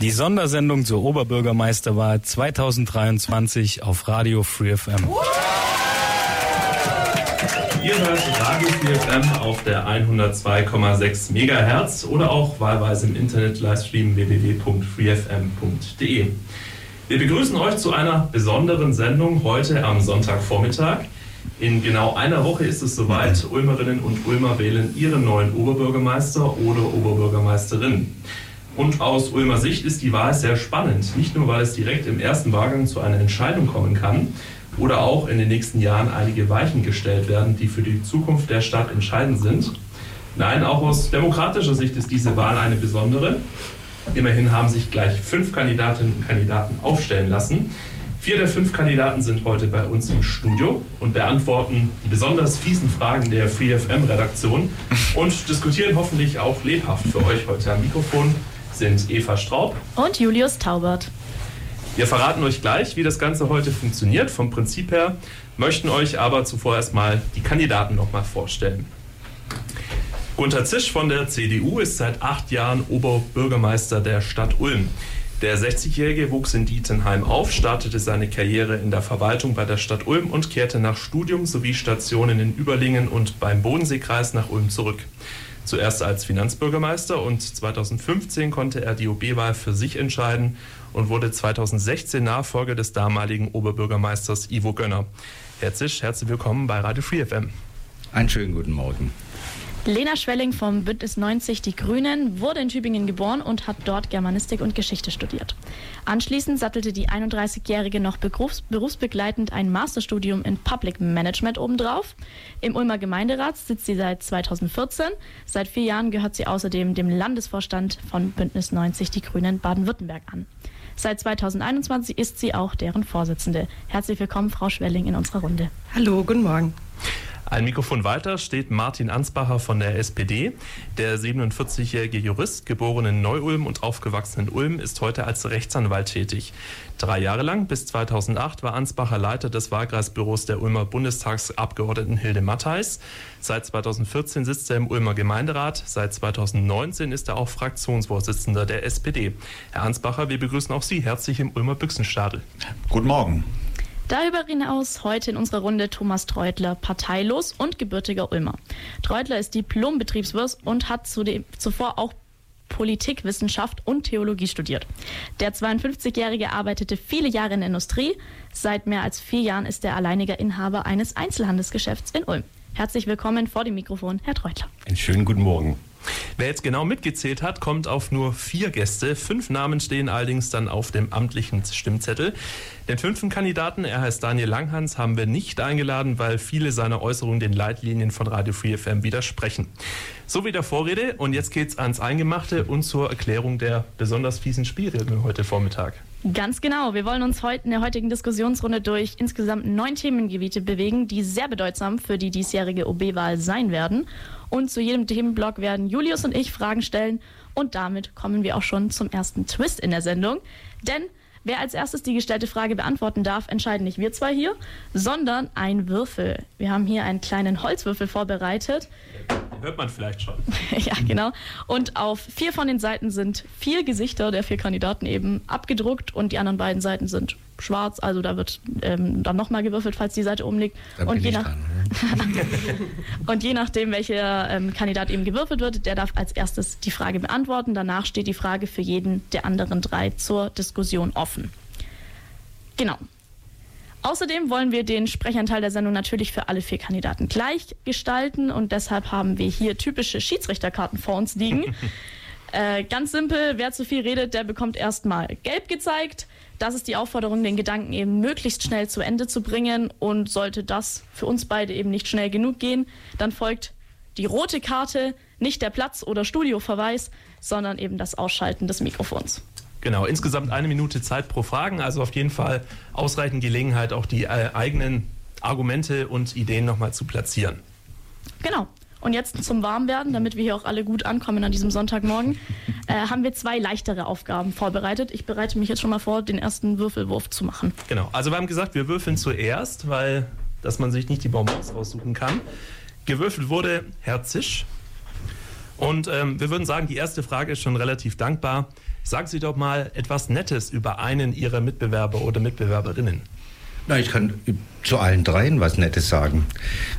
Die Sondersendung zur Oberbürgermeisterwahl 2023 auf Radio Free FM. Ihr hört Radio 4FM auf der 102,6 MHz oder auch wahlweise im Internet Livestream www.freefm.de. Wir begrüßen euch zu einer besonderen Sendung heute am Sonntagvormittag. In genau einer Woche ist es soweit. Ulmerinnen und Ulmer wählen ihren neuen Oberbürgermeister oder Oberbürgermeisterin. Und aus Ulmer Sicht ist die Wahl sehr spannend. Nicht nur, weil es direkt im ersten Wahlgang zu einer Entscheidung kommen kann, oder auch in den nächsten Jahren einige Weichen gestellt werden, die für die Zukunft der Stadt entscheidend sind. Nein, auch aus demokratischer Sicht ist diese Wahl eine besondere. Immerhin haben sich gleich fünf Kandidatinnen und Kandidaten aufstellen lassen. Vier der fünf Kandidaten sind heute bei uns im Studio und beantworten die besonders fiesen Fragen der FreeFM-Redaktion und diskutieren hoffentlich auch lebhaft für euch heute am Mikrofon sind Eva Straub und Julius Taubert. Wir verraten euch gleich, wie das Ganze heute funktioniert, vom Prinzip her, möchten euch aber zuvor erstmal die Kandidaten nochmal vorstellen. Gunther Zisch von der CDU ist seit acht Jahren Oberbürgermeister der Stadt Ulm. Der 60-Jährige wuchs in Dietenheim auf, startete seine Karriere in der Verwaltung bei der Stadt Ulm und kehrte nach Studium sowie Stationen in Überlingen und beim Bodenseekreis nach Ulm zurück. Zuerst als Finanzbürgermeister und 2015 konnte er die OB-Wahl für sich entscheiden und wurde 2016 Nachfolger des damaligen Oberbürgermeisters Ivo Gönner. Herzlich, herzlich willkommen bei Radio Free FM. Einen schönen guten Morgen. Lena Schwelling vom Bündnis 90 Die Grünen wurde in Tübingen geboren und hat dort Germanistik und Geschichte studiert. Anschließend sattelte die 31-Jährige noch berufs berufsbegleitend ein Masterstudium in Public Management obendrauf. Im Ulmer Gemeinderat sitzt sie seit 2014. Seit vier Jahren gehört sie außerdem dem Landesvorstand von Bündnis 90 Die Grünen Baden-Württemberg an. Seit 2021 ist sie auch deren Vorsitzende. Herzlich willkommen, Frau Schwelling, in unserer Runde. Hallo, guten Morgen. Ein Mikrofon weiter steht Martin Ansbacher von der SPD. Der 47-jährige Jurist, geboren in Neu-Ulm und aufgewachsen in Ulm, ist heute als Rechtsanwalt tätig. Drei Jahre lang, bis 2008, war Ansbacher Leiter des Wahlkreisbüros der Ulmer Bundestagsabgeordneten Hilde Mattheis. Seit 2014 sitzt er im Ulmer Gemeinderat. Seit 2019 ist er auch Fraktionsvorsitzender der SPD. Herr Ansbacher, wir begrüßen auch Sie herzlich im Ulmer Büchsenstadel. Guten Morgen. Darüber hinaus heute in unserer Runde Thomas Treutler, parteilos und gebürtiger Ulmer. Treutler ist Diplom-Betriebswirt und hat zudem, zuvor auch Politikwissenschaft und Theologie studiert. Der 52-Jährige arbeitete viele Jahre in der Industrie. Seit mehr als vier Jahren ist er alleiniger Inhaber eines Einzelhandelsgeschäfts in Ulm. Herzlich willkommen vor dem Mikrofon, Herr Treutler. Einen schönen guten Morgen. Wer jetzt genau mitgezählt hat, kommt auf nur vier Gäste. Fünf Namen stehen allerdings dann auf dem amtlichen Stimmzettel. Den fünften Kandidaten, er heißt Daniel Langhans, haben wir nicht eingeladen, weil viele seiner Äußerungen den Leitlinien von Radio Free FM widersprechen. So wie der Vorrede und jetzt geht's ans Eingemachte und zur Erklärung der besonders fiesen Spielregeln heute Vormittag. Ganz genau. Wir wollen uns heute in der heutigen Diskussionsrunde durch insgesamt neun Themengebiete bewegen, die sehr bedeutsam für die diesjährige OB-Wahl sein werden. Und zu jedem Themenblock werden Julius und ich Fragen stellen. Und damit kommen wir auch schon zum ersten Twist in der Sendung. Denn wer als erstes die gestellte Frage beantworten darf, entscheiden nicht wir zwei hier, sondern ein Würfel. Wir haben hier einen kleinen Holzwürfel vorbereitet. Hört man vielleicht schon. ja, genau. Und auf vier von den Seiten sind vier Gesichter der vier Kandidaten eben abgedruckt und die anderen beiden Seiten sind schwarz. Also da wird ähm, dann nochmal gewürfelt, falls die Seite umliegt. Und je, nach und je, nachdem, welcher ähm, Kandidat eben gewürfelt wird, der darf als erstes die Frage beantworten. Danach steht die Frage für jeden der anderen drei zur Diskussion offen. Genau. Außerdem wollen wir den Sprechanteil der Sendung natürlich für alle vier Kandidaten gleich gestalten und deshalb haben wir hier typische Schiedsrichterkarten vor uns liegen. äh, ganz simpel, wer zu viel redet, der bekommt erstmal gelb gezeigt. Das ist die Aufforderung, den Gedanken eben möglichst schnell zu Ende zu bringen und sollte das für uns beide eben nicht schnell genug gehen, dann folgt die rote Karte, nicht der Platz- oder Studioverweis, sondern eben das Ausschalten des Mikrofons. Genau, insgesamt eine Minute Zeit pro Fragen, also auf jeden Fall ausreichend Gelegenheit, auch die äh, eigenen Argumente und Ideen nochmal zu platzieren. Genau. Und jetzt zum Warmwerden, damit wir hier auch alle gut ankommen an diesem Sonntagmorgen, äh, haben wir zwei leichtere Aufgaben vorbereitet. Ich bereite mich jetzt schon mal vor, den ersten Würfelwurf zu machen. Genau, also wir haben gesagt, wir würfeln zuerst, weil dass man sich nicht die Bonbons aussuchen kann. Gewürfelt wurde Herr Zisch Und ähm, wir würden sagen, die erste Frage ist schon relativ dankbar. Sagen Sie doch mal etwas Nettes über einen Ihrer Mitbewerber oder Mitbewerberinnen. Na, ich kann zu allen dreien was Nettes sagen.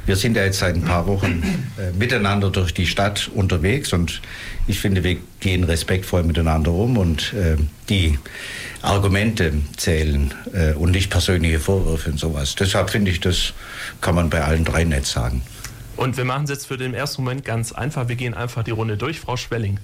Wir sind ja jetzt seit ein paar Wochen äh, miteinander durch die Stadt unterwegs und ich finde, wir gehen respektvoll miteinander um und äh, die Argumente zählen äh, und nicht persönliche Vorwürfe und sowas. Deshalb finde ich, das kann man bei allen drei nett sagen. Und wir machen es jetzt für den ersten Moment ganz einfach. Wir gehen einfach die Runde durch. Frau Schwelling.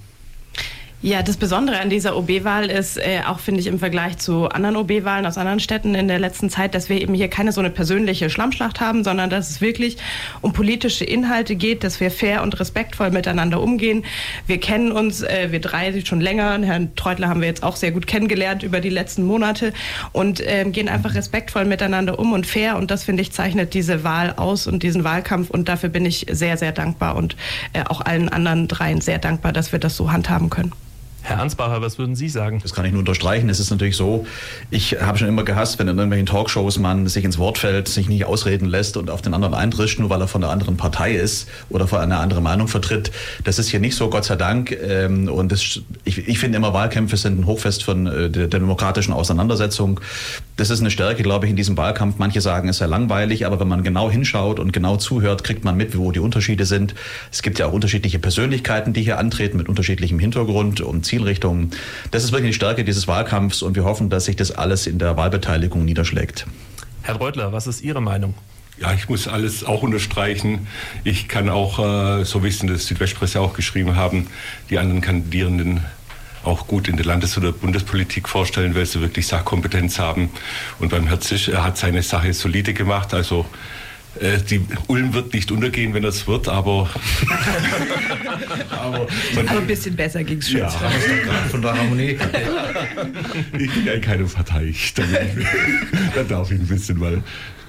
Ja, das Besondere an dieser OB-Wahl ist äh, auch, finde ich, im Vergleich zu anderen OB-Wahlen aus anderen Städten in der letzten Zeit, dass wir eben hier keine so eine persönliche Schlammschlacht haben, sondern dass es wirklich um politische Inhalte geht, dass wir fair und respektvoll miteinander umgehen. Wir kennen uns, äh, wir drei schon länger. Herrn Treutler haben wir jetzt auch sehr gut kennengelernt über die letzten Monate und äh, gehen einfach respektvoll miteinander um und fair. Und das, finde ich, zeichnet diese Wahl aus und diesen Wahlkampf. Und dafür bin ich sehr, sehr dankbar und äh, auch allen anderen dreien sehr dankbar, dass wir das so handhaben können. Herr Ansbacher, was würden Sie sagen? Das kann ich nur unterstreichen. Es ist natürlich so, ich habe schon immer gehasst, wenn in irgendwelchen Talkshows man sich ins Wort fällt, sich nicht ausreden lässt und auf den anderen eindrischt, nur weil er von einer anderen Partei ist oder von einer anderen Meinung vertritt. Das ist hier nicht so, Gott sei Dank. Ähm, und das, ich, ich finde immer, Wahlkämpfe sind ein Hochfest von äh, der demokratischen Auseinandersetzung. Das ist eine Stärke, glaube ich, in diesem Wahlkampf. Manche sagen, es sei langweilig, aber wenn man genau hinschaut und genau zuhört, kriegt man mit, wo die Unterschiede sind. Es gibt ja auch unterschiedliche Persönlichkeiten, die hier antreten mit unterschiedlichem Hintergrund und Zielrichtungen. Das ist wirklich die Stärke dieses Wahlkampfs und wir hoffen, dass sich das alles in der Wahlbeteiligung niederschlägt. Herr Reutler, was ist Ihre Meinung? Ja, ich muss alles auch unterstreichen. Ich kann auch, äh, so wie es in der Südwestpresse auch geschrieben haben, die anderen Kandidierenden auch gut in der Landes- oder Bundespolitik vorstellen, weil sie wirklich Sachkompetenz haben. Und beim Herr Zisch, er hat seine Sache solide gemacht. Also die Ulm wird nicht untergehen, wenn das wird, aber. aber, aber, ein bisschen besser ging es schon. Ja, von der Harmonie. ich bin ja in keiner Partei. Da darf ich ein bisschen mal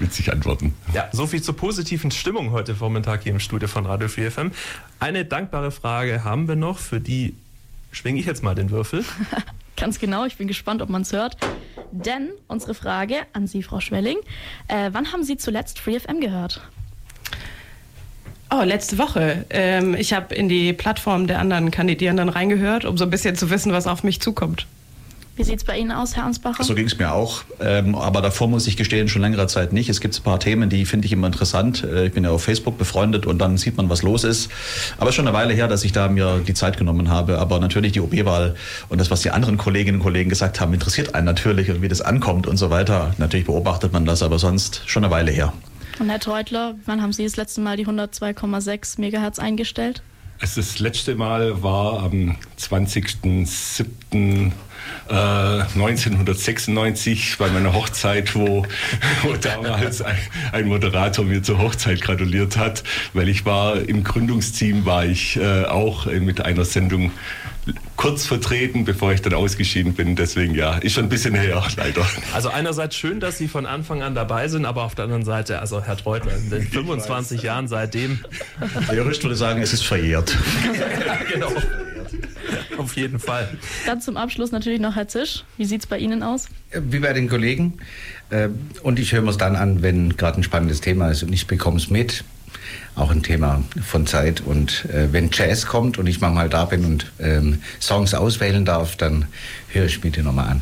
sich antworten. Ja, soviel zur positiven Stimmung heute Vormittag hier im Studio von Radio 4 FM. Eine dankbare Frage haben wir noch, für die schwinge ich jetzt mal den Würfel. Ganz genau, ich bin gespannt, ob man es hört. Denn unsere Frage an Sie, Frau Schwelling, äh, wann haben Sie zuletzt FreeFM gehört? Oh, letzte Woche. Ähm, ich habe in die Plattform der anderen Kandidierenden reingehört, um so ein bisschen zu wissen, was auf mich zukommt. Wie sieht es bei Ihnen aus, Herr Ansbacher? So ging es mir auch. Ähm, aber davor muss ich gestehen, schon längerer Zeit nicht. Es gibt ein paar Themen, die finde ich immer interessant. Äh, ich bin ja auf Facebook befreundet und dann sieht man, was los ist. Aber schon eine Weile her, dass ich da mir die Zeit genommen habe. Aber natürlich die OB-Wahl und das, was die anderen Kolleginnen und Kollegen gesagt haben, interessiert einen natürlich und wie das ankommt und so weiter. Natürlich beobachtet man das, aber sonst schon eine Weile her. Und Herr Teutler, wann haben Sie das letzte Mal die 102,6 Megahertz eingestellt? Also das letzte Mal war am 20.07. 1996 äh, bei meiner Hochzeit, wo, wo damals ein, ein, Moderator mir zur Hochzeit gratuliert hat, weil ich war im Gründungsteam, war ich äh, auch mit einer Sendung kurz vertreten, bevor ich dann ausgeschieden bin. Deswegen ja, ist schon ein bisschen her, leider. Also einerseits schön, dass Sie von Anfang an dabei sind, aber auf der anderen Seite, also Herr Treutler, in den 25 Jahren seitdem. Der Jurist würde sagen, es ist verjährt. genau. Auf jeden Fall. Dann zum Abschluss natürlich noch Herr Zisch. Wie sieht es bei Ihnen aus? Wie bei den Kollegen. Äh, und ich höre mir es dann an, wenn gerade ein spannendes Thema ist und ich bekomme es mit. Auch ein Thema von Zeit. Und äh, wenn Jazz kommt und ich manchmal da bin und ähm, Songs auswählen darf, dann höre ich mir die nochmal an.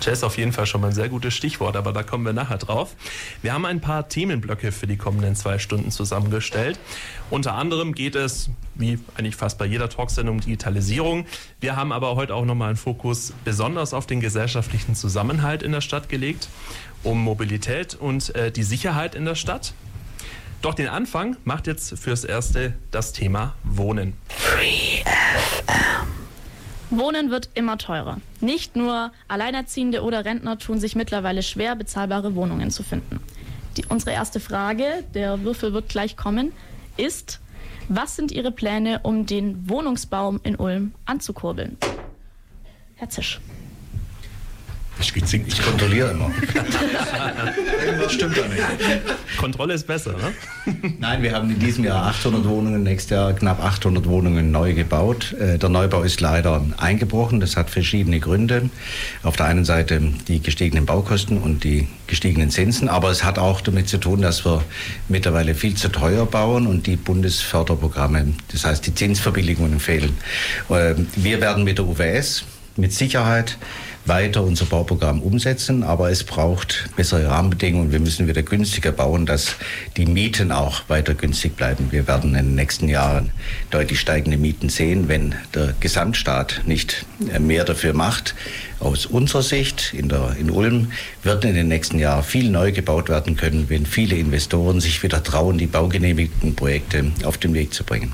Jazz auf jeden Fall schon mal ein sehr gutes Stichwort, aber da kommen wir nachher drauf. Wir haben ein paar Themenblöcke für die kommenden zwei Stunden zusammengestellt. Unter anderem geht es, wie eigentlich fast bei jeder Talksendung, um Digitalisierung. Wir haben aber heute auch nochmal einen Fokus besonders auf den gesellschaftlichen Zusammenhalt in der Stadt gelegt, um Mobilität und äh, die Sicherheit in der Stadt. Doch den Anfang macht jetzt fürs Erste das Thema Wohnen. Free FM. Wohnen wird immer teurer. Nicht nur Alleinerziehende oder Rentner tun sich mittlerweile schwer, bezahlbare Wohnungen zu finden. Die, unsere erste Frage, der Würfel wird gleich kommen, ist, was sind Ihre Pläne, um den Wohnungsbaum in Ulm anzukurbeln? Herr Zisch. Ich kontrolliere immer. Irgendwas stimmt da nicht. Kontrolle ist besser, ne? Nein, wir haben in diesem Jahr 800 Wohnungen, nächstes Jahr knapp 800 Wohnungen neu gebaut. Äh, der Neubau ist leider eingebrochen. Das hat verschiedene Gründe. Auf der einen Seite die gestiegenen Baukosten und die gestiegenen Zinsen, aber es hat auch damit zu tun, dass wir mittlerweile viel zu teuer bauen und die Bundesförderprogramme, das heißt die Zinsverbilligungen fehlen. Ähm, wir werden mit der UWS mit Sicherheit weiter unser Bauprogramm umsetzen, aber es braucht bessere Rahmenbedingungen. Wir müssen wieder günstiger bauen, dass die Mieten auch weiter günstig bleiben. Wir werden in den nächsten Jahren deutlich steigende Mieten sehen, wenn der Gesamtstaat nicht mehr dafür macht. Aus unserer Sicht in, der, in Ulm wird in den nächsten Jahren viel neu gebaut werden können, wenn viele Investoren sich wieder trauen, die baugenehmigten Projekte auf den Weg zu bringen.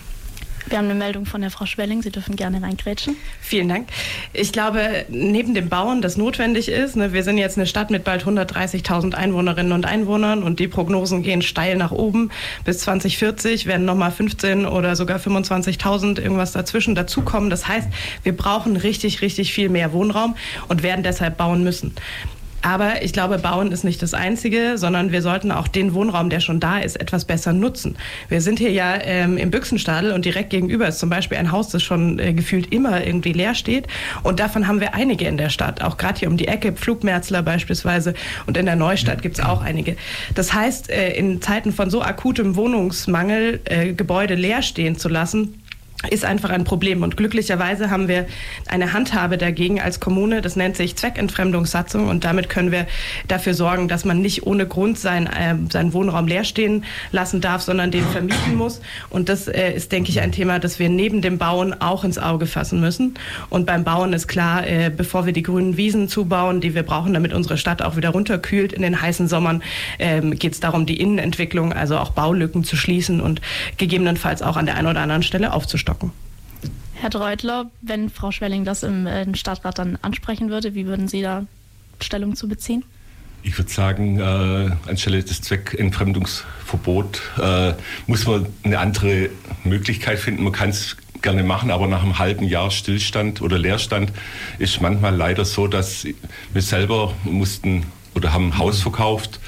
Wir haben eine Meldung von der Frau Schwelling. Sie dürfen gerne reingrätschen. Vielen Dank. Ich glaube, neben dem Bauen, das notwendig ist, ne, wir sind jetzt eine Stadt mit bald 130.000 Einwohnerinnen und Einwohnern und die Prognosen gehen steil nach oben. Bis 2040 werden nochmal 15 oder sogar 25.000 irgendwas dazwischen dazukommen. Das heißt, wir brauchen richtig, richtig viel mehr Wohnraum und werden deshalb bauen müssen. Aber ich glaube, Bauen ist nicht das Einzige, sondern wir sollten auch den Wohnraum, der schon da ist, etwas besser nutzen. Wir sind hier ja ähm, im Büchsenstadel und direkt gegenüber ist zum Beispiel ein Haus, das schon äh, gefühlt immer irgendwie leer steht. Und davon haben wir einige in der Stadt, auch gerade hier um die Ecke, Pflugmerzler beispielsweise. Und in der Neustadt gibt es auch einige. Das heißt, äh, in Zeiten von so akutem Wohnungsmangel äh, Gebäude leer stehen zu lassen, ist einfach ein Problem. Und glücklicherweise haben wir eine Handhabe dagegen als Kommune. Das nennt sich Zweckentfremdungssatzung. Und damit können wir dafür sorgen, dass man nicht ohne Grund sein, äh, seinen Wohnraum leer stehen lassen darf, sondern den vermieten muss. Und das äh, ist, denke ich, ein Thema, das wir neben dem Bauen auch ins Auge fassen müssen. Und beim Bauen ist klar, äh, bevor wir die grünen Wiesen zubauen, die wir brauchen, damit unsere Stadt auch wieder runterkühlt in den heißen Sommern, ähm, geht es darum, die Innenentwicklung, also auch Baulücken zu schließen und gegebenenfalls auch an der einen oder anderen Stelle aufzustocken stocken. Herr Dreutler, wenn Frau Schwelling das im äh, Stadtrat dann ansprechen würde, wie würden Sie da Stellung zu beziehen? Ich würde sagen, äh, anstelle des Zweckentfremdungsverbots äh, muss man eine andere Möglichkeit finden. Man kann es gerne machen, aber nach einem halben Jahr Stillstand oder Leerstand ist manchmal leider so, dass wir selber mussten oder haben ein Haus verkauft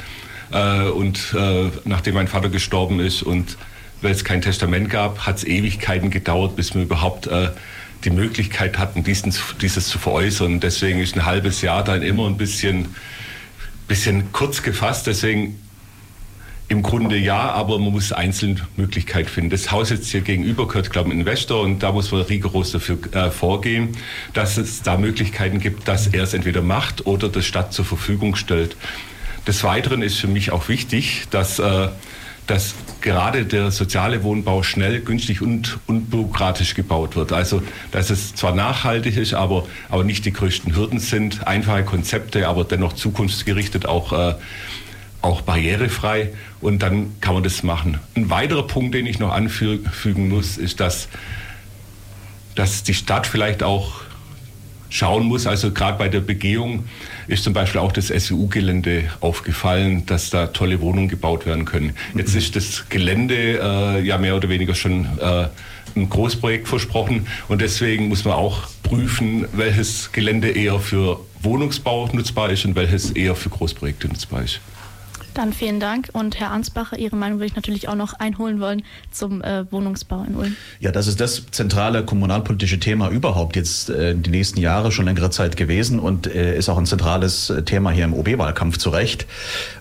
äh, und äh, nachdem mein Vater gestorben ist und weil es kein Testament gab, hat es Ewigkeiten gedauert, bis wir überhaupt äh, die Möglichkeit hatten, diesen, dieses zu veräußern. Deswegen ist ein halbes Jahr dann immer ein bisschen, bisschen kurz gefasst. Deswegen im Grunde ja, aber man muss einzeln Möglichkeit finden. Das Haus jetzt hier gegenüber gehört, glaube ich, einem Investor und da muss man rigoros dafür äh, vorgehen, dass es da Möglichkeiten gibt, dass er es entweder macht oder der Stadt zur Verfügung stellt. Des Weiteren ist für mich auch wichtig, dass äh, dass gerade der soziale Wohnbau schnell, günstig und unbürokratisch gebaut wird. Also, dass es zwar nachhaltig ist, aber, aber nicht die größten Hürden sind, einfache Konzepte, aber dennoch zukunftsgerichtet, auch, äh, auch barrierefrei. Und dann kann man das machen. Ein weiterer Punkt, den ich noch anfügen muss, ist, dass, dass die Stadt vielleicht auch schauen muss. Also gerade bei der Begehung ist zum Beispiel auch das SU-Gelände aufgefallen, dass da tolle Wohnungen gebaut werden können. Jetzt ist das Gelände äh, ja mehr oder weniger schon äh, ein Großprojekt versprochen und deswegen muss man auch prüfen, welches Gelände eher für Wohnungsbau nutzbar ist und welches eher für Großprojekte nutzbar ist. Dann vielen Dank. Und Herr Ansbacher, Ihre Meinung würde ich natürlich auch noch einholen wollen zum äh, Wohnungsbau in Ulm. Ja, das ist das zentrale kommunalpolitische Thema überhaupt jetzt äh, die nächsten Jahre schon längere Zeit gewesen und äh, ist auch ein zentrales äh, Thema hier im OB-Wahlkampf zu Recht,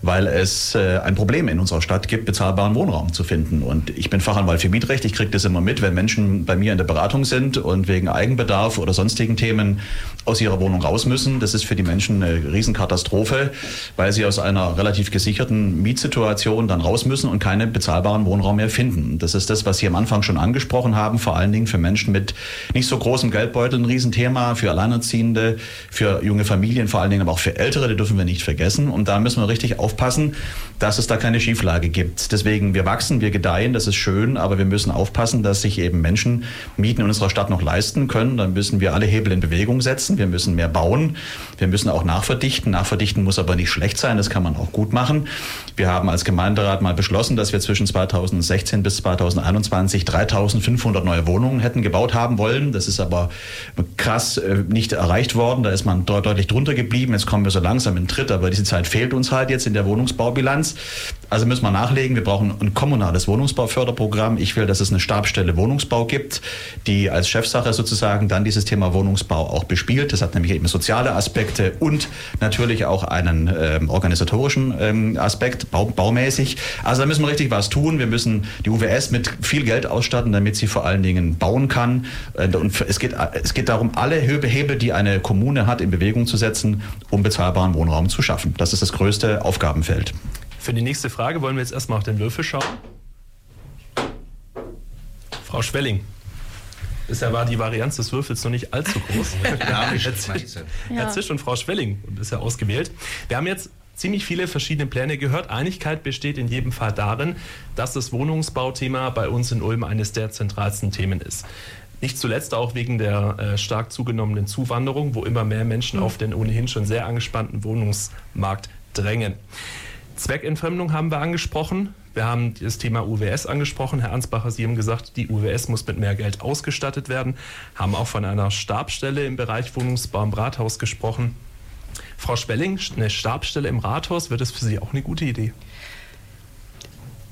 weil es äh, ein Problem in unserer Stadt gibt, bezahlbaren Wohnraum zu finden. Und ich bin Fachanwalt für Mietrecht, ich kriege das immer mit, wenn Menschen bei mir in der Beratung sind und wegen Eigenbedarf oder sonstigen Themen aus ihrer Wohnung raus müssen. Das ist für die Menschen eine Riesenkatastrophe, weil sie aus einer relativ gesicherten gesicherten Mietsituation dann raus müssen und keinen bezahlbaren Wohnraum mehr finden. Das ist das, was Sie am Anfang schon angesprochen haben, vor allen Dingen für Menschen mit nicht so großem Geldbeutel ein Riesenthema, für Alleinerziehende, für junge Familien, vor allen Dingen aber auch für Ältere, die dürfen wir nicht vergessen. Und da müssen wir richtig aufpassen, dass es da keine Schieflage gibt. Deswegen, wir wachsen, wir gedeihen, das ist schön, aber wir müssen aufpassen, dass sich eben Menschen Mieten in unserer Stadt noch leisten können. Dann müssen wir alle Hebel in Bewegung setzen. Wir müssen mehr bauen. Wir müssen auch nachverdichten. Nachverdichten muss aber nicht schlecht sein, das kann man auch gut machen. Wir haben als Gemeinderat mal beschlossen, dass wir zwischen 2016 bis 2021 3500 neue Wohnungen hätten gebaut haben wollen. Das ist aber krass äh, nicht erreicht worden. Da ist man deutlich drunter geblieben. Jetzt kommen wir so langsam in den Tritt, aber diese Zeit fehlt uns halt jetzt in der Wohnungsbaubilanz. Also müssen wir nachlegen. Wir brauchen ein kommunales Wohnungsbauförderprogramm. Ich will, dass es eine Stabsstelle Wohnungsbau gibt, die als Chefsache sozusagen dann dieses Thema Wohnungsbau auch bespielt. Das hat nämlich eben soziale Aspekte und natürlich auch einen ähm, organisatorischen ähm, Aspekt, bau, baumäßig. Also da müssen wir richtig was tun. Wir müssen die UWS mit viel Geld ausstatten, damit sie vor allen Dingen bauen kann. Äh, und es geht, es geht darum, alle Hebel, die eine Kommune hat, in Bewegung zu setzen, um bezahlbaren Wohnraum zu schaffen. Das ist das größte Aufgabenfeld. Für die nächste Frage wollen wir jetzt erstmal auf den Würfel schauen. Frau Schwelling. Bisher war die Varianz des Würfels noch nicht allzu groß. Herr, Zisch, und Frau Schwelling bisher ausgewählt. Wir haben jetzt ziemlich viele verschiedene Pläne gehört. Einigkeit besteht in jedem Fall darin, dass das Wohnungsbauthema bei uns in Ulm eines der zentralsten Themen ist. Nicht zuletzt auch wegen der äh, stark zugenommenen Zuwanderung, wo immer mehr Menschen mhm. auf den ohnehin schon sehr angespannten Wohnungsmarkt drängen. Zweckentfremdung haben wir angesprochen. Wir haben das Thema UWS angesprochen. Herr Ansbacher, Sie haben gesagt, die UWS muss mit mehr Geld ausgestattet werden. Haben auch von einer Stabstelle im Bereich Wohnungsbau im Rathaus gesprochen. Frau Spelling, eine Stabstelle im Rathaus, wird das für Sie auch eine gute Idee?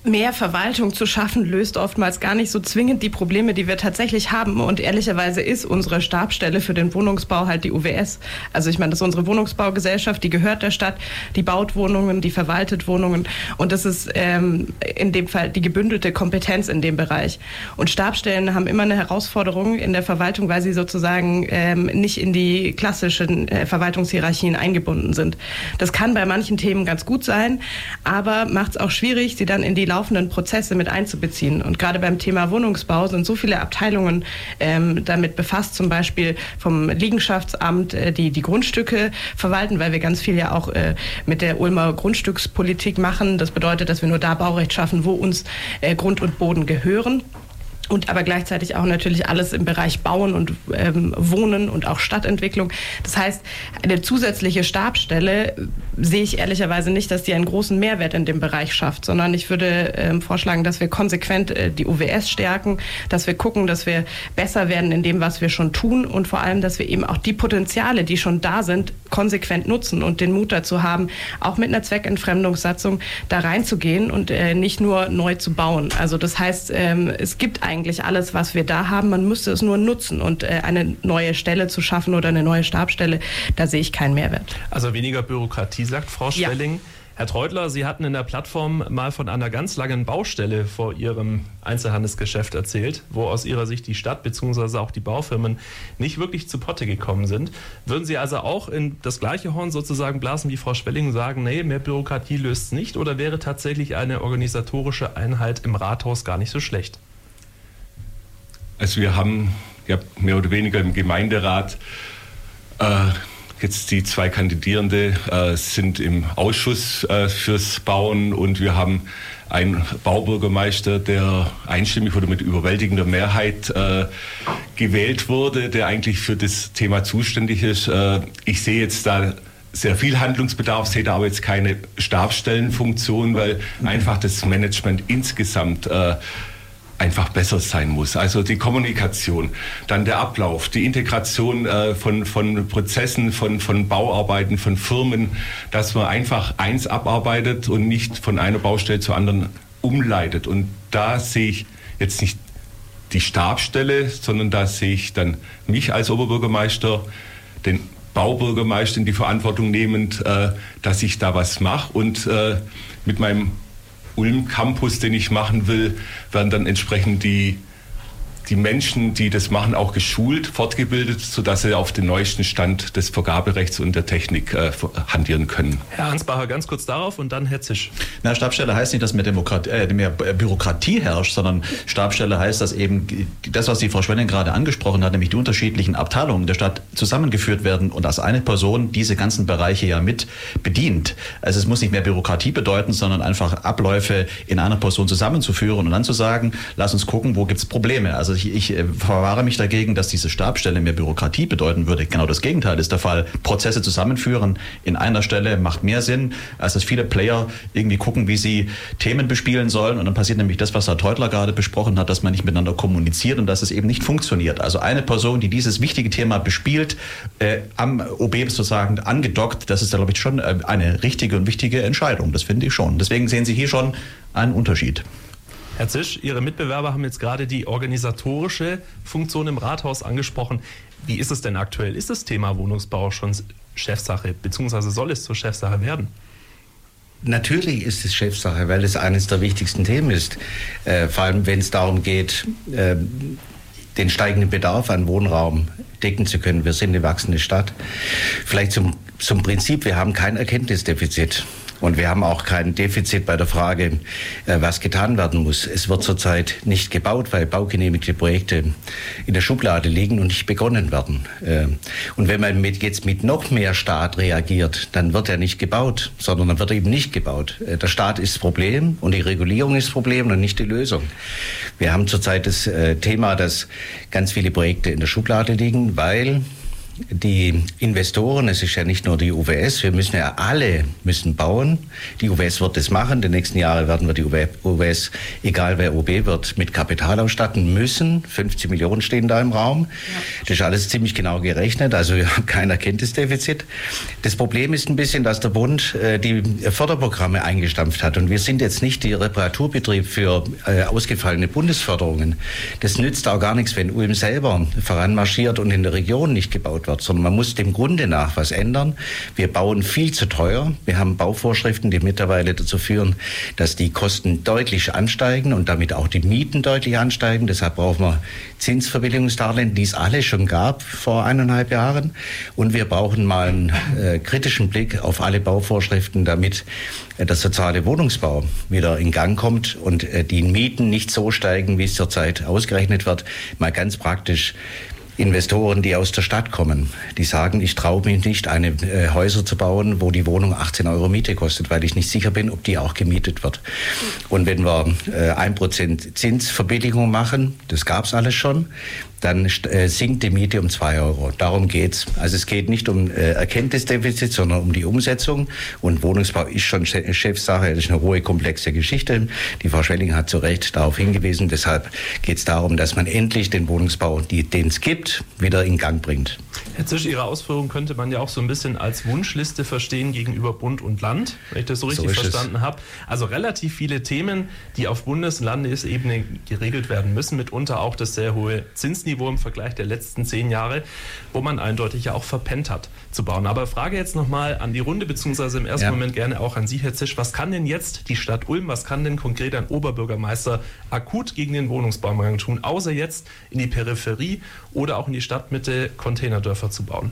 Mehr Verwaltung zu schaffen, löst oftmals gar nicht so zwingend die Probleme, die wir tatsächlich haben. Und ehrlicherweise ist unsere Stabstelle für den Wohnungsbau halt die UWS. Also ich meine, das ist unsere Wohnungsbaugesellschaft, die gehört der Stadt, die baut Wohnungen, die verwaltet Wohnungen. Und das ist ähm, in dem Fall die gebündelte Kompetenz in dem Bereich. Und Stabstellen haben immer eine Herausforderung in der Verwaltung, weil sie sozusagen ähm, nicht in die klassischen äh, Verwaltungshierarchien eingebunden sind. Das kann bei manchen Themen ganz gut sein, aber macht es auch schwierig, sie dann in die laufenden Prozesse mit einzubeziehen. Und gerade beim Thema Wohnungsbau sind so viele Abteilungen ähm, damit befasst, zum Beispiel vom Liegenschaftsamt, äh, die die Grundstücke verwalten, weil wir ganz viel ja auch äh, mit der Ulmer Grundstückspolitik machen. Das bedeutet, dass wir nur da Baurecht schaffen, wo uns äh, Grund und Boden gehören und aber gleichzeitig auch natürlich alles im Bereich Bauen und ähm, Wohnen und auch Stadtentwicklung. Das heißt, eine zusätzliche Stabstelle äh, sehe ich ehrlicherweise nicht, dass die einen großen Mehrwert in dem Bereich schafft, sondern ich würde ähm, vorschlagen, dass wir konsequent äh, die UWS stärken, dass wir gucken, dass wir besser werden in dem, was wir schon tun und vor allem, dass wir eben auch die Potenziale, die schon da sind, konsequent nutzen und den Mut dazu haben, auch mit einer Zweckentfremdungssatzung da reinzugehen und äh, nicht nur neu zu bauen. Also das heißt, ähm, es gibt eigentlich eigentlich alles, was wir da haben. Man müsste es nur nutzen und äh, eine neue Stelle zu schaffen oder eine neue Stabstelle, da sehe ich keinen Mehrwert. Also weniger Bürokratie, sagt Frau Schwelling. Ja. Herr Treutler, Sie hatten in der Plattform mal von einer ganz langen Baustelle vor Ihrem Einzelhandelsgeschäft erzählt, wo aus Ihrer Sicht die Stadt bzw. auch die Baufirmen nicht wirklich zu Potte gekommen sind. Würden Sie also auch in das gleiche Horn sozusagen blasen wie Frau Schwelling und sagen, nee, mehr Bürokratie löst es nicht oder wäre tatsächlich eine organisatorische Einheit im Rathaus gar nicht so schlecht? Also wir haben ja mehr oder weniger im Gemeinderat äh, jetzt die zwei Kandidierende äh, sind im Ausschuss äh, fürs Bauen und wir haben einen Baubürgermeister, der einstimmig oder mit überwältigender Mehrheit äh, gewählt wurde, der eigentlich für das Thema zuständig ist. Äh, ich sehe jetzt da sehr viel Handlungsbedarf, sehe da aber jetzt keine Stabstellenfunktion, weil einfach das Management insgesamt äh, einfach besser sein muss. Also die Kommunikation, dann der Ablauf, die Integration äh, von, von Prozessen, von, von Bauarbeiten, von Firmen, dass man einfach eins abarbeitet und nicht von einer Baustelle zur anderen umleitet. Und da sehe ich jetzt nicht die Stabstelle, sondern da sehe ich dann mich als Oberbürgermeister, den Baubürgermeister in die Verantwortung nehmend, äh, dass ich da was mache und äh, mit meinem Ulm-Campus, den ich machen will, werden dann entsprechend die die Menschen, die das machen, auch geschult, fortgebildet, sodass sie auf den neuesten Stand des Vergaberechts und der Technik äh, hantieren können. Herr Ansbacher, ganz kurz darauf und dann Herr Zisch. Na, Stabstelle heißt nicht, dass mehr, Demokratie, äh, mehr Bürokratie herrscht, sondern Stabstelle heißt, dass eben das, was die Frau Schwenning gerade angesprochen hat, nämlich die unterschiedlichen Abteilungen der Stadt zusammengeführt werden und als eine Person diese ganzen Bereiche ja mit bedient. Also es muss nicht mehr Bürokratie bedeuten, sondern einfach Abläufe in einer Person zusammenzuführen und dann zu sagen, lass uns gucken, wo gibt es Probleme. Also ich, ich äh, verwahre mich dagegen, dass diese Stabstelle mehr Bürokratie bedeuten würde. Genau das Gegenteil ist der Fall. Prozesse zusammenführen in einer Stelle macht mehr Sinn, als dass viele Player irgendwie gucken, wie sie Themen bespielen sollen. Und dann passiert nämlich das, was Herr Teutler gerade besprochen hat, dass man nicht miteinander kommuniziert und dass es eben nicht funktioniert. Also eine Person, die dieses wichtige Thema bespielt, äh, am OB sozusagen angedockt, das ist, glaube ich, schon äh, eine richtige und wichtige Entscheidung. Das finde ich schon. Deswegen sehen Sie hier schon einen Unterschied. Herr Zisch, Ihre Mitbewerber haben jetzt gerade die organisatorische Funktion im Rathaus angesprochen. Wie ist es denn aktuell? Ist das Thema Wohnungsbau schon Chefsache, beziehungsweise soll es zur Chefsache werden? Natürlich ist es Chefsache, weil es eines der wichtigsten Themen ist. Äh, vor allem, wenn es darum geht, äh, den steigenden Bedarf an Wohnraum decken zu können. Wir sind eine wachsende Stadt. Vielleicht zum, zum Prinzip, wir haben kein Erkenntnisdefizit. Und wir haben auch kein Defizit bei der Frage, äh, was getan werden muss. Es wird zurzeit nicht gebaut, weil baugenehmigte Projekte in der Schublade liegen und nicht begonnen werden. Äh, und wenn man mit, jetzt mit noch mehr Staat reagiert, dann wird er nicht gebaut, sondern dann wird eben nicht gebaut. Äh, der Staat ist das Problem und die Regulierung ist das Problem und nicht die Lösung. Wir haben zurzeit das Thema, dass ganz viele Projekte in der Schublade liegen, weil die Investoren, es ist ja nicht nur die UWS, wir müssen ja alle müssen bauen. Die UWS wird das machen. Die nächsten Jahre werden wir die UWS, egal wer OB wird, mit Kapital ausstatten müssen. 50 Millionen stehen da im Raum. Ja. Das ist alles ziemlich genau gerechnet. Also wir haben kein Erkenntnisdefizit. Das Problem ist ein bisschen, dass der Bund äh, die Förderprogramme eingestampft hat. Und wir sind jetzt nicht die Reparaturbetrieb für äh, ausgefallene Bundesförderungen. Das nützt auch gar nichts, wenn Ulm selber voranmarschiert und in der Region nicht gebaut wird, sondern man muss dem Grunde nach was ändern. Wir bauen viel zu teuer. Wir haben Bauvorschriften, die mittlerweile dazu führen, dass die Kosten deutlich ansteigen und damit auch die Mieten deutlich ansteigen. Deshalb brauchen wir Zinsverbilligungsdarlehen, die es alle schon gab vor eineinhalb Jahren. Und wir brauchen mal einen äh, kritischen Blick auf alle Bauvorschriften, damit äh, der soziale Wohnungsbau wieder in Gang kommt und äh, die Mieten nicht so steigen, wie es zurzeit ausgerechnet wird. Mal ganz praktisch. Investoren, die aus der Stadt kommen, die sagen, ich traue mich nicht, eine äh, Häuser zu bauen, wo die Wohnung 18 Euro Miete kostet, weil ich nicht sicher bin, ob die auch gemietet wird. Und wenn wir äh, ein Prozent Zinsverbilligung machen, das gab es alles schon, dann äh, sinkt die Miete um zwei Euro. Darum geht's. Also es geht nicht um äh, Erkenntnisdefizit, sondern um die Umsetzung. Und Wohnungsbau ist schon Chefsache. Das ist eine hohe, komplexe Geschichte. Die Frau Schwelling hat zu Recht darauf hingewiesen. Deshalb geht es darum, dass man endlich den Wohnungsbau, den es gibt, wieder in Gang bringt. Herr Zisch, Ihre Ausführungen könnte man ja auch so ein bisschen als Wunschliste verstehen gegenüber Bund und Land, wenn ich das so richtig so verstanden habe. Also relativ viele Themen, die auf Bundes- und Landesebene geregelt werden müssen, mitunter auch das sehr hohe Zinsniveau im Vergleich der letzten zehn Jahre, wo man eindeutig ja auch verpennt hat zu bauen. Aber Frage jetzt nochmal an die Runde, beziehungsweise im ersten ja. Moment gerne auch an Sie, Herr Zisch. Was kann denn jetzt die Stadt Ulm, was kann denn konkret ein Oberbürgermeister akut gegen den Wohnungsbaumangel tun, außer jetzt in die Peripherie oder auch in die Stadtmitte Containerdörfer zu bauen?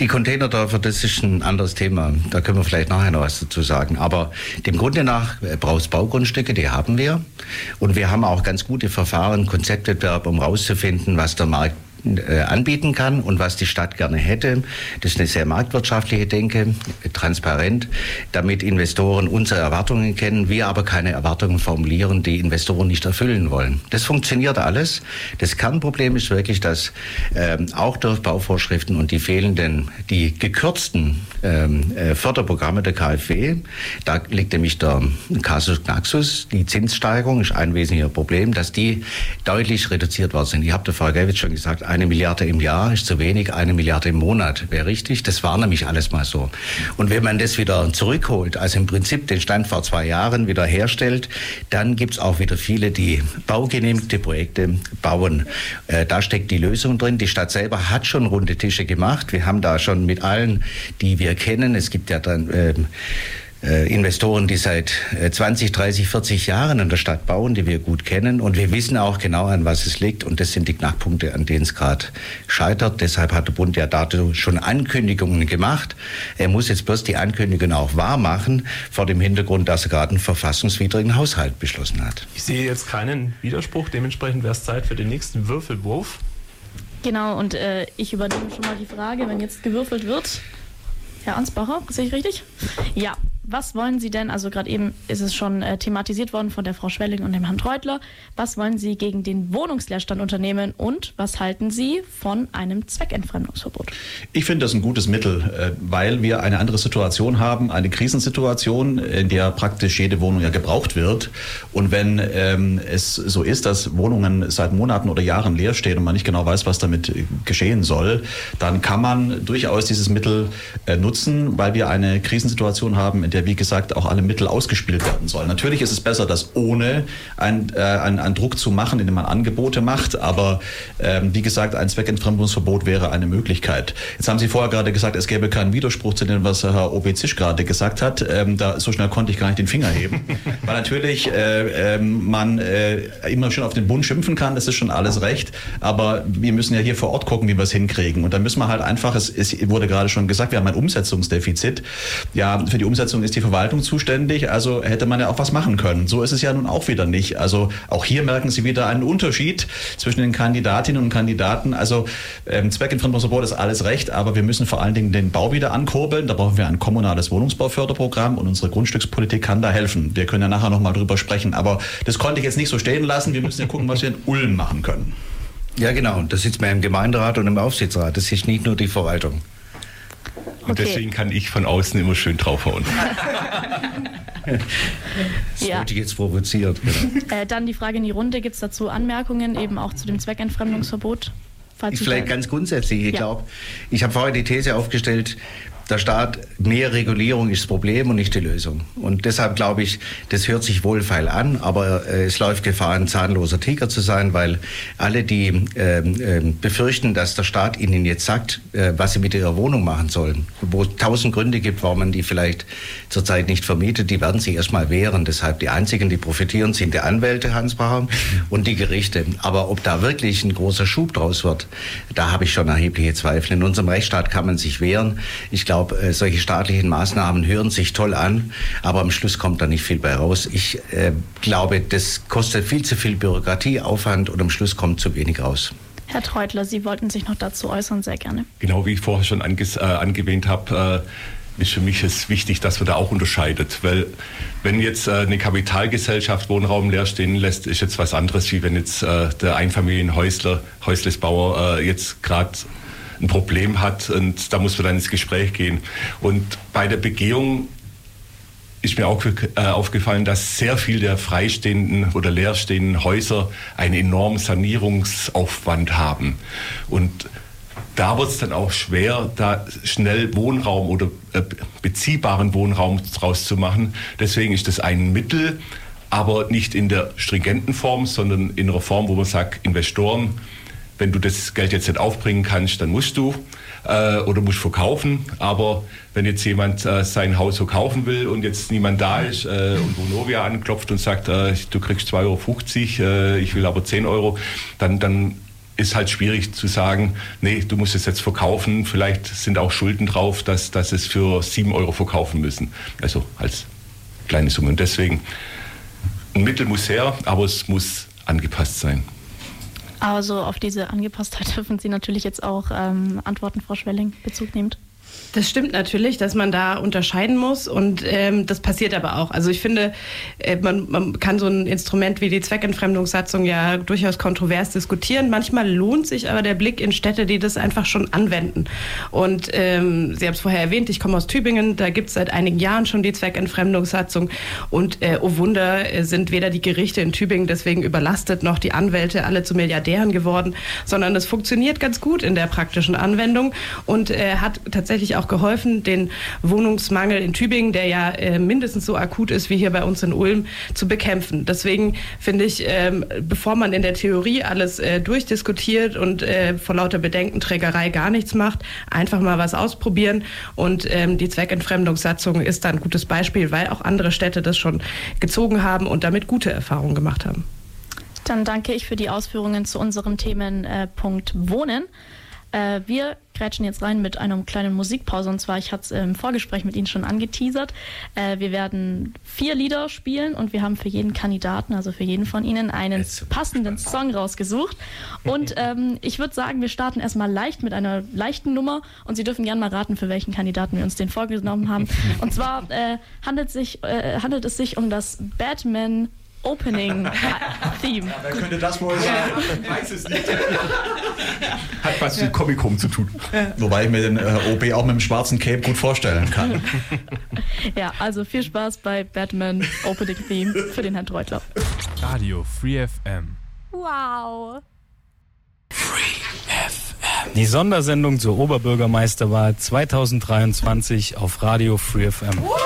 Die Containerdörfer, das ist ein anderes Thema. Da können wir vielleicht nachher noch was dazu sagen. Aber dem Grunde nach äh, braucht es Baugrundstücke, die haben wir. Und wir haben auch ganz gute Verfahren, Konzeptwettbewerb, um herauszufinden, was der Markt anbieten kann und was die Stadt gerne hätte. Das ist eine sehr marktwirtschaftliche Denke, transparent, damit Investoren unsere Erwartungen kennen, wir aber keine Erwartungen formulieren, die Investoren nicht erfüllen wollen. Das funktioniert alles. Das Kernproblem ist wirklich, dass ähm, auch durch Bauvorschriften und die fehlenden, die gekürzten ähm, äh, Förderprogramme der KfW, da liegt nämlich der Casus Knaxus, die Zinssteigerung ist ein wesentlicher Problem, dass die deutlich reduziert worden sind. Ich habe der Frau Gelwitz schon gesagt, eine Milliarde im Jahr ist zu wenig, eine Milliarde im Monat wäre richtig. Das war nämlich alles mal so. Und wenn man das wieder zurückholt, also im Prinzip den Stand vor zwei Jahren wieder herstellt, dann gibt es auch wieder viele, die baugenehmigte Projekte bauen. Äh, da steckt die Lösung drin. Die Stadt selber hat schon runde Tische gemacht. Wir haben da schon mit allen, die wir kennen, es gibt ja dann äh, äh, Investoren, die seit 20, 30, 40 Jahren in der Stadt bauen, die wir gut kennen. Und wir wissen auch genau, an was es liegt. Und das sind die Knackpunkte, an denen es gerade scheitert. Deshalb hat der Bund ja dazu schon Ankündigungen gemacht. Er muss jetzt bloß die Ankündigungen auch wahr machen, vor dem Hintergrund, dass er gerade einen verfassungswidrigen Haushalt beschlossen hat. Ich sehe jetzt keinen Widerspruch. Dementsprechend wäre es Zeit für den nächsten Würfelwurf. Genau, und äh, ich übernehme schon mal die Frage, wenn jetzt gewürfelt wird. Herr Ansbacher, sehe ich richtig? Ja, was wollen Sie denn, also gerade eben ist es schon äh, thematisiert worden von der Frau Schwelling und dem Herrn Treutler, was wollen Sie gegen den Wohnungsleerstand unternehmen und was halten Sie von einem Zweckentfremdungsverbot? Ich finde das ein gutes Mittel, äh, weil wir eine andere Situation haben, eine Krisensituation, in der praktisch jede Wohnung ja gebraucht wird. Und wenn ähm, es so ist, dass Wohnungen seit Monaten oder Jahren leer stehen und man nicht genau weiß, was damit geschehen soll, dann kann man durchaus dieses Mittel äh, nutzen, weil wir eine Krisensituation haben, in der, wie gesagt, auch alle Mittel ausgespielt werden sollen. Natürlich ist es besser, das ohne einen, äh, einen, einen Druck zu machen, indem man Angebote macht. Aber ähm, wie gesagt, ein Zweckentfremdungsverbot wäre eine Möglichkeit. Jetzt haben Sie vorher gerade gesagt, es gäbe keinen Widerspruch zu dem, was Herr OB Zisch gerade gesagt hat. Ähm, da, so schnell konnte ich gar nicht den Finger heben. Weil natürlich äh, äh, man immer schon auf den Bund schimpfen kann, das ist schon alles recht. Aber wir müssen ja hier vor Ort gucken, wie wir es hinkriegen. Und dann müssen wir halt einfach, es, es wurde gerade schon gesagt, wir haben ein Umsetzungsdefizit. Ja, für die Umsetzung ist die Verwaltung zuständig, also hätte man ja auch was machen können. So ist es ja nun auch wieder nicht. Also auch hier merken Sie wieder einen Unterschied zwischen den Kandidatinnen und Kandidaten. Also ähm, Zweckentfremdungsverbot ist alles recht, aber wir müssen vor allen Dingen den Bau wieder ankurbeln. Da brauchen wir ein kommunales Wohnungsbauförderprogramm und unsere Grundstückspolitik kann da helfen. Wir können ja nachher nochmal drüber sprechen. Aber das konnte ich jetzt nicht so stehen lassen. Wir müssen ja gucken, was wir in Ulm machen können. Ja, genau. Das sitzt mir im Gemeinderat und im Aufsichtsrat. Das ist nicht nur die Verwaltung. Und okay. deswegen kann ich von außen immer schön draufhauen. das ja. wurde jetzt provoziert. Genau. Äh, dann die Frage in die Runde: Gibt es dazu Anmerkungen, eben auch zu dem Zweckentfremdungsverbot? Vielleicht ganz grundsätzlich. Ich ja. glaube, ich habe vorher die These aufgestellt, der Staat, mehr Regulierung ist das Problem und nicht die Lösung. Und deshalb glaube ich, das hört sich wohlfeil an, aber äh, es läuft Gefahr, ein zahnloser Tiger zu sein, weil alle, die äh, äh, befürchten, dass der Staat ihnen jetzt sagt, äh, was sie mit ihrer Wohnung machen sollen, wo es tausend Gründe gibt, warum man die vielleicht zurzeit nicht vermietet, die werden sich erstmal wehren. Deshalb die einzigen, die profitieren, sind die Anwälte, Hans Braun, und die Gerichte. Aber ob da wirklich ein großer Schub draus wird, da habe ich schon erhebliche Zweifel. In unserem Rechtsstaat kann man sich wehren. Ich glaube, glaube, äh, solche staatlichen Maßnahmen hören sich toll an, aber am Schluss kommt da nicht viel bei raus. Ich äh, glaube, das kostet viel zu viel Bürokratie, Aufwand und am Schluss kommt zu wenig raus. Herr Treutler, Sie wollten sich noch dazu äußern, sehr gerne. Genau, wie ich vorher schon anges, äh, angewähnt habe, äh, ist für mich es wichtig, dass man da auch unterscheidet. Weil wenn jetzt äh, eine Kapitalgesellschaft Wohnraum leer stehen lässt, ist jetzt was anderes, wie wenn jetzt äh, der Einfamilienhäusler, Häuslesbauer äh, jetzt gerade ein Problem hat und da muss man dann ins Gespräch gehen. Und bei der Begehung ist mir auch äh, aufgefallen, dass sehr viel der freistehenden oder leerstehenden Häuser einen enormen Sanierungsaufwand haben. Und da wird es dann auch schwer, da schnell Wohnraum oder äh, beziehbaren Wohnraum draus zu machen. Deswegen ist das ein Mittel, aber nicht in der stringenten Form, sondern in einer Form, wo man sagt, Investoren wenn du das Geld jetzt nicht aufbringen kannst, dann musst du äh, oder musst verkaufen. Aber wenn jetzt jemand äh, sein Haus verkaufen will und jetzt niemand da ist äh, und Vonovia anklopft und sagt, äh, du kriegst 2,50 Euro, äh, ich will aber 10 Euro, dann, dann ist halt schwierig zu sagen, nee, du musst es jetzt verkaufen. Vielleicht sind auch Schulden drauf, dass, dass es für 7 Euro verkaufen müssen. Also als kleine Summe. Und deswegen, ein Mittel muss her, aber es muss angepasst sein. Also auf diese Angepasstheit dürfen Sie natürlich jetzt auch ähm, antworten, Frau Schwelling, Bezug nehmt. Das stimmt natürlich, dass man da unterscheiden muss und ähm, das passiert aber auch. Also ich finde, äh, man, man, kann so ein Instrument wie die Zweckentfremdungssatzung ja durchaus kontrovers diskutieren. Manchmal lohnt sich aber der Blick in Städte, die das einfach schon anwenden. Und ähm, Sie haben es vorher erwähnt, ich komme aus Tübingen, da gibt es seit einigen Jahren schon die Zweckentfremdungssatzung und äh, oh Wunder, äh, sind weder die Gerichte in Tübingen deswegen überlastet, noch die Anwälte alle zu Milliardären geworden, sondern es funktioniert ganz gut in der praktischen Anwendung und äh, hat tatsächlich auch auch geholfen, den Wohnungsmangel in Tübingen, der ja äh, mindestens so akut ist wie hier bei uns in Ulm, zu bekämpfen. Deswegen finde ich, ähm, bevor man in der Theorie alles äh, durchdiskutiert und äh, vor lauter Bedenkenträgerei gar nichts macht, einfach mal was ausprobieren. Und ähm, die Zweckentfremdungssatzung ist da ein gutes Beispiel, weil auch andere Städte das schon gezogen haben und damit gute Erfahrungen gemacht haben. Dann danke ich für die Ausführungen zu unserem Themenpunkt Wohnen. Äh, wir krätschen jetzt rein mit einer kleinen Musikpause. Und zwar, ich hatte es im Vorgespräch mit Ihnen schon angeteasert. Äh, wir werden vier Lieder spielen und wir haben für jeden Kandidaten, also für jeden von Ihnen, einen passenden Song rausgesucht. Und ähm, ich würde sagen, wir starten erstmal leicht mit einer leichten Nummer und Sie dürfen gerne mal raten, für welchen Kandidaten wir uns den vorgenommen haben. Und zwar äh, handelt, sich, äh, handelt es sich um das Batman Opening Theme. Ja, wer könnte das wohl sein? Ich weiß es nicht. Hat was mit Comic Home zu tun. Wobei ich mir den äh, OB auch mit dem schwarzen Cape gut vorstellen kann. Ja, also viel Spaß bei Batman Opening Theme für den Herrn Treutler. Radio Free FM. Wow. Free FM. Die Sondersendung zur Oberbürgermeisterwahl 2023 auf Radio Free FM. Wow.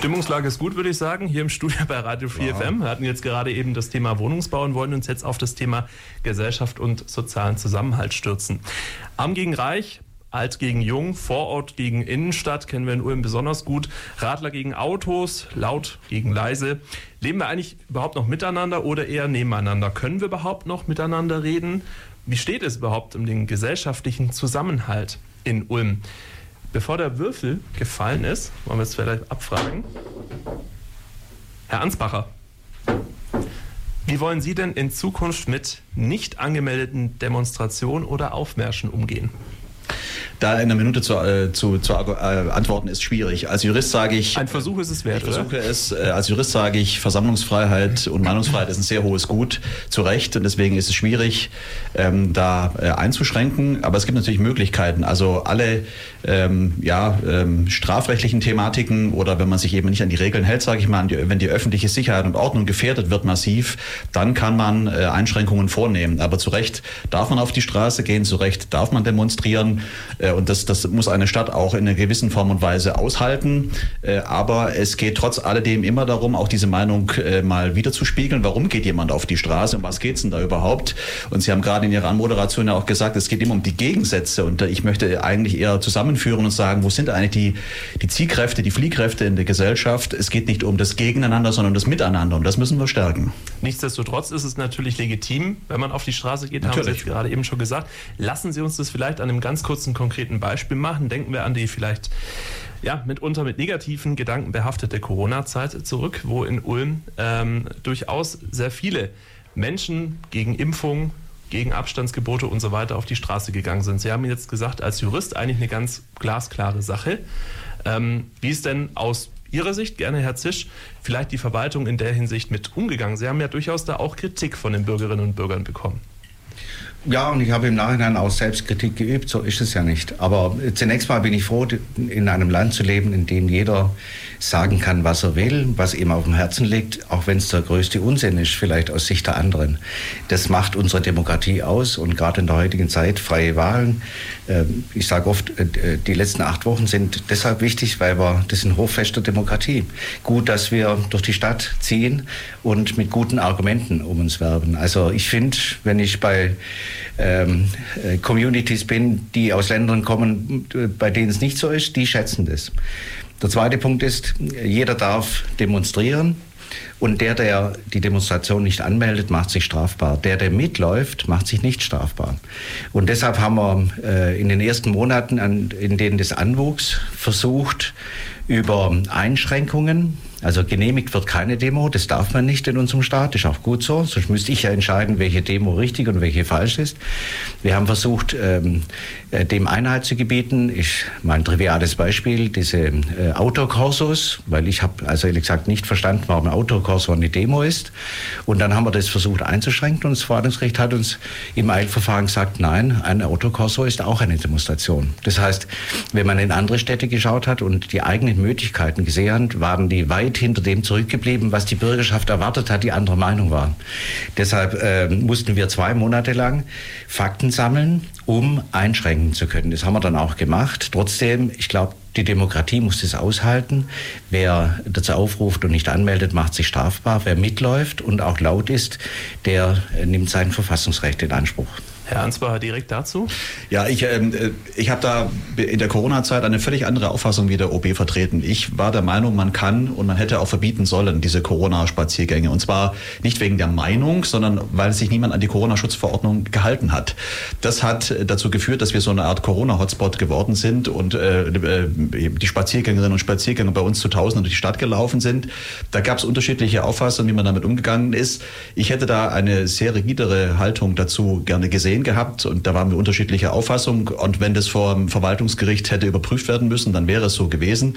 Stimmungslage ist gut, würde ich sagen, hier im Studio bei Radio 4 wow. FM. Wir hatten jetzt gerade eben das Thema Wohnungsbau und wollen uns jetzt auf das Thema Gesellschaft und sozialen Zusammenhalt stürzen. Arm gegen Reich, Alt gegen Jung, Vorort gegen Innenstadt kennen wir in Ulm besonders gut. Radler gegen Autos, laut gegen leise. Leben wir eigentlich überhaupt noch miteinander oder eher nebeneinander? Können wir überhaupt noch miteinander reden? Wie steht es überhaupt um den gesellschaftlichen Zusammenhalt in Ulm? Bevor der Würfel gefallen ist, wollen wir es vielleicht abfragen. Herr Ansbacher, wie wollen Sie denn in Zukunft mit nicht angemeldeten Demonstrationen oder Aufmärschen umgehen? Da in einer Minute zu, äh, zu, zu äh, antworten ist schwierig. Als Jurist sage ich. Ein Versuch ist es wert. Ich versuche oder? es. Äh, als Jurist sage ich, Versammlungsfreiheit und Meinungsfreiheit ist ein sehr hohes Gut, zu Recht. Und deswegen ist es schwierig, ähm, da äh, einzuschränken. Aber es gibt natürlich Möglichkeiten. Also alle ähm, ja, ähm, strafrechtlichen Thematiken oder wenn man sich eben nicht an die Regeln hält, sage ich mal, wenn die öffentliche Sicherheit und Ordnung gefährdet wird massiv, dann kann man äh, Einschränkungen vornehmen. Aber zu Recht darf man auf die Straße gehen, zu Recht darf man demonstrieren. Äh, und das, das muss eine Stadt auch in einer gewissen Form und Weise aushalten. Äh, aber es geht trotz alledem immer darum, auch diese Meinung äh, mal wiederzuspiegeln. Warum geht jemand auf die Straße? Um was geht es denn da überhaupt? Und Sie haben gerade in Ihrer Anmoderation ja auch gesagt, es geht immer um die Gegensätze. Und ich möchte eigentlich eher zusammenführen und sagen, wo sind eigentlich die, die Zielkräfte, die Fliehkräfte in der Gesellschaft? Es geht nicht um das Gegeneinander, sondern um das Miteinander. Und das müssen wir stärken. Nichtsdestotrotz ist es natürlich legitim, wenn man auf die Straße geht, natürlich. haben Sie jetzt gerade eben schon gesagt. Lassen Sie uns das vielleicht an einem ganz kurzen, konkreten konkreten Beispiel machen. Denken wir an die vielleicht ja, mitunter mit negativen Gedanken behaftete Corona-Zeit zurück, wo in Ulm ähm, durchaus sehr viele Menschen gegen Impfung, gegen Abstandsgebote und so weiter auf die Straße gegangen sind. Sie haben jetzt gesagt, als Jurist eigentlich eine ganz glasklare Sache. Ähm, wie ist denn aus Ihrer Sicht, gerne Herr Zisch, vielleicht die Verwaltung in der Hinsicht mit umgegangen? Sie haben ja durchaus da auch Kritik von den Bürgerinnen und Bürgern bekommen. Ja, und ich habe im Nachhinein auch Selbstkritik geübt, so ist es ja nicht. Aber zunächst mal bin ich froh, in einem Land zu leben, in dem jeder sagen kann, was er will, was ihm auf dem Herzen liegt, auch wenn es der größte Unsinn ist, vielleicht aus Sicht der anderen. Das macht unsere Demokratie aus und gerade in der heutigen Zeit freie Wahlen. Ähm, ich sage oft, äh, die letzten acht Wochen sind deshalb wichtig, weil wir, das sind Hochfest der Demokratie. Gut, dass wir durch die Stadt ziehen und mit guten Argumenten um uns werben. Also ich finde, wenn ich bei ähm, äh, Communities bin, die aus Ländern kommen, bei denen es nicht so ist, die schätzen das. Der zweite Punkt ist, jeder darf demonstrieren. Und der, der die Demonstration nicht anmeldet, macht sich strafbar. Der, der mitläuft, macht sich nicht strafbar. Und deshalb haben wir äh, in den ersten Monaten, an, in denen das anwuchs, versucht, über Einschränkungen also genehmigt wird keine Demo, das darf man nicht in unserem Staat, ist auch gut so, sonst müsste ich ja entscheiden, welche Demo richtig und welche falsch ist. Wir haben versucht, ähm, äh, dem Einhalt zu gebieten. Ich mein triviales Beispiel, diese äh, Autokorsos, weil ich habe also ehrlich gesagt nicht verstanden, warum ein Autokorso eine Demo ist. Und dann haben wir das versucht einzuschränken und das Verwaltungsgericht hat uns im Eilverfahren gesagt, nein, ein Autokorso ist auch eine Demonstration. Das heißt, wenn man in andere Städte geschaut hat und die eigenen Möglichkeiten gesehen hat, waren die weit hinter dem zurückgeblieben, was die Bürgerschaft erwartet hat, die andere Meinung war. Deshalb äh, mussten wir zwei Monate lang Fakten sammeln, um einschränken zu können. Das haben wir dann auch gemacht. Trotzdem, ich glaube, die Demokratie muss das aushalten. Wer dazu aufruft und nicht anmeldet, macht sich strafbar. Wer mitläuft und auch laut ist, der äh, nimmt sein Verfassungsrecht in Anspruch. Herr Ansbauer, direkt dazu? Ja, ich, ähm, äh, ich habe da in der Corona-Zeit eine völlig andere Auffassung wie der OB vertreten. Ich war der Meinung, man kann und man hätte auch verbieten sollen, diese Corona-Spaziergänge. Und zwar nicht wegen der Meinung, sondern weil sich niemand an die Corona-Schutzverordnung gehalten hat. Das hat dazu geführt, dass wir so eine Art Corona-Hotspot geworden sind und äh, äh die Spaziergängerinnen und Spaziergänger bei uns zu Tausenden durch die Stadt gelaufen sind. Da gab es unterschiedliche Auffassungen, wie man damit umgegangen ist. Ich hätte da eine sehr rigidere Haltung dazu gerne gesehen Ideen gehabt und da waren wir unterschiedlicher Auffassung. Und wenn das vor dem Verwaltungsgericht hätte überprüft werden müssen, dann wäre es so gewesen.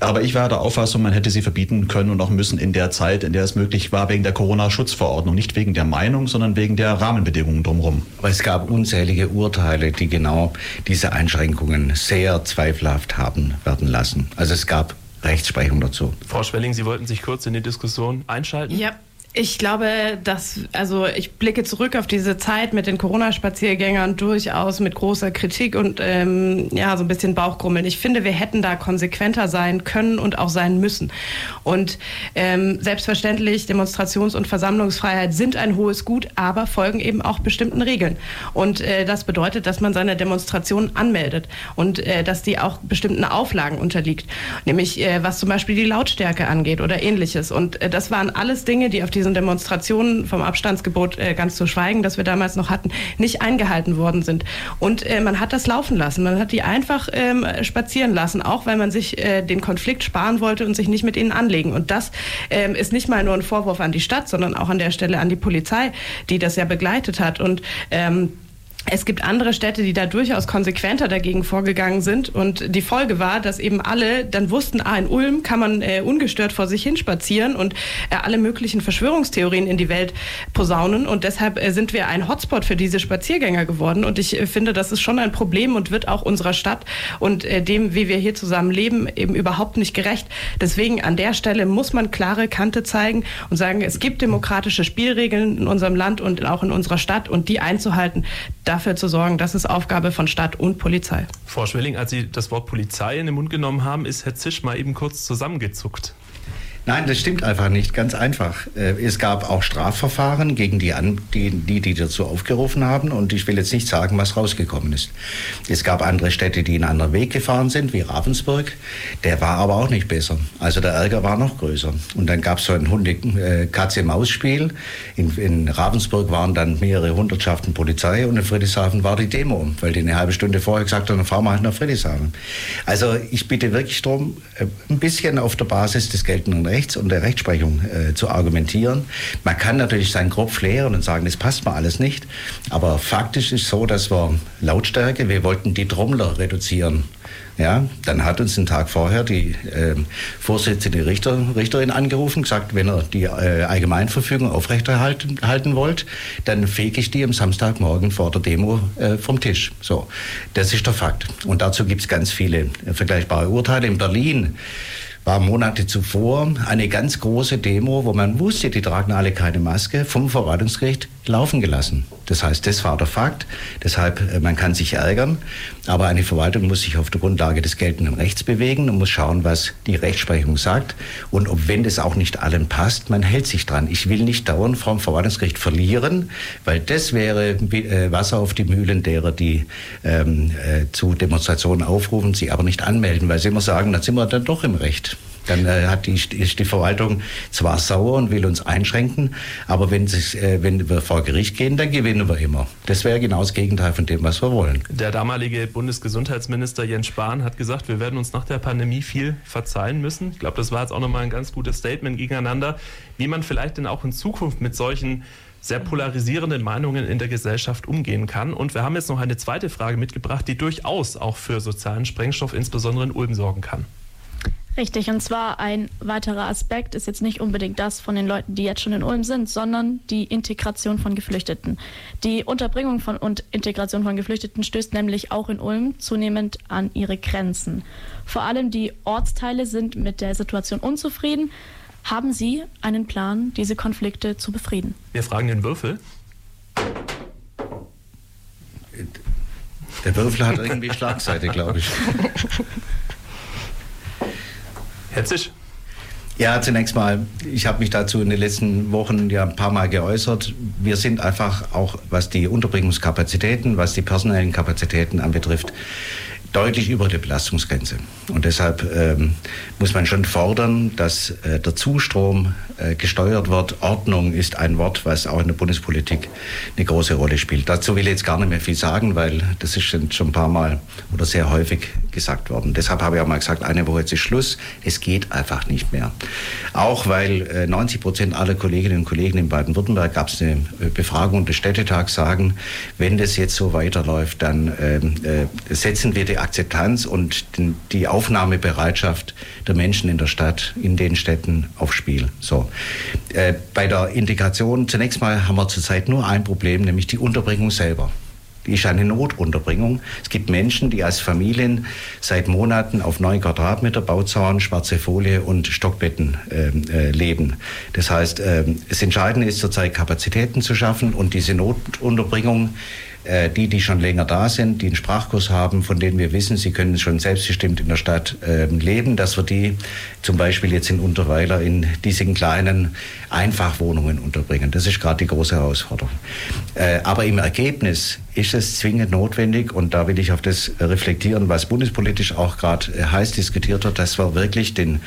Aber ich war der Auffassung, man hätte sie verbieten können und auch müssen in der Zeit, in der es möglich war, wegen der Corona-Schutzverordnung. Nicht wegen der Meinung, sondern wegen der Rahmenbedingungen drumherum. Aber es gab unzählige Urteile, die genau diese Einschränkungen sehr zweifelhaft haben werden lassen. Also es gab Rechtsprechung dazu. Frau Schwelling, Sie wollten sich kurz in die Diskussion einschalten? Ja, ich glaube, dass, also ich blicke zurück auf diese Zeit mit den Corona-Spaziergängern durchaus mit großer Kritik und ähm, ja, so ein bisschen Bauchgrummeln. Ich finde, wir hätten da konsequenter sein können und auch sein müssen. Und ähm, selbstverständlich, Demonstrations- und Versammlungsfreiheit sind ein hohes Gut, aber folgen eben auch bestimmten Regeln. Und äh, das bedeutet, dass man seine Demonstration anmeldet und äh, dass die auch bestimmten Auflagen unterliegt. Nämlich äh, was zum Beispiel die Lautstärke angeht oder ähnliches. Und äh, das waren alles Dinge, die auf diese diesen Demonstrationen vom Abstandsgebot äh, ganz zu schweigen, das wir damals noch hatten, nicht eingehalten worden sind. Und äh, man hat das laufen lassen. Man hat die einfach ähm, spazieren lassen, auch weil man sich äh, den Konflikt sparen wollte und sich nicht mit ihnen anlegen. Und das ähm, ist nicht mal nur ein Vorwurf an die Stadt, sondern auch an der Stelle an die Polizei, die das ja begleitet hat. Und ähm, es gibt andere Städte, die da durchaus konsequenter dagegen vorgegangen sind. Und die Folge war, dass eben alle dann wussten, ah, in Ulm kann man äh, ungestört vor sich hin spazieren und äh, alle möglichen Verschwörungstheorien in die Welt posaunen. Und deshalb äh, sind wir ein Hotspot für diese Spaziergänger geworden. Und ich äh, finde, das ist schon ein Problem und wird auch unserer Stadt und äh, dem, wie wir hier zusammen leben, eben überhaupt nicht gerecht. Deswegen an der Stelle muss man klare Kante zeigen und sagen, es gibt demokratische Spielregeln in unserem Land und auch in unserer Stadt und die einzuhalten. Da dafür zu sorgen, das ist Aufgabe von Stadt und Polizei. Frau Schwelling, als Sie das Wort Polizei in den Mund genommen haben, ist Herr Zisch mal eben kurz zusammengezuckt. Nein, das stimmt einfach nicht. Ganz einfach. Äh, es gab auch Strafverfahren gegen die, die, die, dazu aufgerufen haben. Und ich will jetzt nicht sagen, was rausgekommen ist. Es gab andere Städte, die einen anderen Weg gefahren sind, wie Ravensburg. Der war aber auch nicht besser. Also der Ärger war noch größer. Und dann gab es so ein Hunde-Katze-Maus-Spiel. In, in, Ravensburg waren dann mehrere Hundertschaften Polizei und in Friedrichshafen war die Demo, weil die eine halbe Stunde vorher gesagt haben, dann fahren wir halt nach Friedrichshafen. Also ich bitte wirklich darum, äh, ein bisschen auf der Basis des geltenden Rechts Rechts und der Rechtsprechung äh, zu argumentieren. Man kann natürlich seinen Kopf leeren und sagen, das passt mir alles nicht. Aber faktisch ist so, dass wir Lautstärke, wir wollten die Trommler reduzieren. Ja, dann hat uns einen Tag vorher die äh, Vorsitzende Richter, Richterin angerufen, gesagt, wenn ihr die äh, Allgemeinverfügung aufrechterhalten halten wollt, dann fege ich die am Samstagmorgen vor der Demo äh, vom Tisch. So, das ist der Fakt. Und dazu gibt es ganz viele äh, vergleichbare Urteile. In Berlin war Monate zuvor eine ganz große Demo, wo man wusste, die tragen alle keine Maske, vom Verwaltungsgericht laufen gelassen. Das heißt, das war der Fakt. Deshalb, äh, man kann sich ärgern, aber eine Verwaltung muss sich auf der Grundlage des geltenden Rechts bewegen und muss schauen, was die Rechtsprechung sagt. Und ob, wenn das auch nicht allen passt, man hält sich dran. Ich will nicht dauernd vom Verwaltungsgericht verlieren, weil das wäre äh, Wasser auf die Mühlen derer, die ähm, äh, zu Demonstrationen aufrufen, sie aber nicht anmelden, weil sie immer sagen, dann sind wir dann doch im Recht. Dann äh, hat die, ist die Verwaltung zwar sauer und will uns einschränken, aber wenn, sich, äh, wenn wir vor Gericht gehen, dann gewinnen wir immer. Das wäre genau das Gegenteil von dem, was wir wollen. Der damalige Bundesgesundheitsminister Jens Spahn hat gesagt, wir werden uns nach der Pandemie viel verzeihen müssen. Ich glaube, das war jetzt auch nochmal ein ganz gutes Statement gegeneinander, wie man vielleicht denn auch in Zukunft mit solchen sehr polarisierenden Meinungen in der Gesellschaft umgehen kann. Und wir haben jetzt noch eine zweite Frage mitgebracht, die durchaus auch für sozialen Sprengstoff, insbesondere in Ulm, sorgen kann. Richtig, und zwar ein weiterer Aspekt ist jetzt nicht unbedingt das von den Leuten, die jetzt schon in Ulm sind, sondern die Integration von Geflüchteten. Die Unterbringung von und Integration von Geflüchteten stößt nämlich auch in Ulm zunehmend an ihre Grenzen. Vor allem die Ortsteile sind mit der Situation unzufrieden. Haben Sie einen Plan, diese Konflikte zu befrieden? Wir fragen den Würfel. Der Würfel hat irgendwie Schlagseite, glaube ich. Herzlich. Ja, zunächst mal, ich habe mich dazu in den letzten Wochen ja ein paar Mal geäußert. Wir sind einfach auch, was die Unterbringungskapazitäten, was die personellen Kapazitäten anbetrifft, deutlich über der Belastungsgrenze. Und deshalb ähm, muss man schon fordern, dass äh, der Zustrom äh, gesteuert wird. Ordnung ist ein Wort, was auch in der Bundespolitik eine große Rolle spielt. Dazu will ich jetzt gar nicht mehr viel sagen, weil das ist schon, ein paar Mal oder sehr häufig gesagt worden. Deshalb habe ich auch mal gesagt, eine Woche ist Schluss. Es geht einfach nicht mehr. Auch weil äh, 90 Prozent aller Kolleginnen und Kollegen in Baden-Württemberg gab es eine äh, Befragung des Städtetags sagen, wenn das jetzt so weiterläuft, dann ähm, äh, setzen wir die Akzeptanz und die Aufnahmebereitschaft der Menschen in der Stadt, in den Städten aufs Spiel. So. Äh, bei der Integration zunächst mal haben wir zurzeit nur ein Problem, nämlich die Unterbringung selber. Die ist eine Notunterbringung. Es gibt Menschen, die als Familien seit Monaten auf neun Quadratmeter Bauzaun, schwarze Folie und Stockbetten äh, äh, leben. Das heißt, äh, das Entscheidende ist zurzeit Kapazitäten zu schaffen und diese Notunterbringung äh, die, die schon länger da sind, die einen Sprachkurs haben, von denen wir wissen, sie können schon selbstbestimmt in der Stadt äh, leben, dass wir die zum Beispiel jetzt in Unterweiler in diesen kleinen Einfachwohnungen unterbringen. Das ist gerade die große Herausforderung. Äh, aber im Ergebnis ist es zwingend notwendig, und da will ich auf das reflektieren, was bundespolitisch auch gerade äh, heiß diskutiert wird, dass wir wirklich den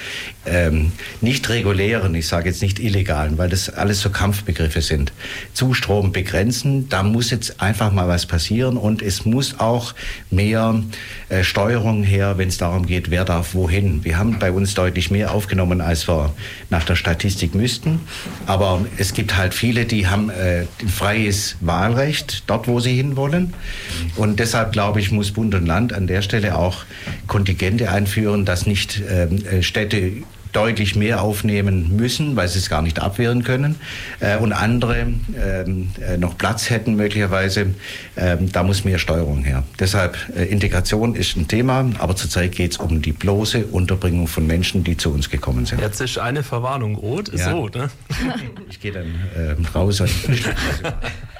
ähm, nicht regulären, ich sage jetzt nicht illegalen, weil das alles so Kampfbegriffe sind, Zustrom begrenzen. Da muss jetzt einfach mal was passieren und es muss auch mehr äh, Steuerung her, wenn es darum geht, wer darf wohin. Wir haben bei uns deutlich mehr aufgenommen, als wir nach der Statistik müssten. Aber es gibt halt viele, die haben äh, freies Wahlrecht dort, wo sie hinwollen. Und deshalb glaube ich, muss Bund und Land an der Stelle auch Kontingente einführen, dass nicht ähm, äh, Städte deutlich mehr aufnehmen müssen, weil sie es gar nicht abwehren können. Äh, und andere ähm, äh, noch Platz hätten möglicherweise. Ähm, da muss mehr Steuerung her. Deshalb äh, Integration ist ein Thema, aber zurzeit geht es um die bloße Unterbringung von Menschen, die zu uns gekommen sind. Jetzt ist eine Verwarnung. Rot ist ja. rot, ne? Ich gehe dann ähm, raus.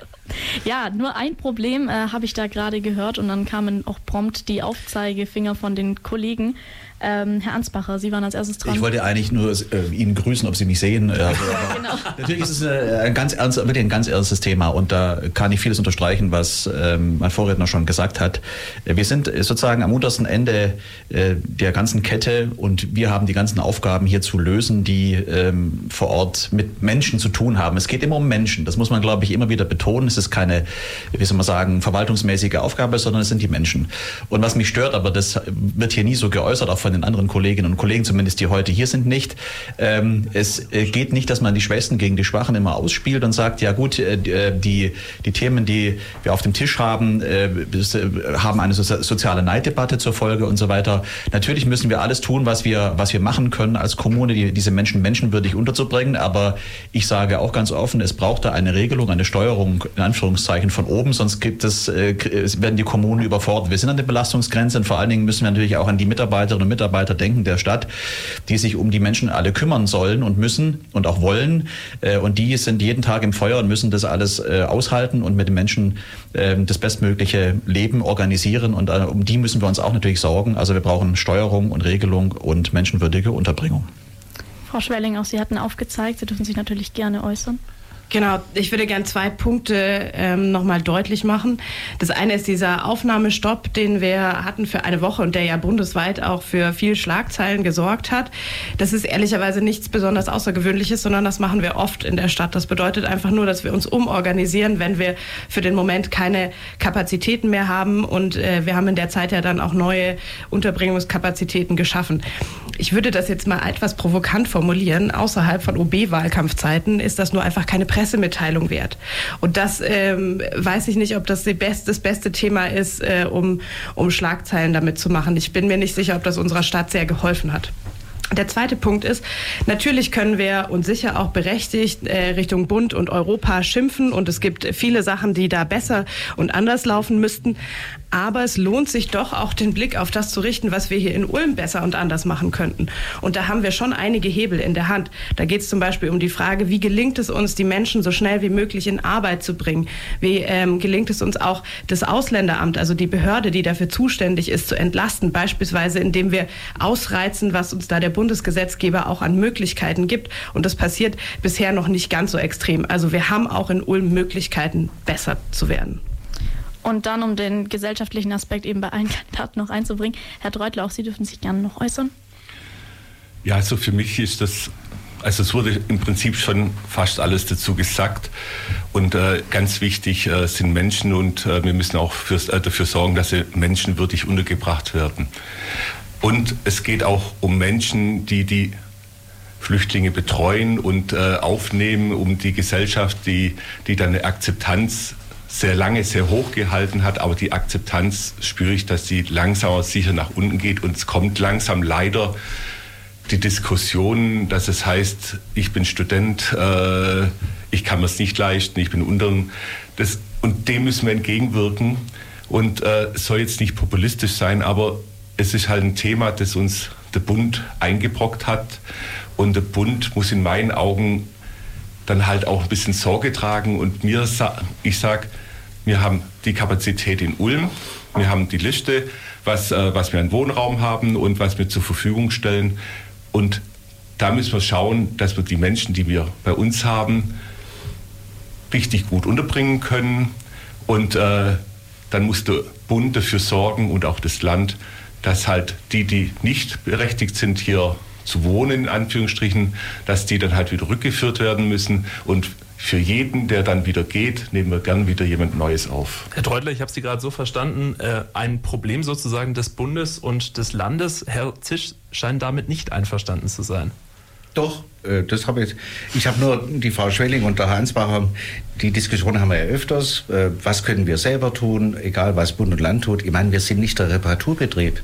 Ja, nur ein Problem äh, habe ich da gerade gehört und dann kamen auch prompt die Aufzeigefinger von den Kollegen. Ähm, Herr Ansbacher, Sie waren als erstes dran. Ich wollte eigentlich nur äh, Ihnen grüßen, ob Sie mich sehen. Äh, genau. Natürlich ist es äh, ein ganz ernst, wirklich ein ganz ernstes Thema und da kann ich vieles unterstreichen, was ähm, mein Vorredner schon gesagt hat. Wir sind sozusagen am untersten Ende äh, der ganzen Kette und wir haben die ganzen Aufgaben hier zu lösen, die ähm, vor Ort mit Menschen zu tun haben. Es geht immer um Menschen. Das muss man, glaube ich, immer wieder betonen. Es ist keine, wie soll man sagen, verwaltungsmäßige Aufgabe, sondern es sind die Menschen. Und was mich stört, aber das wird hier nie so geäußert, auch von den anderen Kolleginnen und Kollegen, zumindest die heute hier sind, nicht. Ähm, es äh, geht nicht, dass man die Schwächsten gegen die Schwachen immer ausspielt und sagt, ja gut, äh, äh die, die Themen, die wir auf dem Tisch haben, haben eine so soziale Neiddebatte zur Folge und so weiter. Natürlich müssen wir alles tun, was wir, was wir machen können als Kommune, die, diese Menschen menschenwürdig unterzubringen. Aber ich sage auch ganz offen, es braucht da eine Regelung, eine Steuerung in Anführungszeichen von oben, sonst gibt es, werden die Kommunen überfordert. Wir sind an der Belastungsgrenze und vor allen Dingen müssen wir natürlich auch an die Mitarbeiterinnen und Mitarbeiter Mitarbeiter denken der Stadt, die sich um die Menschen alle kümmern sollen und müssen und auch wollen. Äh, und die sind jeden Tag im Feuer und müssen das alles äh, aushalten und mit den Menschen ähm, das bestmögliche Leben organisieren. Und äh, um die müssen wir uns auch natürlich sorgen. Also wir brauchen Steuerung und Regelung und menschenwürdige Unterbringung. Frau Schwelling, auch Sie hatten aufgezeigt, Sie dürfen sich natürlich gerne äußern. Genau, ich würde gerne zwei Punkte ähm, nochmal deutlich machen. Das eine ist dieser Aufnahmestopp, den wir hatten für eine Woche und der ja bundesweit auch für viel Schlagzeilen gesorgt hat. Das ist ehrlicherweise nichts besonders Außergewöhnliches, sondern das machen wir oft in der Stadt. Das bedeutet einfach nur, dass wir uns umorganisieren, wenn wir für den Moment keine Kapazitäten mehr haben. Und äh, wir haben in der Zeit ja dann auch neue Unterbringungskapazitäten geschaffen. Ich würde das jetzt mal etwas provokant formulieren. Außerhalb von OB-Wahlkampfzeiten ist das nur einfach keine Pressemitteilung wert. Und das ähm, weiß ich nicht, ob das best, das beste Thema ist, äh, um, um Schlagzeilen damit zu machen. Ich bin mir nicht sicher, ob das unserer Stadt sehr geholfen hat. Der zweite Punkt ist, natürlich können wir uns sicher auch berechtigt äh, Richtung Bund und Europa schimpfen und es gibt viele Sachen, die da besser und anders laufen müssten. Aber es lohnt sich doch auch den Blick auf das zu richten, was wir hier in Ulm besser und anders machen könnten. Und da haben wir schon einige Hebel in der Hand. Da geht es zum Beispiel um die Frage, wie gelingt es uns, die Menschen so schnell wie möglich in Arbeit zu bringen? Wie ähm, gelingt es uns auch, das Ausländeramt, also die Behörde, die dafür zuständig ist, zu entlasten? Beispielsweise, indem wir ausreizen, was uns da der Bundesgesetzgeber auch an Möglichkeiten gibt. Und das passiert bisher noch nicht ganz so extrem. Also wir haben auch in Ulm Möglichkeiten, besser zu werden. Und dann, um den gesellschaftlichen Aspekt eben bei allen Kandidaten noch einzubringen, Herr Dreutler, auch Sie dürfen sich gerne noch äußern. Ja, also für mich ist das, also es wurde im Prinzip schon fast alles dazu gesagt. Und äh, ganz wichtig äh, sind Menschen und äh, wir müssen auch fürs, äh, dafür sorgen, dass sie menschenwürdig untergebracht werden. Und es geht auch um Menschen, die die Flüchtlinge betreuen und äh, aufnehmen, um die Gesellschaft, die, die dann eine Akzeptanz sehr lange sehr hoch gehalten hat, aber die Akzeptanz spüre ich, dass sie langsam aber sicher nach unten geht. Und es kommt langsam leider die Diskussion, dass es heißt, ich bin Student, äh, ich kann mir es nicht leisten, ich bin unter das und dem müssen wir entgegenwirken. Und äh, soll jetzt nicht populistisch sein, aber es ist halt ein Thema, das uns der Bund eingebrockt hat und der Bund muss in meinen Augen dann halt auch ein bisschen Sorge tragen. Und mir, ich sage, wir haben die Kapazität in Ulm, wir haben die Liste, was, äh, was wir an Wohnraum haben und was wir zur Verfügung stellen. Und da müssen wir schauen, dass wir die Menschen, die wir bei uns haben, richtig gut unterbringen können. Und äh, dann muss der Bund dafür sorgen und auch das Land, dass halt die, die nicht berechtigt sind, hier zu wohnen, in Anführungsstrichen, dass die dann halt wieder rückgeführt werden müssen. Und für jeden, der dann wieder geht, nehmen wir gern wieder jemand Neues auf. Herr Treutler, ich habe Sie gerade so verstanden, äh, ein Problem sozusagen des Bundes und des Landes. Herr Zisch scheint damit nicht einverstanden zu sein. Doch, äh, das habe ich. Ich habe nur die Frau Schwelling und der Hansbacher, die Diskussion haben wir ja öfters. Äh, was können wir selber tun, egal was Bund und Land tut? Ich meine, wir sind nicht der Reparaturbetrieb.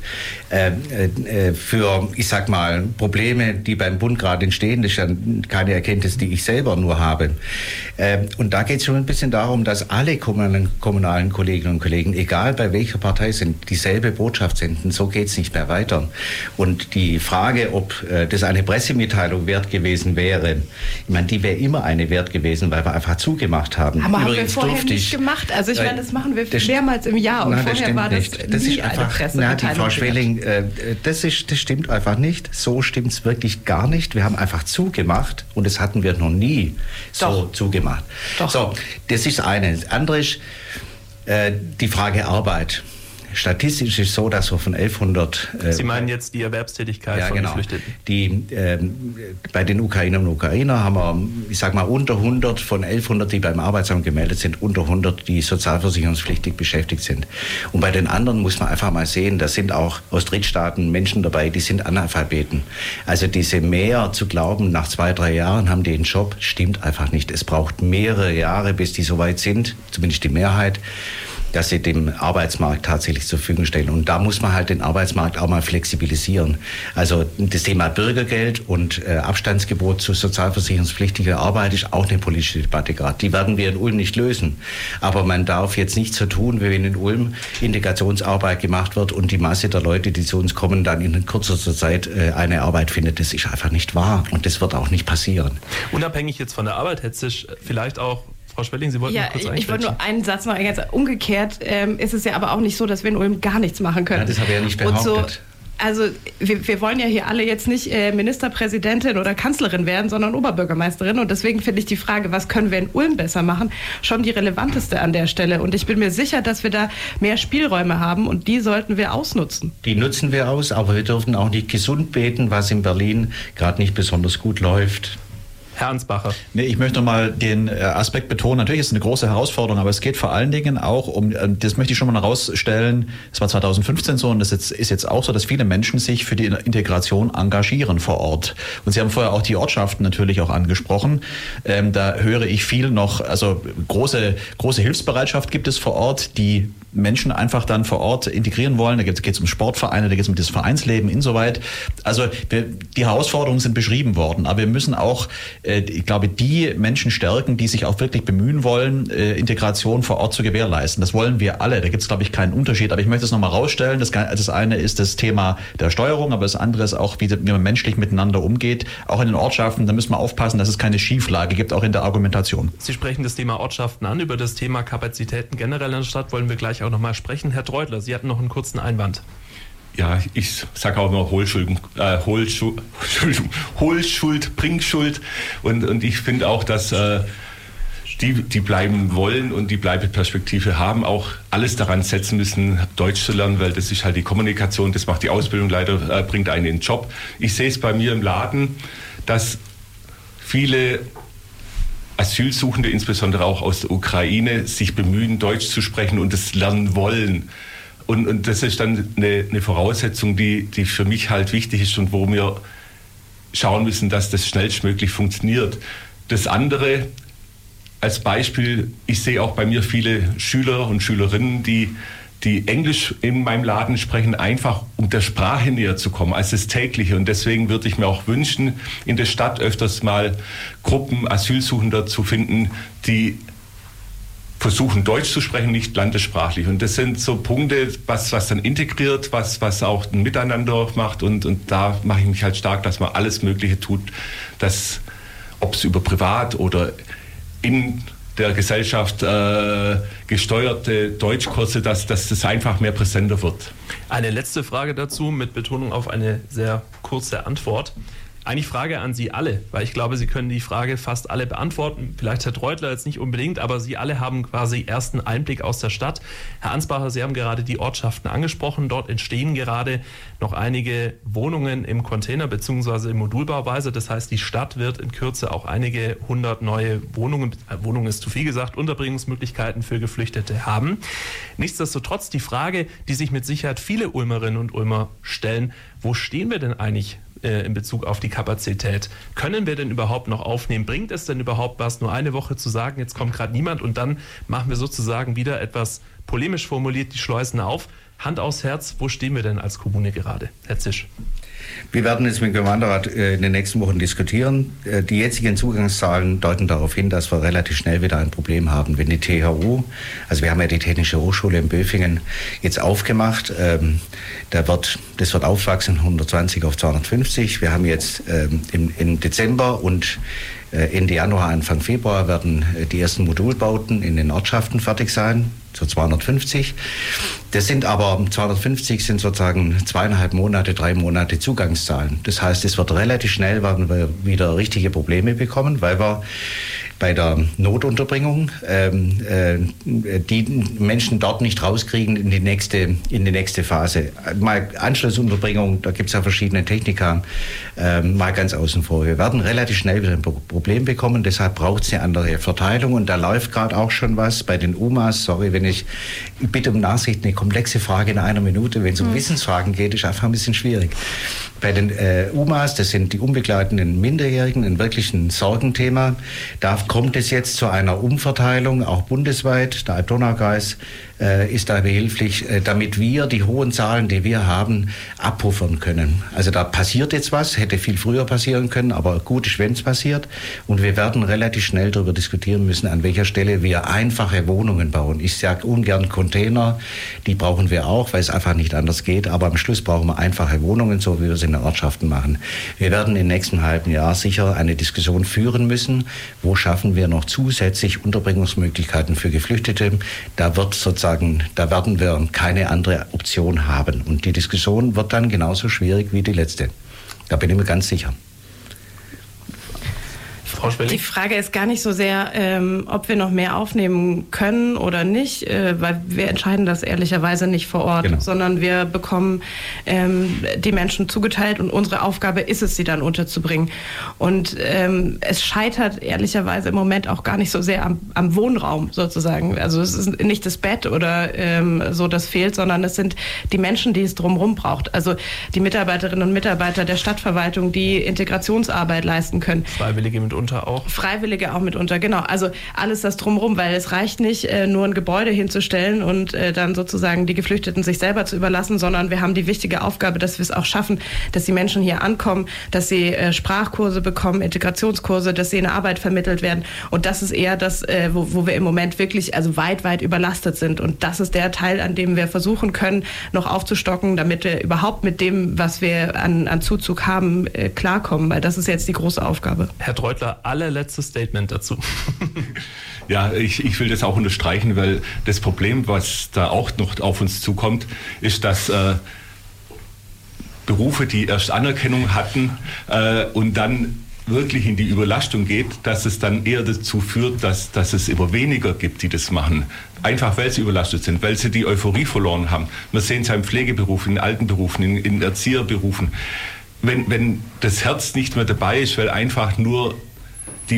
Äh, für, ich sag mal, Probleme, die beim Bund gerade entstehen, das ist ja keine Erkenntnis, die ich selber nur habe. Und da geht es schon ein bisschen darum, dass alle kommunalen Kolleginnen und Kollegen, egal bei welcher Partei sind, dieselbe Botschaft senden. So geht es nicht mehr weiter. Und die Frage, ob das eine Pressemitteilung wert gewesen gewesen wäre. Ich meine, die wäre immer eine wert gewesen, weil wir einfach zugemacht haben. Aber Übrigens haben wir vorher nicht gemacht. Also ich meine, das machen wir das mehrmals im Jahr und nein, vorher war das nicht. Das ist einfach, na, die Frau Schwelling, äh, das, ist, das stimmt einfach nicht. So stimmt es wirklich gar nicht. Wir haben einfach zugemacht und das hatten wir noch nie so Doch. zugemacht. Doch. So, das ist eine. Das andere ist äh, die Frage Arbeit. Statistisch ist es so, dass wir von 1100... Äh, Sie meinen jetzt die Erwerbstätigkeit ja, von genau. Geflüchteten? Die, äh, bei den Ukrainern und Ukrainer haben wir, ich sage mal, unter 100 von 1100, die beim Arbeitsamt gemeldet sind, unter 100, die sozialversicherungspflichtig beschäftigt sind. Und bei den anderen muss man einfach mal sehen, da sind auch aus Drittstaaten Menschen dabei, die sind Analphabeten. Also diese mehr zu glauben, nach zwei, drei Jahren haben die einen Job, stimmt einfach nicht. Es braucht mehrere Jahre, bis die soweit sind, zumindest die Mehrheit dass sie dem Arbeitsmarkt tatsächlich zur Verfügung stellen. Und da muss man halt den Arbeitsmarkt auch mal flexibilisieren. Also das Thema Bürgergeld und äh, Abstandsgebot zu sozialversicherungspflichtiger Arbeit ist auch eine politische Debatte gerade. Die werden wir in Ulm nicht lösen. Aber man darf jetzt nicht so tun, wie wenn in Ulm Integrationsarbeit gemacht wird und die Masse der Leute, die zu uns kommen, dann in kürzester Zeit äh, eine Arbeit findet. Das ist einfach nicht wahr und das wird auch nicht passieren. Unabhängig jetzt von der Arbeit hätte sich vielleicht auch Frau Schwelling, Sie wollten ja, kurz ich, ich wollte nur einen Satz noch ergänzen. Umgekehrt ähm, ist es ja aber auch nicht so, dass wir in Ulm gar nichts machen können. Ja, das habe ich ja nicht behauptet. So, also wir, wir, wollen ja hier alle jetzt nicht äh, Ministerpräsidentin oder Kanzlerin werden, sondern Oberbürgermeisterin. Und deswegen finde ich die Frage, was können wir in Ulm besser machen, schon die relevanteste an der Stelle. Und ich bin mir sicher, dass wir da mehr Spielräume haben und die sollten wir ausnutzen. Die nutzen wir aus, aber wir dürfen auch nicht gesund beten, was in Berlin gerade nicht besonders gut läuft. Herr Ansbacher. Nee, ich möchte mal den äh, Aspekt betonen. Natürlich ist es eine große Herausforderung, aber es geht vor allen Dingen auch um, äh, das möchte ich schon mal herausstellen, es war 2015 so und das ist jetzt auch so, dass viele Menschen sich für die Integration engagieren vor Ort. Und Sie haben vorher auch die Ortschaften natürlich auch angesprochen. Ähm, da höre ich viel noch, also große, große Hilfsbereitschaft gibt es vor Ort, die Menschen einfach dann vor Ort integrieren wollen. Da geht es um Sportvereine, da geht es um das Vereinsleben insoweit. Also wir, die Herausforderungen sind beschrieben worden, aber wir müssen auch, äh, ich glaube, die Menschen stärken, die sich auch wirklich bemühen wollen, äh, Integration vor Ort zu gewährleisten. Das wollen wir alle. Da gibt es, glaube ich, keinen Unterschied. Aber ich möchte es nochmal rausstellen. Das, das eine ist das Thema der Steuerung, aber das andere ist auch, wie, wie man menschlich miteinander umgeht. Auch in den Ortschaften, da müssen wir aufpassen, dass es keine Schieflage gibt, auch in der Argumentation. Sie sprechen das Thema Ortschaften an. Über das Thema Kapazitäten generell in der Stadt wollen wir gleich auch nochmal sprechen. Herr Treutler, Sie hatten noch einen kurzen Einwand. ja, ich sage auch immer Hohlschuld, äh, Hohlschuld, Hohlschuld, Bringschuld. Und, und ich finde auch, dass äh, die, die bleiben wollen und die Bleibeperspektive haben, auch alles daran setzen müssen, Deutsch zu lernen, weil das ist halt die Kommunikation, das macht die Ausbildung leider, äh, bringt einen in den Job. Ich sehe es bei mir im Laden, dass viele Asylsuchende, insbesondere auch aus der Ukraine, sich bemühen, Deutsch zu sprechen und es lernen wollen. Und, und das ist dann eine, eine Voraussetzung, die, die für mich halt wichtig ist und wo wir schauen müssen, dass das schnellstmöglich funktioniert. Das andere als Beispiel, ich sehe auch bei mir viele Schüler und Schülerinnen, die, die Englisch in meinem Laden sprechen, einfach um der Sprache näher zu kommen als das tägliche. Und deswegen würde ich mir auch wünschen, in der Stadt öfters mal Gruppen Asylsuchender zu finden, die versuchen, Deutsch zu sprechen, nicht landessprachlich. Und das sind so Punkte, was, was dann integriert, was, was auch ein Miteinander macht. Und, und da mache ich mich halt stark, dass man alles Mögliche tut, dass, ob es über privat oder in der Gesellschaft äh, gesteuerte Deutschkurse, dass, dass das einfach mehr präsenter wird. Eine letzte Frage dazu mit Betonung auf eine sehr kurze Antwort. Eigentlich Frage an Sie alle, weil ich glaube, Sie können die Frage fast alle beantworten. Vielleicht Herr Treutler jetzt nicht unbedingt, aber Sie alle haben quasi ersten Einblick aus der Stadt. Herr Ansbacher, Sie haben gerade die Ortschaften angesprochen. Dort entstehen gerade noch einige Wohnungen im Container- bzw. in Modulbauweise. Das heißt, die Stadt wird in Kürze auch einige hundert neue Wohnungen, äh, Wohnungen ist zu viel gesagt, Unterbringungsmöglichkeiten für Geflüchtete haben. Nichtsdestotrotz die Frage, die sich mit Sicherheit viele Ulmerinnen und Ulmer stellen, wo stehen wir denn eigentlich äh, in Bezug auf die Kapazität. Können wir denn überhaupt noch aufnehmen? Bringt es denn überhaupt was, nur eine Woche zu sagen, jetzt kommt gerade niemand und dann machen wir sozusagen wieder etwas polemisch formuliert die Schleusen auf? Hand aufs Herz, wo stehen wir denn als Kommune gerade? Herr Zisch. Wir werden jetzt mit dem Gemeinderat äh, in den nächsten Wochen diskutieren. Äh, die jetzigen Zugangszahlen deuten darauf hin, dass wir relativ schnell wieder ein Problem haben. Wenn die THU, also wir haben ja die Technische Hochschule in Böfingen jetzt aufgemacht, ähm, da wird, das wird aufwachsen 120 auf 250. Wir haben jetzt ähm, im, im Dezember und äh, Ende Januar, Anfang Februar werden die ersten Modulbauten in den Ortschaften fertig sein so 250. Das sind aber 250 sind sozusagen zweieinhalb Monate, drei Monate Zugangszahlen. Das heißt, es wird relativ schnell werden wir wieder richtige Probleme bekommen, weil wir bei der Notunterbringung ähm, äh, die Menschen dort nicht rauskriegen in die nächste, in die nächste Phase. Mal Anschlussunterbringung, da gibt es ja verschiedene Techniker, äh, mal ganz außen vor. Wir werden relativ schnell wieder ein Problem bekommen, deshalb braucht es eine andere Verteilung und da läuft gerade auch schon was bei den UMAs. Sorry, wenn ich, ich bitte um Nachsicht, eine komplexe Frage in einer Minute, wenn es um mhm. Wissensfragen geht, ist einfach ein bisschen schwierig. Bei den äh, UMAs, das sind die unbegleitenden Minderjährigen, ein wirklich ein Sorgenthema. Da kommt es jetzt zu einer Umverteilung, auch bundesweit. Der Alb-Donau-Kreis äh, ist da behilflich, äh, damit wir die hohen Zahlen, die wir haben, abpuffern können. Also da passiert jetzt was, hätte viel früher passieren können, aber gut ist, wenn es passiert. Und wir werden relativ schnell darüber diskutieren müssen, an welcher Stelle wir einfache Wohnungen bauen. Ich sage ungern Container, die brauchen wir auch, weil es einfach nicht anders geht. Aber am Schluss brauchen wir einfache Wohnungen, so wie wir es in den Ortschaften machen. Wir werden im nächsten halben Jahr sicher eine Diskussion führen müssen, wo schaffen wir noch zusätzlich Unterbringungsmöglichkeiten für Geflüchtete. Da wird sozusagen, da werden wir keine andere Option haben. Und die Diskussion wird dann genauso schwierig wie die letzte. Da bin ich mir ganz sicher. Frau Spelling? Die Frage ist gar nicht so sehr, ähm, ob wir noch mehr aufnehmen können oder nicht, äh, weil wir entscheiden das ehrlicherweise nicht vor Ort, genau. sondern wir bekommen ähm, die Menschen zugeteilt und unsere Aufgabe ist es, sie dann unterzubringen. Und ähm, es scheitert ehrlicherweise im Moment auch gar nicht so sehr am, am Wohnraum sozusagen. Also es ist nicht das Bett oder ähm, so, das fehlt, sondern es sind die Menschen, die es drumherum braucht. Also die Mitarbeiterinnen und Mitarbeiter der Stadtverwaltung, die Integrationsarbeit leisten können. Freiwillige mit mitunter auch. Freiwillige auch mitunter, genau. Also alles das drumherum, weil es reicht nicht, äh, nur ein Gebäude hinzustellen und äh, dann sozusagen die Geflüchteten sich selber zu überlassen, sondern wir haben die wichtige Aufgabe, dass wir es auch schaffen, dass die Menschen hier ankommen, dass sie äh, Sprachkurse bekommen, Integrationskurse, dass sie in Arbeit vermittelt werden. Und das ist eher das, wo, wo wir im Moment wirklich also weit, weit überlastet sind. Und das ist der Teil, an dem wir versuchen können, noch aufzustocken, damit wir überhaupt mit dem, was wir an, an Zuzug haben, klarkommen. Weil das ist jetzt die große Aufgabe. Herr Treutler, allerletztes Statement dazu. ja, ich, ich will das auch unterstreichen, weil das Problem, was da auch noch auf uns zukommt, ist, dass äh, Berufe, die erst Anerkennung hatten äh, und dann wirklich in die Überlastung geht, dass es dann eher dazu führt, dass, dass es immer weniger gibt, die das machen. Einfach weil sie überlastet sind, weil sie die Euphorie verloren haben. Wir sehen es ja im Pflegeberuf, in alten Berufen, in, in Erzieherberufen. Wenn, wenn das Herz nicht mehr dabei ist, weil einfach nur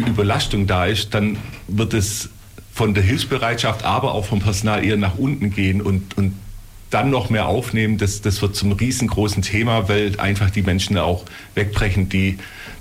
die Überlastung da ist, dann wird es von der Hilfsbereitschaft, aber auch vom Personal eher nach unten gehen und, und dann noch mehr aufnehmen, das, das wird zum riesengroßen Thema, weil einfach die Menschen auch wegbrechen, die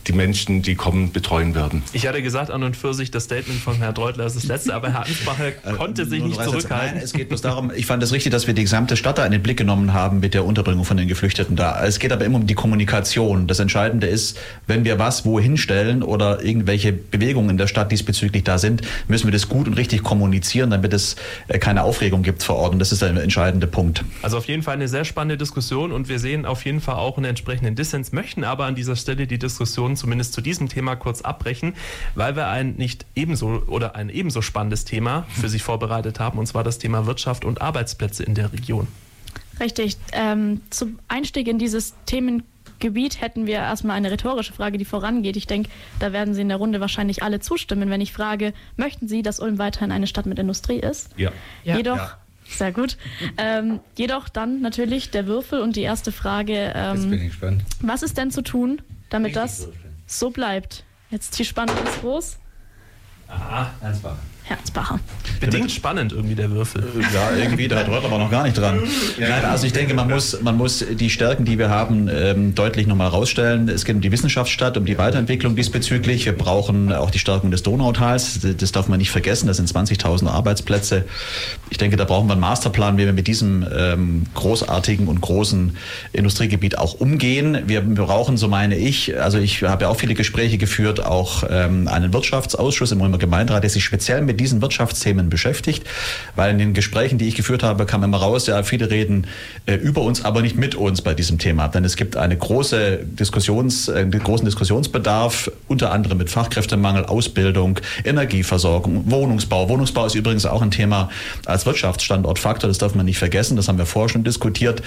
die Menschen, die kommen, betreuen werden. Ich hatte gesagt, an und für sich, das Statement von Herrn Deutler ist das letzte, aber Herr Ansbacher äh, konnte sich nicht zurückhalten. Nein, es geht bloß darum, ich fand es richtig, dass wir die gesamte Stadt da in den Blick genommen haben mit der Unterbringung von den Geflüchteten da. Es geht aber immer um die Kommunikation. Das Entscheidende ist, wenn wir was wohin stellen oder irgendwelche Bewegungen in der Stadt diesbezüglich da sind, müssen wir das gut und richtig kommunizieren, damit es äh, keine Aufregung gibt vor Ort. Und das ist der entscheidende Punkt. Also auf jeden Fall eine sehr spannende Diskussion und wir sehen auf jeden Fall auch einen entsprechenden Dissens, möchten aber an dieser Stelle die Diskussion zumindest zu diesem Thema kurz abbrechen, weil wir ein nicht ebenso oder ein ebenso spannendes Thema für Sie vorbereitet haben, und zwar das Thema Wirtschaft und Arbeitsplätze in der Region. Richtig. Ähm, zum Einstieg in dieses Themengebiet hätten wir erstmal eine rhetorische Frage, die vorangeht. Ich denke, da werden Sie in der Runde wahrscheinlich alle zustimmen, wenn ich frage, möchten Sie, dass Ulm weiterhin eine Stadt mit Industrie ist? Ja. ja. Jedoch. Ja. Sehr gut. Ähm, jedoch dann natürlich der Würfel und die erste Frage. Ähm, Jetzt bin ich gespannt. Was ist denn zu tun, damit das so bleibt. Jetzt die Spannung ist groß. Aha, Ansbacher. Herzbacher. Bedingt spannend irgendwie der Würfel. Ja, irgendwie, da hat Reuter aber noch gar nicht dran. Nein, also ich denke, man muss, man muss die Stärken, die wir haben, ähm, deutlich nochmal rausstellen. Es geht um die Wissenschaftsstadt, um die Weiterentwicklung diesbezüglich. Wir brauchen auch die Stärkung des Donautals. Das darf man nicht vergessen. Das sind 20.000 Arbeitsplätze. Ich denke, da brauchen wir einen Masterplan, wie wir mit diesem ähm, großartigen und großen Industriegebiet auch umgehen. Wir, wir brauchen, so meine ich, also ich habe ja auch viele Gespräche geführt, auch ähm, einen Wirtschaftsausschuss im Römer Gemeinderat, der sich speziell mit mit diesen Wirtschaftsthemen beschäftigt, weil in den Gesprächen, die ich geführt habe, kam immer raus, ja, viele reden äh, über uns, aber nicht mit uns bei diesem Thema. Denn es gibt eine große Diskussions, äh, großen Diskussionsbedarf, unter anderem mit Fachkräftemangel, Ausbildung, Energieversorgung, Wohnungsbau. Wohnungsbau ist übrigens auch ein Thema als Wirtschaftsstandortfaktor, das darf man nicht vergessen, das haben wir vorher schon diskutiert.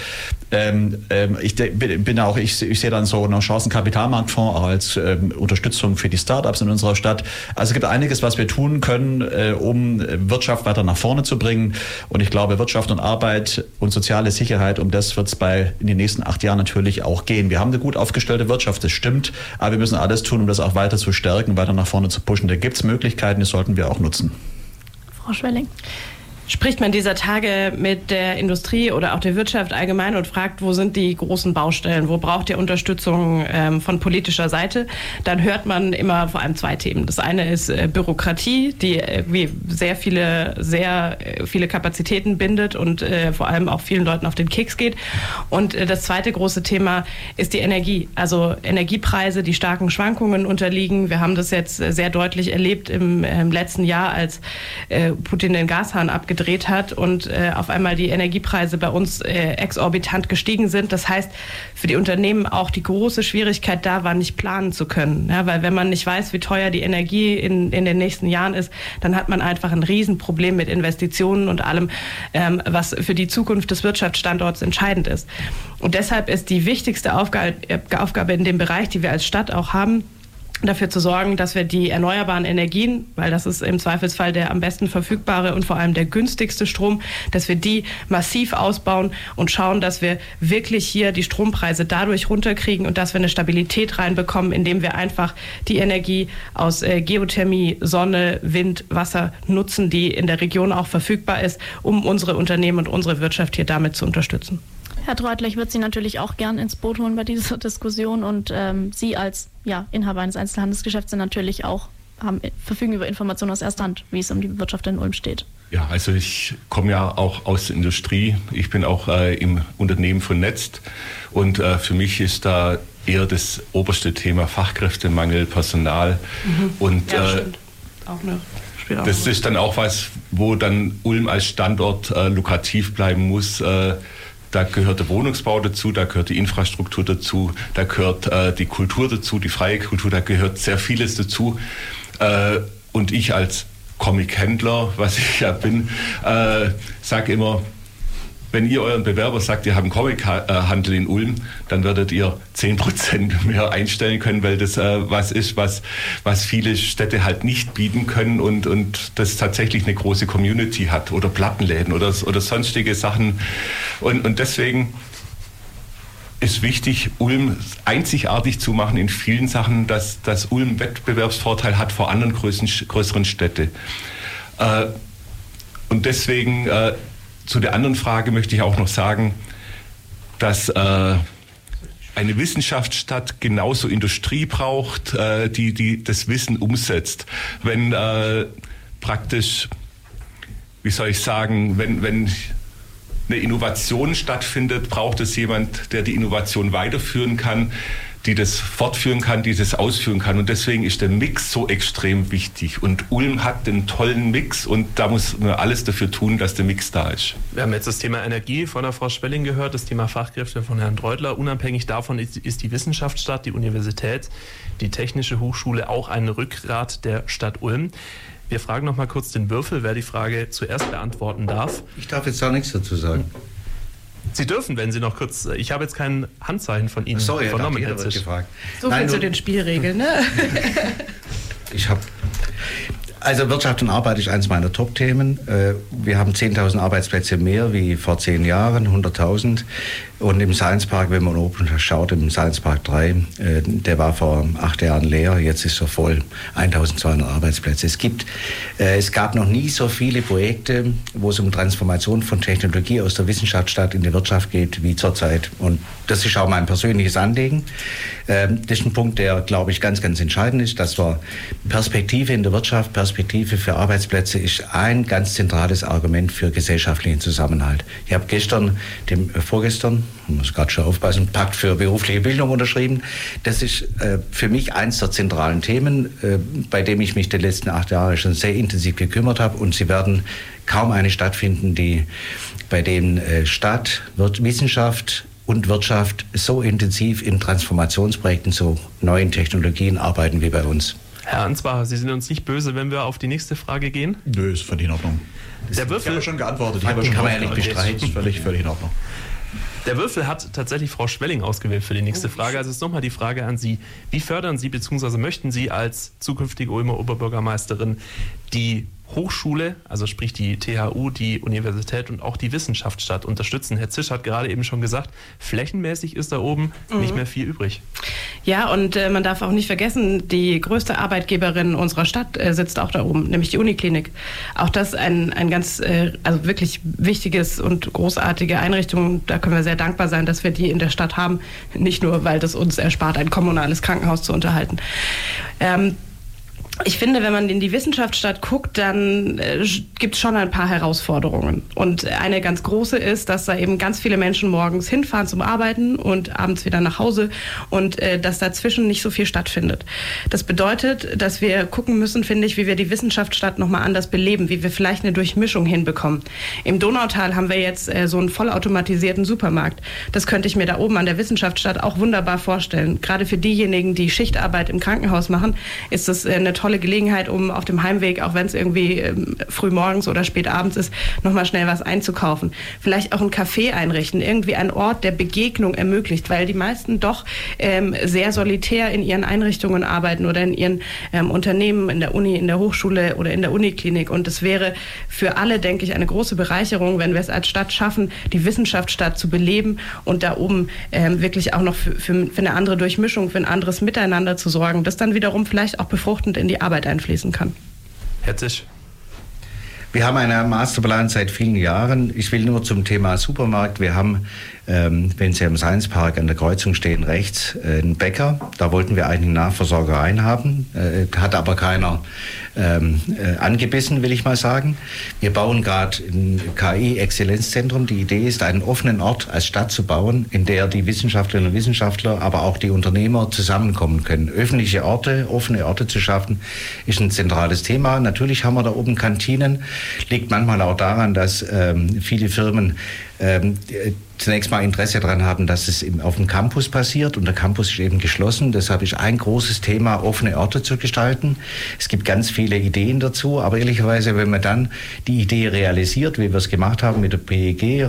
Ähm, ähm, ich bin auch, ich sehe dann so einen Chancenkapitalmarktfonds auch als ähm, Unterstützung für die Startups in unserer Stadt. Also es gibt einiges, was wir tun können, äh, um Wirtschaft weiter nach vorne zu bringen. Und ich glaube, Wirtschaft und Arbeit und soziale Sicherheit, um das wird es in den nächsten acht Jahren natürlich auch gehen. Wir haben eine gut aufgestellte Wirtschaft, das stimmt, aber wir müssen alles tun, um das auch weiter zu stärken, weiter nach vorne zu pushen. Da gibt es Möglichkeiten, die sollten wir auch nutzen. Frau Schwelling. Spricht man dieser Tage mit der Industrie oder auch der Wirtschaft allgemein und fragt, wo sind die großen Baustellen, wo braucht ihr Unterstützung ähm, von politischer Seite, dann hört man immer vor allem zwei Themen. Das eine ist äh, Bürokratie, die irgendwie sehr viele, sehr äh, viele Kapazitäten bindet und äh, vor allem auch vielen Leuten auf den Keks geht. Und äh, das zweite große Thema ist die Energie. Also Energiepreise, die starken Schwankungen unterliegen. Wir haben das jetzt äh, sehr deutlich erlebt im, im letzten Jahr, als äh, Putin den Gashahn abgedreht gedreht hat und äh, auf einmal die Energiepreise bei uns äh, exorbitant gestiegen sind. Das heißt, für die Unternehmen auch die große Schwierigkeit da war, nicht planen zu können. Ja, weil wenn man nicht weiß, wie teuer die Energie in, in den nächsten Jahren ist, dann hat man einfach ein Riesenproblem mit Investitionen und allem, ähm, was für die Zukunft des Wirtschaftsstandorts entscheidend ist. Und deshalb ist die wichtigste Aufgabe, äh, Aufgabe in dem Bereich, die wir als Stadt auch haben, dafür zu sorgen, dass wir die erneuerbaren Energien, weil das ist im Zweifelsfall der am besten verfügbare und vor allem der günstigste Strom, dass wir die massiv ausbauen und schauen, dass wir wirklich hier die Strompreise dadurch runterkriegen und dass wir eine Stabilität reinbekommen, indem wir einfach die Energie aus äh, Geothermie, Sonne, Wind, Wasser nutzen, die in der Region auch verfügbar ist, um unsere Unternehmen und unsere Wirtschaft hier damit zu unterstützen. Herr Treutler, ich würde Sie natürlich auch gern ins Boot holen bei dieser Diskussion und ähm, Sie als ja, Inhaber eines Einzelhandelsgeschäfts sind natürlich auch haben, verfügen über Informationen aus erster Hand, wie es um die Wirtschaft in Ulm steht. Ja, also ich komme ja auch aus der Industrie. Ich bin auch äh, im Unternehmen von Netzt und äh, für mich ist da eher das oberste Thema Fachkräftemangel, Personal mhm. und ja, äh, auch eine das ist dann auch was, wo dann Ulm als Standort äh, lukrativ bleiben muss. Da gehört der Wohnungsbau dazu, da gehört die Infrastruktur dazu, da gehört äh, die Kultur dazu, die freie Kultur, da gehört sehr vieles dazu. Äh, und ich als Comic-Händler, was ich ja bin, äh, sage immer, wenn ihr euren Bewerber sagt, ihr habt einen Comic-Handel in Ulm, dann werdet ihr 10% mehr einstellen können, weil das äh, was ist, was, was viele Städte halt nicht bieten können und, und das tatsächlich eine große Community hat oder Plattenläden oder, oder sonstige Sachen. Und, und deswegen ist wichtig, Ulm einzigartig zu machen in vielen Sachen, dass, dass Ulm Wettbewerbsvorteil hat vor anderen größeren, größeren Städten. Äh, und deswegen äh, zu der anderen Frage möchte ich auch noch sagen, dass äh, eine Wissenschaftsstadt genauso Industrie braucht, äh, die, die das Wissen umsetzt. Wenn äh, praktisch, wie soll ich sagen, wenn, wenn eine Innovation stattfindet, braucht es jemand, der die Innovation weiterführen kann die das fortführen kann, die das ausführen kann. Und deswegen ist der Mix so extrem wichtig. Und Ulm hat den tollen Mix und da muss man alles dafür tun, dass der Mix da ist. Wir haben jetzt das Thema Energie von der Frau Spelling gehört, das Thema Fachkräfte von Herrn Dreutler. Unabhängig davon ist, die Wissenschaftsstadt, die Universität, die Technische Hochschule auch ein Rückgrat der Stadt Ulm. Wir fragen noch mal kurz den Würfel, wer die Frage zuerst beantworten darf. Ich darf jetzt auch nichts dazu sagen. Sie dürfen, wenn Sie noch kurz. Ich habe jetzt kein Handzeichen von Ihnen Sorry, vernommen, Herr Herr gefragt. So viel zu den Spielregeln, ne? ich habe also Wirtschaft und Arbeit ist eines meiner Top-Themen. Äh, wir haben 10.000 Arbeitsplätze mehr wie vor zehn Jahren, 100.000. Und im Science Park, wenn man oben schaut, im Science Park 3, äh, der war vor acht Jahren leer, jetzt ist er voll, 1200 Arbeitsplätze. Es, gibt, äh, es gab noch nie so viele Projekte, wo es um Transformation von Technologie aus der Wissenschaftsstadt in die Wirtschaft geht, wie zurzeit. Und das ist auch mein persönliches Anliegen. Ähm, das ist ein Punkt, der, glaube ich, ganz, ganz entscheidend ist, dass wir Perspektive in der Wirtschaft, Perspektive für Arbeitsplätze ist ein ganz zentrales Argument für gesellschaftlichen Zusammenhalt. Ich habe gestern, dem, äh, vorgestern, muss gerade schon aufpassen, Pakt für berufliche Bildung unterschrieben. Das ist äh, für mich eins der zentralen Themen, äh, bei dem ich mich die letzten acht Jahre schon sehr intensiv gekümmert habe. Und Sie werden kaum eine Stadt finden, die bei dem äh, Stadt, Wissenschaft und Wirtschaft so intensiv in Transformationsprojekten zu neuen Technologien arbeiten wie bei uns. Herr Ansbacher, Sie sind uns nicht böse, wenn wir auf die nächste Frage gehen? Nö, ist völlig in Ordnung. Der Würfel. Ich habe schon geantwortet. Ich habe schon kann man ja nicht bestreiten. Völlig, völlig in Ordnung. Der Würfel hat tatsächlich Frau Schwelling ausgewählt für die nächste Frage. Also ist nochmal die Frage an Sie. Wie fördern Sie bzw. möchten Sie als zukünftige Ulmer Oberbürgermeisterin die Hochschule, also sprich die THU, die Universität und auch die Wissenschaftsstadt unterstützen. Herr Zisch hat gerade eben schon gesagt, flächenmäßig ist da oben mhm. nicht mehr viel übrig. Ja, und äh, man darf auch nicht vergessen, die größte Arbeitgeberin unserer Stadt äh, sitzt auch da oben, nämlich die Uniklinik. Auch das ein, ein ganz, äh, also wirklich wichtiges und großartige Einrichtung. Da können wir sehr dankbar sein, dass wir die in der Stadt haben. Nicht nur, weil das uns erspart, ein kommunales Krankenhaus zu unterhalten. Ähm, ich finde, wenn man in die Wissenschaftsstadt guckt, dann äh, gibt es schon ein paar Herausforderungen. Und eine ganz große ist, dass da eben ganz viele Menschen morgens hinfahren zum Arbeiten und abends wieder nach Hause und äh, dass dazwischen nicht so viel stattfindet. Das bedeutet, dass wir gucken müssen, finde ich, wie wir die Wissenschaftsstadt nochmal anders beleben, wie wir vielleicht eine Durchmischung hinbekommen. Im Donautal haben wir jetzt äh, so einen vollautomatisierten Supermarkt. Das könnte ich mir da oben an der Wissenschaftsstadt auch wunderbar vorstellen. Gerade für diejenigen, die Schichtarbeit im Krankenhaus machen, ist das äh, eine tolle tolle Gelegenheit, um auf dem Heimweg, auch wenn es irgendwie ähm, früh morgens oder spät abends ist, nochmal schnell was einzukaufen. Vielleicht auch ein Café einrichten, irgendwie ein Ort der Begegnung ermöglicht, weil die meisten doch ähm, sehr solitär in ihren Einrichtungen arbeiten oder in ihren ähm, Unternehmen, in der Uni, in der Hochschule oder in der Uniklinik. Und es wäre für alle, denke ich, eine große Bereicherung, wenn wir es als Stadt schaffen, die Wissenschaftsstadt zu beleben und da oben ähm, wirklich auch noch für, für, für eine andere Durchmischung, für ein anderes Miteinander zu sorgen, das dann wiederum vielleicht auch befruchtend in die Arbeit einfließen kann. Herr Zisch. Wir haben einen Masterplan seit vielen Jahren. Ich will nur zum Thema Supermarkt. Wir haben ähm, wenn Sie im Science Park an der Kreuzung stehen, rechts äh, ein Bäcker. Da wollten wir eigentlich einen Nachversorger einhaben, äh, hat aber keiner ähm, äh, angebissen, will ich mal sagen. Wir bauen gerade ein KI-Exzellenzzentrum. Die Idee ist, einen offenen Ort als Stadt zu bauen, in der die Wissenschaftlerinnen und Wissenschaftler, aber auch die Unternehmer zusammenkommen können. Öffentliche Orte, offene Orte zu schaffen, ist ein zentrales Thema. Natürlich haben wir da oben Kantinen. Liegt manchmal auch daran, dass ähm, viele Firmen ähm, zunächst mal Interesse daran haben, dass es auf dem Campus passiert. Und der Campus ist eben geschlossen. Deshalb ist ein großes Thema, offene Orte zu gestalten. Es gibt ganz viele Ideen dazu. Aber ehrlicherweise, wenn man dann die Idee realisiert, wie wir es gemacht haben mit der PEG, äh,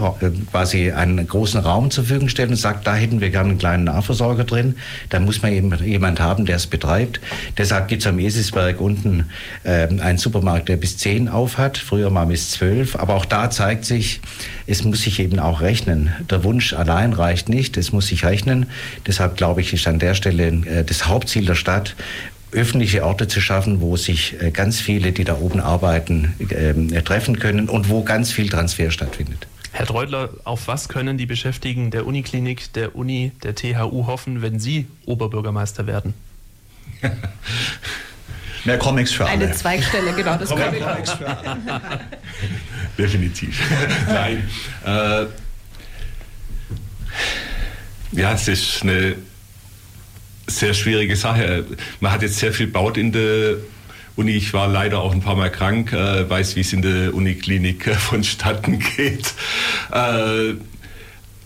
quasi einen großen Raum zur Verfügung stellen und sagt, da hätten wir gerne einen kleinen Nahversorger drin, dann muss man eben jemand haben, der es betreibt. Deshalb gibt es am Esisberg unten äh, einen Supermarkt, der bis 10 auf hat. Früher mal bis 12. Aber auch da zeigt sich, es muss sich eben auch rechnen. Der Wunsch allein reicht nicht, es muss sich rechnen. Deshalb glaube ich, ist an der Stelle äh, das Hauptziel der Stadt, öffentliche Orte zu schaffen, wo sich äh, ganz viele, die da oben arbeiten, ähm, treffen können und wo ganz viel Transfer stattfindet. Herr Treutler, auf was können die Beschäftigten der Uniklinik, der Uni, der THU hoffen, wenn Sie Oberbürgermeister werden? Mehr Comics für alle. Eine Zweigstelle, genau, das Comics für alle. Definitiv. Nein. Äh, ja, es ist eine sehr schwierige Sache. Man hat jetzt sehr viel baut in der Uni. Ich war leider auch ein paar Mal krank, äh, weiß, wie es in der Uniklinik äh, vonstatten geht. Äh,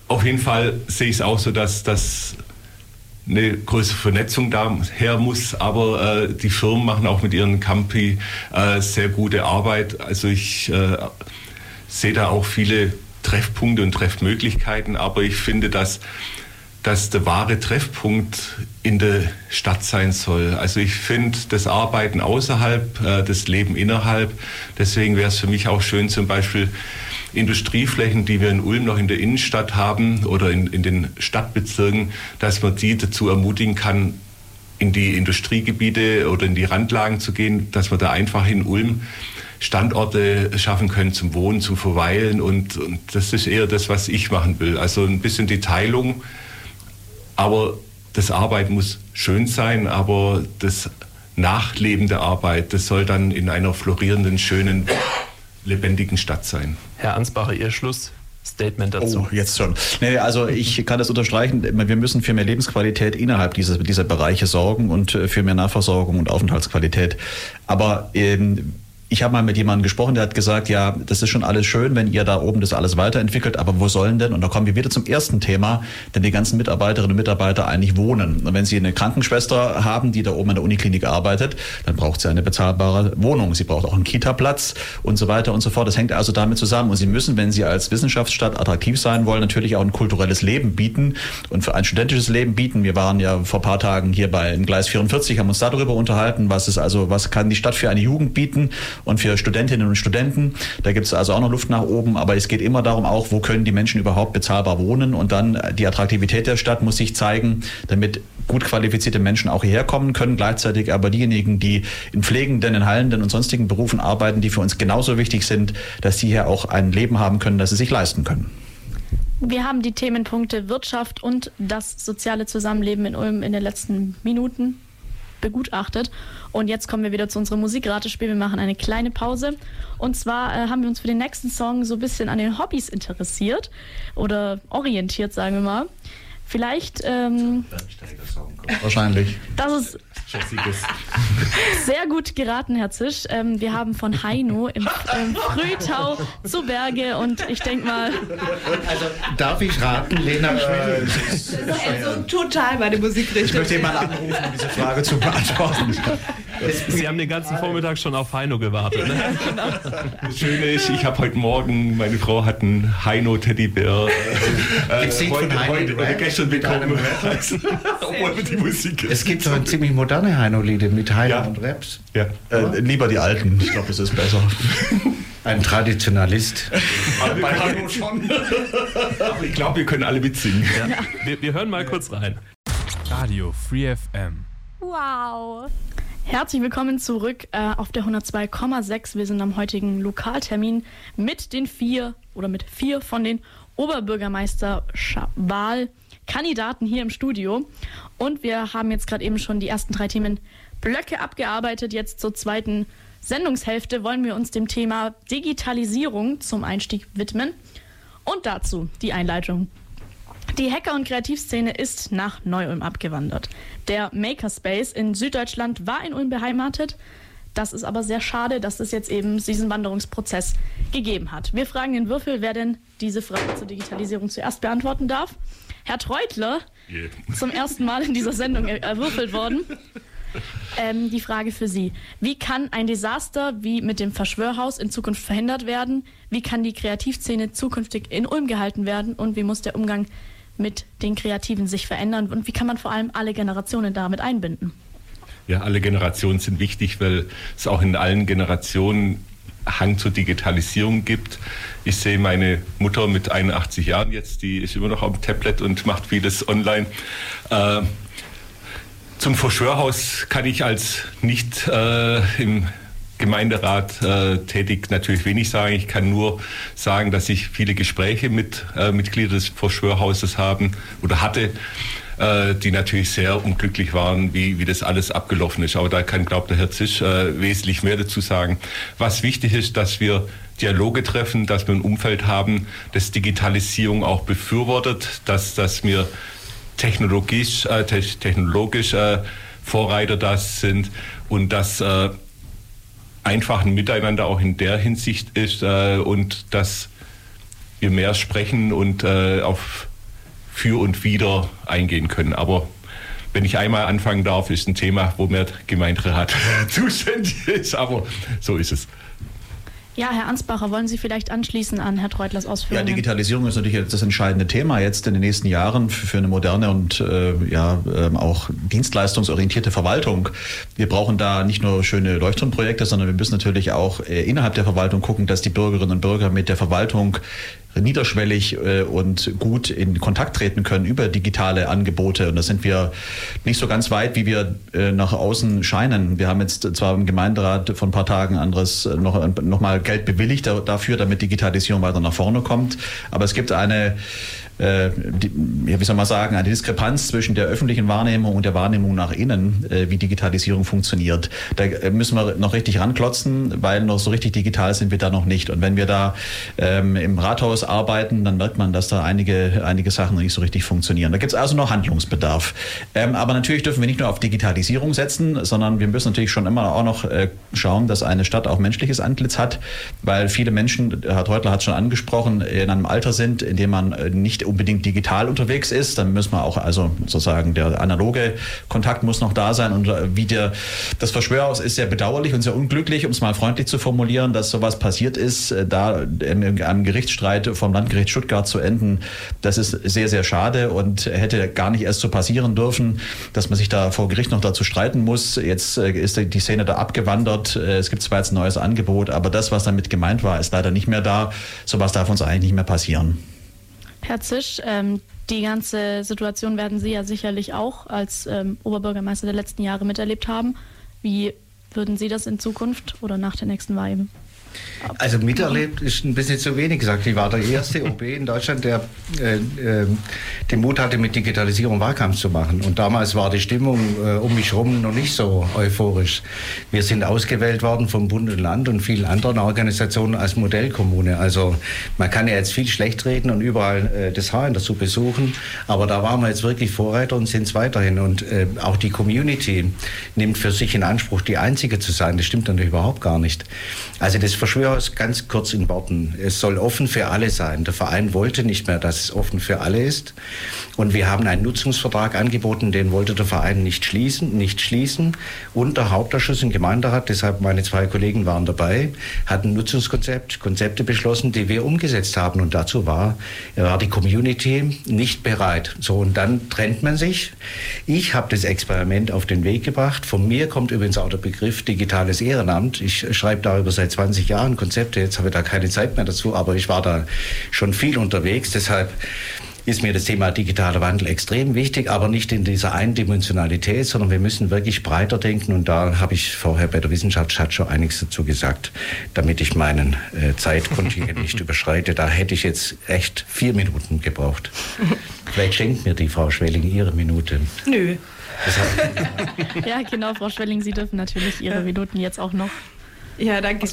auf jeden Fall sehe ich es auch so, dass, dass eine größere Vernetzung daher muss, aber äh, die Firmen machen auch mit ihren Campi sehr gute Arbeit. Also ich sehe da auch viele Treffpunkte und Treffmöglichkeiten, aber ich finde, dass, dass der wahre Treffpunkt in der Stadt sein soll. Also ich finde das Arbeiten außerhalb, äh, das Leben innerhalb, deswegen wäre es für mich auch schön zum Beispiel Industrieflächen, die wir in Ulm noch in der Innenstadt haben oder in, in den Stadtbezirken, dass man die dazu ermutigen kann, in die Industriegebiete oder in die Randlagen zu gehen, dass man da einfach in Ulm Standorte schaffen können zum Wohnen, zum Verweilen und, und das ist eher das, was ich machen will. Also ein bisschen die Teilung, aber das Arbeit muss schön sein, aber das Nachleben der Arbeit, das soll dann in einer florierenden, schönen lebendigen Stadt sein. Herr Ansbacher, Ihr Schlussstatement dazu. Oh, jetzt schon. Nee, also ich kann das unterstreichen. Wir müssen für mehr Lebensqualität innerhalb dieser, dieser Bereiche sorgen und äh, für mehr Nahversorgung und Aufenthaltsqualität. Aber ähm, ich habe mal mit jemandem gesprochen, der hat gesagt, ja, das ist schon alles schön, wenn ihr da oben das alles weiterentwickelt, aber wo sollen denn, und da kommen wir wieder zum ersten Thema, denn die ganzen Mitarbeiterinnen und Mitarbeiter eigentlich wohnen. Und wenn sie eine Krankenschwester haben, die da oben in der Uniklinik arbeitet, dann braucht sie eine bezahlbare Wohnung. Sie braucht auch einen Kita-Platz und so weiter und so fort. Das hängt also damit zusammen. Und sie müssen, wenn sie als Wissenschaftsstadt attraktiv sein wollen, natürlich auch ein kulturelles Leben bieten und für ein studentisches Leben bieten. Wir waren ja vor paar Tagen hier bei Gleis 44, haben uns darüber unterhalten, was ist also, was kann die Stadt für eine Jugend bieten und für Studentinnen und Studenten. Da gibt es also auch noch Luft nach oben, aber es geht immer darum auch, wo können die Menschen überhaupt bezahlbar wohnen und dann äh, die Attraktivität der Stadt muss sich zeigen, damit gut qualifizierte Menschen auch hierher kommen können, gleichzeitig aber diejenigen, die in pflegenden, in hallenden und sonstigen Berufen arbeiten, die für uns genauso wichtig sind, dass sie hier auch ein Leben haben können, das sie sich leisten können. Wir haben die Themenpunkte Wirtschaft und das soziale Zusammenleben in Ulm in den letzten Minuten begutachtet. Und jetzt kommen wir wieder zu unserem Musikratespiel. Wir machen eine kleine Pause. Und zwar äh, haben wir uns für den nächsten Song so ein bisschen an den Hobbys interessiert oder orientiert, sagen wir mal. Vielleicht. Ähm, Wahrscheinlich. Das ist sehr gut geraten, Herr Zisch. Ähm, wir haben von Heino im, im Frühtau zu Berge und ich denke mal. Also darf ich raten, Lena Schmidt? Das ist also total meine Musikrichtung. Ich möchte jemanden anrufen, um diese Frage zu beantworten. Sie haben den ganzen Vormittag schon auf Heino gewartet. Ne? Genau. Das Schöne ist, ich habe heute Morgen, meine Frau hat einen Heino-Teddybär äh, heute, heute oder gestern bekommen. Obwohl die Musik ist. Es gibt doch ein ziemlich moderne Heino-Lieder mit Heino ja. und Raps. Ja. Äh, lieber die alten, ich glaube, es ist besser. Ein Traditionalist. Bei Heino schon. Aber ich glaube, wir können alle mitsingen. Ja. Wir, wir hören mal kurz rein. Radio Free FM. Wow. Herzlich willkommen zurück äh, auf der 102,6. Wir sind am heutigen Lokaltermin mit den vier oder mit vier von den Oberbürgermeisterwahlkandidaten hier im Studio. Und wir haben jetzt gerade eben schon die ersten drei Themenblöcke abgearbeitet. Jetzt zur zweiten Sendungshälfte wollen wir uns dem Thema Digitalisierung zum Einstieg widmen. Und dazu die Einleitung. Die Hacker- und Kreativszene ist nach Neu-Ulm abgewandert. Der Makerspace in Süddeutschland war in Ulm beheimatet. Das ist aber sehr schade, dass es jetzt eben diesen Wanderungsprozess gegeben hat. Wir fragen den Würfel, wer denn diese Frage zur Digitalisierung zuerst beantworten darf. Herr Treutler, yeah. zum ersten Mal in dieser Sendung erwürfelt worden. Ähm, die Frage für Sie. Wie kann ein Desaster wie mit dem Verschwörhaus in Zukunft verhindert werden? Wie kann die Kreativszene zukünftig in Ulm gehalten werden? Und wie muss der Umgang mit den Kreativen sich verändern? Und wie kann man vor allem alle Generationen damit einbinden? Ja, alle Generationen sind wichtig, weil es auch in allen Generationen Hang zur Digitalisierung gibt. Ich sehe meine Mutter mit 81 Jahren jetzt, die ist immer noch dem Tablet und macht vieles online. Äh, zum Verschwörhaus kann ich als nicht äh, im Gemeinderat äh, tätig natürlich wenig sagen. Ich kann nur sagen, dass ich viele Gespräche mit äh, Mitgliedern des Verschwörhauses haben oder hatte, äh, die natürlich sehr unglücklich waren, wie, wie das alles abgelaufen ist. Aber da kann, glaubt der Herr Zisch äh, wesentlich mehr dazu sagen. Was wichtig ist, dass wir Dialoge treffen, dass wir ein Umfeld haben, das Digitalisierung auch befürwortet, dass, dass wir technologisch, äh, te technologisch äh, Vorreiter das sind und dass äh, einfach ein Miteinander auch in der Hinsicht ist äh, und dass wir mehr sprechen und äh, auf für und wieder eingehen können. Aber wenn ich einmal anfangen darf, ist ein Thema, wo mir Gemeinderat zuständig ist, aber so ist es. Ja, Herr Ansbacher, wollen Sie vielleicht anschließen an Herr Treutlers Ausführungen? Ja, Digitalisierung ist natürlich das entscheidende Thema jetzt in den nächsten Jahren für eine moderne und äh, ja äh, auch dienstleistungsorientierte Verwaltung. Wir brauchen da nicht nur schöne Leuchtturmprojekte, sondern wir müssen natürlich auch äh, innerhalb der Verwaltung gucken, dass die Bürgerinnen und Bürger mit der Verwaltung niederschwellig äh, und gut in Kontakt treten können über digitale Angebote. Und da sind wir nicht so ganz weit, wie wir äh, nach außen scheinen. Wir haben jetzt zwar im Gemeinderat vor ein paar Tagen anderes äh, noch, noch mal Geld bewilligt dafür, damit Digitalisierung weiter nach vorne kommt. Aber es gibt eine äh, die, wie soll man sagen, eine Diskrepanz zwischen der öffentlichen Wahrnehmung und der Wahrnehmung nach innen, äh, wie Digitalisierung funktioniert. Da äh, müssen wir noch richtig ranklotzen, weil noch so richtig digital sind wir da noch nicht. Und wenn wir da ähm, im Rathaus arbeiten, dann merkt man, dass da einige, einige Sachen nicht so richtig funktionieren. Da gibt es also noch Handlungsbedarf. Ähm, aber natürlich dürfen wir nicht nur auf Digitalisierung setzen, sondern wir müssen natürlich schon immer auch noch äh, schauen, dass eine Stadt auch menschliches Antlitz hat, weil viele Menschen, Herr Teutler hat es schon angesprochen, in einem Alter sind, in dem man äh, nicht unbedingt digital unterwegs ist, dann müssen wir auch, also sozusagen der analoge Kontakt muss noch da sein und äh, wie der, das Verschwörhaus ist sehr bedauerlich und sehr unglücklich, um es mal freundlich zu formulieren, dass sowas passiert ist, äh, da in einem Gerichtsstreit vom Landgericht Stuttgart zu enden, das ist sehr, sehr schade und hätte gar nicht erst so passieren dürfen, dass man sich da vor Gericht noch dazu streiten muss. Jetzt äh, ist die Szene da abgewandert. Es gibt zwar jetzt ein neues Angebot, aber das, was damit gemeint war, ist leider nicht mehr da. Sowas darf uns eigentlich nicht mehr passieren. Herr Zisch, ähm, die ganze Situation werden Sie ja sicherlich auch als ähm, Oberbürgermeister der letzten Jahre miterlebt haben. Wie würden Sie das in Zukunft oder nach der nächsten Wahl eben also miterlebt ist ein bisschen zu wenig gesagt. Ich war der erste OB in Deutschland, der äh, äh, den Mut hatte, mit Digitalisierung Wahlkampf zu machen. Und damals war die Stimmung äh, um mich herum noch nicht so euphorisch. Wir sind ausgewählt worden vom Bund und Land und vielen anderen Organisationen als Modellkommune. Also man kann ja jetzt viel schlecht reden und überall äh, das Haar in der Suppe suchen, aber da waren wir jetzt wirklich Vorreiter und sind es weiterhin. Und äh, auch die Community nimmt für sich in Anspruch, die Einzige zu sein. Das stimmt natürlich überhaupt gar nicht. Also das Verschwörhaus ganz kurz in Worten. Es soll offen für alle sein. Der Verein wollte nicht mehr, dass es offen für alle ist. Und wir haben einen Nutzungsvertrag angeboten, den wollte der Verein nicht schließen, nicht schließen. Und der Hauptausschuss im Gemeinderat, deshalb meine zwei Kollegen waren dabei, hat ein Nutzungskonzept, Konzepte beschlossen, die wir umgesetzt haben. Und dazu war, war die Community nicht bereit. So, und dann trennt man sich. Ich habe das Experiment auf den Weg gebracht. Von mir kommt übrigens auch der Begriff digitales Ehrenamt. Ich schreibe darüber seit 20 Jahren Jahren Konzepte. Jetzt habe ich da keine Zeit mehr dazu, aber ich war da schon viel unterwegs. Deshalb ist mir das Thema digitaler Wandel extrem wichtig, aber nicht in dieser Eindimensionalität, sondern wir müssen wirklich breiter denken. Und da habe ich vorher bei der Wissenschaftsstadt schon einiges dazu gesagt, damit ich meinen äh, Zeitkontingent nicht überschreite. Da hätte ich jetzt echt vier Minuten gebraucht. Vielleicht schenkt mir die Frau Schwelling ihre Minute. Nö. ja, genau, Frau Schwelling, Sie dürfen natürlich Ihre Minuten jetzt auch noch ja, danke.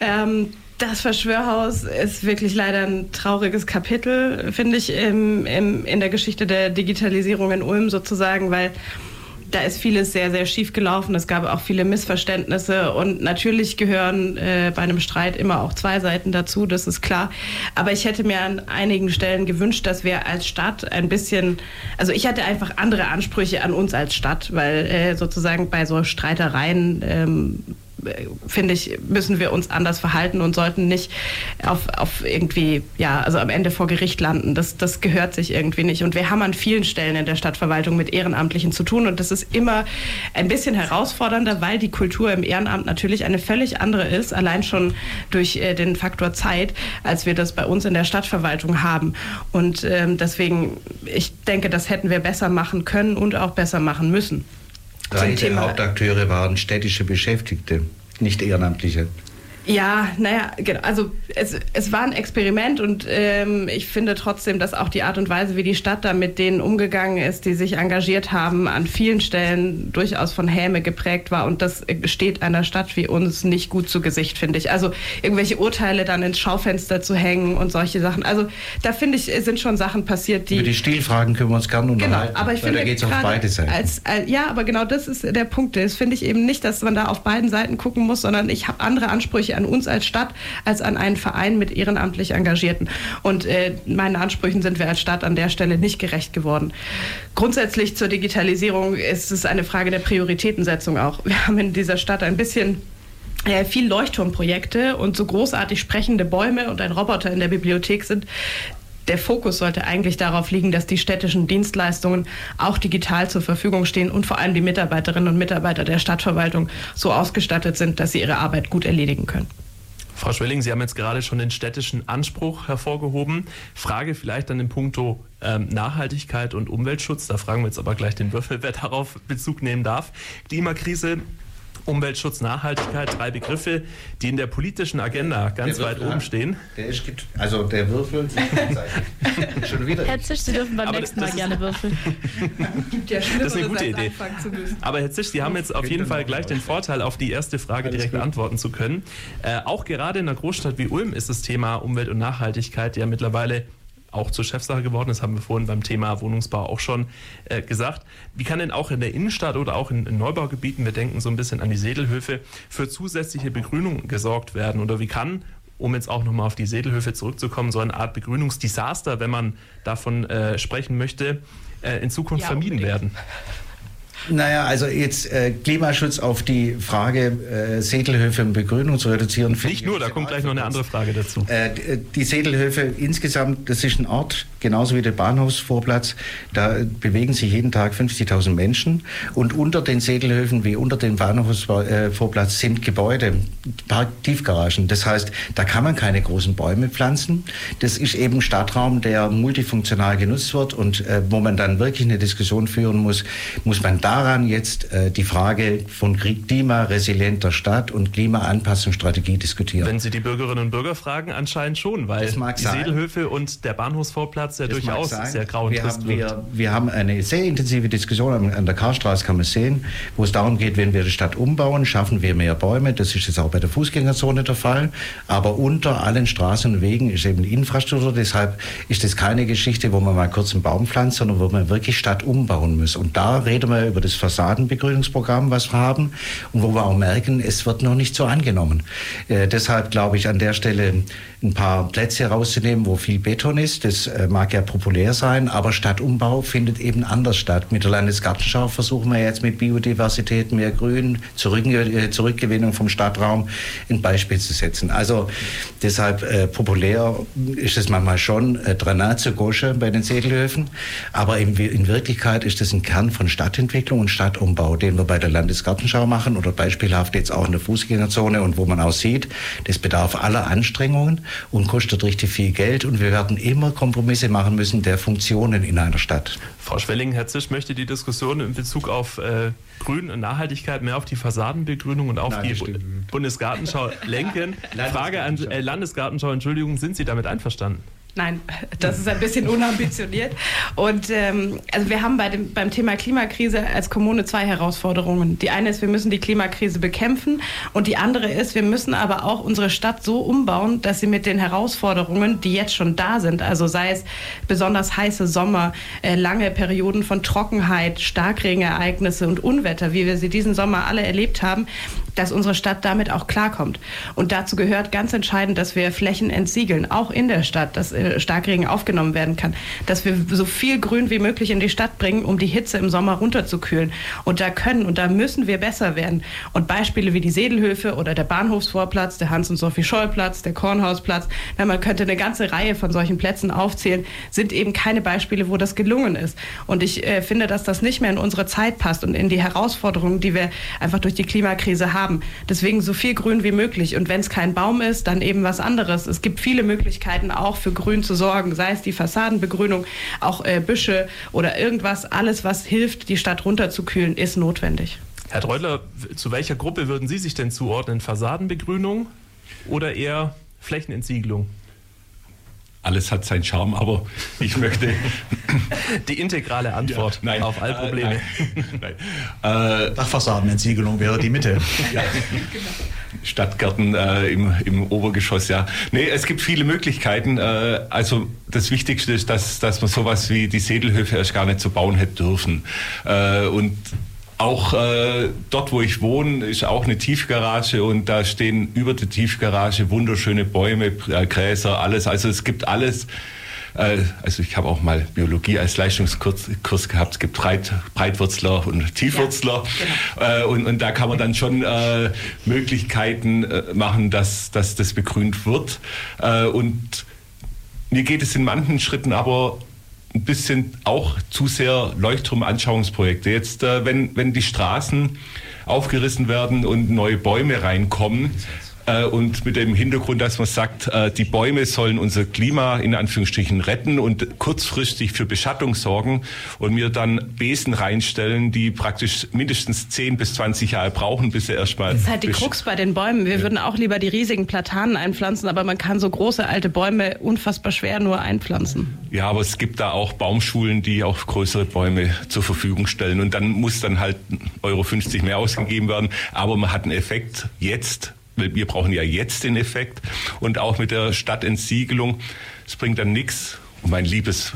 Ähm, das Verschwörhaus ist wirklich leider ein trauriges Kapitel, finde ich, im, im, in der Geschichte der Digitalisierung in Ulm sozusagen, weil da ist vieles sehr, sehr schief gelaufen. Es gab auch viele Missverständnisse und natürlich gehören äh, bei einem Streit immer auch zwei Seiten dazu, das ist klar. Aber ich hätte mir an einigen Stellen gewünscht, dass wir als Stadt ein bisschen, also ich hatte einfach andere Ansprüche an uns als Stadt, weil äh, sozusagen bei so Streitereien ähm, finde ich, müssen wir uns anders verhalten und sollten nicht auf, auf irgendwie, ja, also am Ende vor Gericht landen. Das, das gehört sich irgendwie nicht. Und wir haben an vielen Stellen in der Stadtverwaltung mit Ehrenamtlichen zu tun. Und das ist immer ein bisschen herausfordernder, weil die Kultur im Ehrenamt natürlich eine völlig andere ist, allein schon durch äh, den Faktor Zeit, als wir das bei uns in der Stadtverwaltung haben. Und ähm, deswegen, ich denke, das hätten wir besser machen können und auch besser machen müssen. Drei der Hauptakteure waren städtische Beschäftigte, nicht Ehrenamtliche. Ja, naja, genau. Also es, es war ein Experiment und ähm, ich finde trotzdem, dass auch die Art und Weise, wie die Stadt da mit denen umgegangen ist, die sich engagiert haben, an vielen Stellen durchaus von Häme geprägt war. Und das steht einer Stadt wie uns nicht gut zu Gesicht, finde ich. Also irgendwelche Urteile dann ins Schaufenster zu hängen und solche Sachen. Also da finde ich, sind schon Sachen passiert, die. Über die Stilfragen können wir uns gerne genau, unterhalten. Genau, aber ich finde, da geht es auf beide Seiten. Als, als, ja, aber genau das ist der Punkt. Das finde ich eben nicht, dass man da auf beiden Seiten gucken muss, sondern ich habe andere Ansprüche an uns als Stadt als an einen Verein mit ehrenamtlich Engagierten. Und äh, meinen Ansprüchen sind wir als Stadt an der Stelle nicht gerecht geworden. Grundsätzlich zur Digitalisierung ist es eine Frage der Prioritätensetzung auch. Wir haben in dieser Stadt ein bisschen äh, viel Leuchtturmprojekte und so großartig sprechende Bäume und ein Roboter in der Bibliothek sind, der Fokus sollte eigentlich darauf liegen, dass die städtischen Dienstleistungen auch digital zur Verfügung stehen und vor allem die Mitarbeiterinnen und Mitarbeiter der Stadtverwaltung so ausgestattet sind, dass sie ihre Arbeit gut erledigen können. Frau Schwelling, Sie haben jetzt gerade schon den städtischen Anspruch hervorgehoben. Frage vielleicht dann im Punkto ähm, Nachhaltigkeit und Umweltschutz. Da fragen wir jetzt aber gleich den Würfel, wer darauf Bezug nehmen darf. Klimakrise Umweltschutz, Nachhaltigkeit, drei Begriffe, die in der politischen Agenda ganz weit oben stehen. Der ist, also der Würfel schon wieder. Herr Zisch, Sie dürfen beim Aber nächsten Mal gerne würfeln. das ist eine gute Idee. Aber Herr Zisch, Sie haben jetzt auf jeden Fall gleich den Vorteil, auf die erste Frage direkt antworten zu können. Äh, auch gerade in einer Großstadt wie Ulm ist das Thema Umwelt und Nachhaltigkeit ja mittlerweile auch zur Chefsache geworden. Das haben wir vorhin beim Thema Wohnungsbau auch schon äh, gesagt. Wie kann denn auch in der Innenstadt oder auch in, in, Neubaugebieten, wir denken so ein bisschen an die Sedelhöfe, für zusätzliche Begrünung gesorgt werden? Oder wie kann, um jetzt auch nochmal auf die Sedelhöfe zurückzukommen, so eine Art Begrünungsdesaster, wenn man davon äh, sprechen möchte, äh, in Zukunft ja, vermieden unbedingt. werden? Naja, also jetzt äh, Klimaschutz auf die Frage äh, Sedelhöfe und Begrünung zu reduzieren. Nicht nur, da kommt gleich noch eine andere Frage dazu. Äh, äh, die Sedelhöfe insgesamt, das ist ein Ort, genauso wie der Bahnhofsvorplatz, da bewegen sich jeden Tag 50.000 Menschen und unter den Sedelhöfen wie unter dem Bahnhofsvorplatz sind Gebäude, Tiefgaragen. Das heißt, da kann man keine großen Bäume pflanzen. Das ist eben Stadtraum, der multifunktional genutzt wird und äh, wo man dann wirklich eine Diskussion führen muss, muss man da daran jetzt äh, die Frage von klimaresilienter Stadt und Klimaanpassungsstrategie diskutieren. Wenn Sie die Bürgerinnen und Bürger fragen, anscheinend schon, weil die sein. Sedelhöfe und der Bahnhofsvorplatz ja das durchaus sehr grau und wir haben, wir, wir, haben eine sehr intensive Diskussion an, an, der Karstraße, kann man sehen, wo es darum geht, wenn wir die Stadt umbauen, schaffen wir mehr Bäume. Das ist jetzt auch bei der Fußgängerzone der Fall. Aber unter allen Straßen und Wegen ist eben Infrastruktur. Deshalb ist das keine Geschichte, wo man mal kurz einen Baum pflanzt, sondern wo man wirklich Stadt umbauen muss. Und da reden wir über das Fassadenbegrünungsprogramm, was wir haben und wo wir auch merken, es wird noch nicht so angenommen. Äh, deshalb glaube ich an der Stelle ein paar Plätze herauszunehmen, wo viel Beton ist. Das äh, mag ja populär sein, aber Stadtumbau findet eben anders statt. Mit der Landesgartenschau versuchen wir jetzt mit Biodiversität, mehr Grün, Zurück, äh, Zurückgewinnung vom Stadtraum ein Beispiel zu setzen. Also deshalb äh, populär ist es manchmal schon äh, Drainage Gauche bei den Segelhöfen, aber in, in Wirklichkeit ist es ein Kern von Stadtentwicklung und Stadtumbau, den wir bei der Landesgartenschau machen oder beispielhaft jetzt auch in der Fußgängerzone und wo man auch sieht, das bedarf aller Anstrengungen und kostet richtig viel Geld. Und wir werden immer Kompromisse machen müssen der Funktionen in einer Stadt. Frau Schwelling, Herr Zisch möchte die Diskussion in Bezug auf äh, Grün und Nachhaltigkeit mehr auf die Fassadenbegrünung und auf Nein, die Bundesgartenschau lenken. Frage an äh, Landesgartenschau, Entschuldigung, sind Sie damit einverstanden? Nein, das ist ein bisschen unambitioniert. Und ähm, also wir haben bei dem, beim Thema Klimakrise als Kommune zwei Herausforderungen. Die eine ist, wir müssen die Klimakrise bekämpfen und die andere ist, wir müssen aber auch unsere Stadt so umbauen, dass sie mit den Herausforderungen, die jetzt schon da sind, also sei es besonders heiße Sommer, äh, lange Perioden von Trockenheit, Starkregenereignisse und Unwetter, wie wir sie diesen Sommer alle erlebt haben, dass unsere Stadt damit auch klarkommt. Und dazu gehört ganz entscheidend, dass wir Flächen entsiegeln, auch in der Stadt, dass äh, Starkregen aufgenommen werden kann, dass wir so viel Grün wie möglich in die Stadt bringen, um die Hitze im Sommer runterzukühlen. Und da können und da müssen wir besser werden. Und Beispiele wie die Sedelhöfe oder der Bahnhofsvorplatz, der Hans- und Sophie-Scholl-Platz, der Kornhausplatz, na, man könnte eine ganze Reihe von solchen Plätzen aufzählen, sind eben keine Beispiele, wo das gelungen ist. Und ich äh, finde, dass das nicht mehr in unsere Zeit passt und in die Herausforderungen, die wir einfach durch die Klimakrise haben haben. Deswegen so viel Grün wie möglich. Und wenn es kein Baum ist, dann eben was anderes. Es gibt viele Möglichkeiten auch für Grün zu sorgen, sei es die Fassadenbegrünung, auch äh, Büsche oder irgendwas. Alles, was hilft, die Stadt runterzukühlen, ist notwendig. Herr Treutler, zu welcher Gruppe würden Sie sich denn zuordnen? Fassadenbegrünung oder eher Flächenentsiegelung? Alles hat seinen Charme, aber ich möchte. Die integrale Antwort ja, nein, auf all Probleme. Äh, nein, nein. Äh, Dachfassadenentsiegelung wäre die Mitte. ja. Stadtgärten äh, im, im Obergeschoss, ja. Nee, es gibt viele Möglichkeiten. Äh, also das Wichtigste ist, dass, dass man sowas wie die Sedelhöfe erst gar nicht so bauen hätte dürfen. Äh, und auch äh, dort, wo ich wohne, ist auch eine Tiefgarage und da stehen über der Tiefgarage wunderschöne Bäume, äh, Gräser, alles. Also es gibt alles. Äh, also ich habe auch mal Biologie als Leistungskurs Kurs gehabt. Es gibt Breit, Breitwurzler und Tiefwurzler. Ja, genau. äh, und, und da kann man dann schon äh, Möglichkeiten äh, machen, dass, dass das begrünt wird. Und mir geht es in manchen Schritten aber ein bisschen auch zu sehr Leuchtturmanschauungsprojekte. Jetzt, äh, wenn, wenn die Straßen aufgerissen werden und neue Bäume reinkommen, äh, und mit dem Hintergrund, dass man sagt, äh, die Bäume sollen unser Klima in Anführungsstrichen retten und kurzfristig für Beschattung sorgen und wir dann Besen reinstellen, die praktisch mindestens 10 bis 20 Jahre brauchen, bis sie erstmal. Das ist halt die Krux bei den Bäumen. Wir ja. würden auch lieber die riesigen Platanen einpflanzen, aber man kann so große alte Bäume unfassbar schwer nur einpflanzen. Ja, aber es gibt da auch Baumschulen, die auch größere Bäume zur Verfügung stellen und dann muss dann halt Euro 50 mehr ausgegeben werden, aber man hat einen Effekt jetzt wir brauchen ja jetzt den Effekt und auch mit der Stadtentsiegelung. Es bringt dann nichts, um ein liebes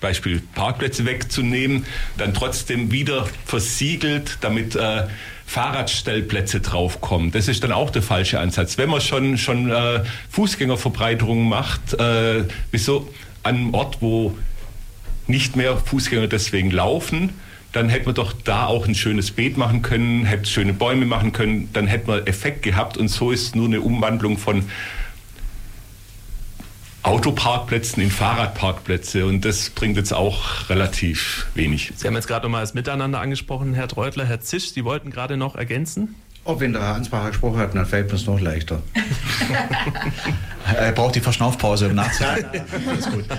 Beispiel Parkplätze wegzunehmen, dann trotzdem wieder versiegelt, damit äh, Fahrradstellplätze draufkommen. Das ist dann auch der falsche Ansatz. Wenn man schon, schon äh, Fußgängerverbreiterungen macht, äh, wieso an einem Ort, wo nicht mehr Fußgänger deswegen laufen, dann hätte man doch da auch ein schönes Beet machen können, hätte schöne Bäume machen können, dann hätte man Effekt gehabt und so ist nur eine Umwandlung von Autoparkplätzen in Fahrradparkplätze und das bringt jetzt auch relativ wenig. Sie haben jetzt gerade nochmal das Miteinander angesprochen, Herr Treutler, Herr Zisch, Sie wollten gerade noch ergänzen? Oh, wenn der Ansbacher gesprochen hat, dann fällt mir es noch leichter. er braucht die Verschnaufpause im Nachzeit.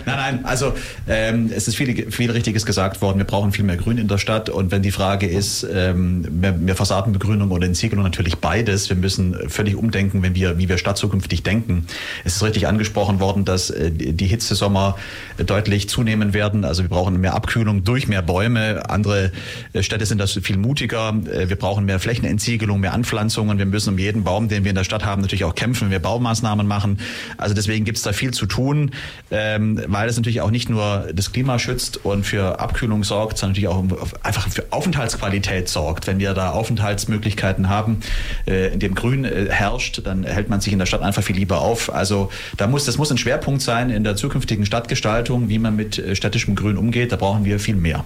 Nein, nein, also ähm, es ist viel, viel Richtiges gesagt worden. Wir brauchen viel mehr Grün in der Stadt. Und wenn die Frage ist, ähm, mehr, mehr Fassadenbegrünung oder Entsiegelung, natürlich beides. Wir müssen völlig umdenken, wenn wir, wie wir Stadt zukünftig denken. Es ist richtig angesprochen worden, dass äh, die Hitzesommer deutlich zunehmen werden. Also wir brauchen mehr Abkühlung durch mehr Bäume. Andere äh, Städte sind das viel mutiger. Äh, wir brauchen mehr Flächenentsiegelung, mehr Anpflanzungen. Wir müssen um jeden Baum, den wir in der Stadt haben, natürlich auch kämpfen, wenn wir Baumaßnahmen machen. Also deswegen gibt es da viel zu tun, ähm, weil es natürlich auch nicht nur das Klima schützt und für Abkühlung sorgt, sondern natürlich auch einfach für Aufenthaltsqualität sorgt. Wenn wir da Aufenthaltsmöglichkeiten haben, äh, in dem Grün äh, herrscht, dann hält man sich in der Stadt einfach viel lieber auf. Also da muss, das muss ein Schwerpunkt sein in der zukünftigen Stadtgestaltung, wie man mit äh, städtischem Grün umgeht. Da brauchen wir viel mehr.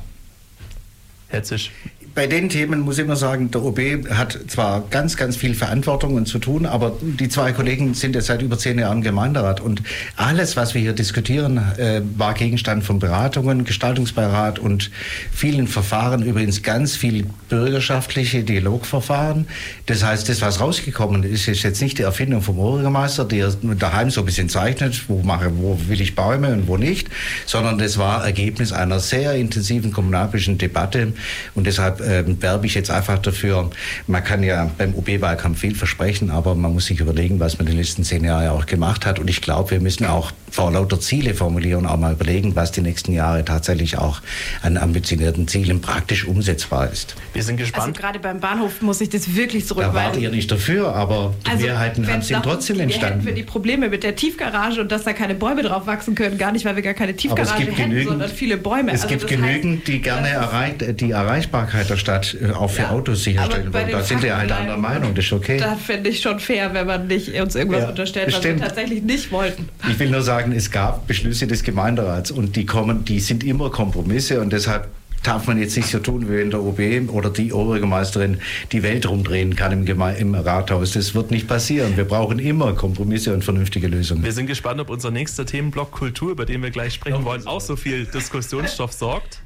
Herzlich bei den Themen muss ich immer sagen, der OB hat zwar ganz, ganz viel Verantwortung und zu tun, aber die zwei Kollegen sind jetzt seit über zehn Jahren Gemeinderat und alles, was wir hier diskutieren, äh, war Gegenstand von Beratungen, Gestaltungsbeirat und vielen Verfahren, übrigens ganz viel bürgerschaftliche Dialogverfahren. Das heißt, das, was rausgekommen ist, ist jetzt nicht die Erfindung vom Bürgermeister, der daheim so ein bisschen zeichnet, wo mache, wo will ich Bäume und wo nicht, sondern das war Ergebnis einer sehr intensiven kommunalpolitischen Debatte und deshalb äh, werbe ich jetzt einfach dafür. Man kann ja beim OB-Wahlkampf viel versprechen, aber man muss sich überlegen, was man die letzten zehn Jahre auch gemacht hat. Und ich glaube, wir müssen auch vor lauter Ziele formulieren, auch mal überlegen, was die nächsten Jahre tatsächlich auch an ambitionierten Zielen praktisch umsetzbar ist. Wir sind gespannt. Also gerade beim Bahnhof muss ich das wirklich zurückweisen. Da wart ihr nicht dafür, aber die also, Mehrheiten haben sind trotzdem entstanden. Hätten wir die Probleme mit der Tiefgarage und dass da keine Bäume drauf wachsen können, gar nicht, weil wir gar keine Tiefgarage hätten, genügend, sondern viele Bäume. Es also gibt genügend, heißt, die gerne erreicht, die Erreichbarkeit der Stadt äh, auch für ja, Autos sicherstellen wollen. Da sind wir halt anderer Meinung, das ist okay. Da fände ich schon fair, wenn man nicht uns irgendwas ja, unterstellt, was wir tatsächlich nicht wollten. Ich will nur sagen, es gab Beschlüsse des Gemeinderats und die kommen, die sind immer Kompromisse und deshalb darf man jetzt nicht so tun, wie wenn der OB oder die Oberbürgermeisterin die Welt rumdrehen kann im, Geme im Rathaus. Das wird nicht passieren. Wir brauchen immer Kompromisse und vernünftige Lösungen. Wir sind gespannt, ob unser nächster Themenblock Kultur, über den wir gleich sprechen wollen, auch so viel Diskussionsstoff sorgt.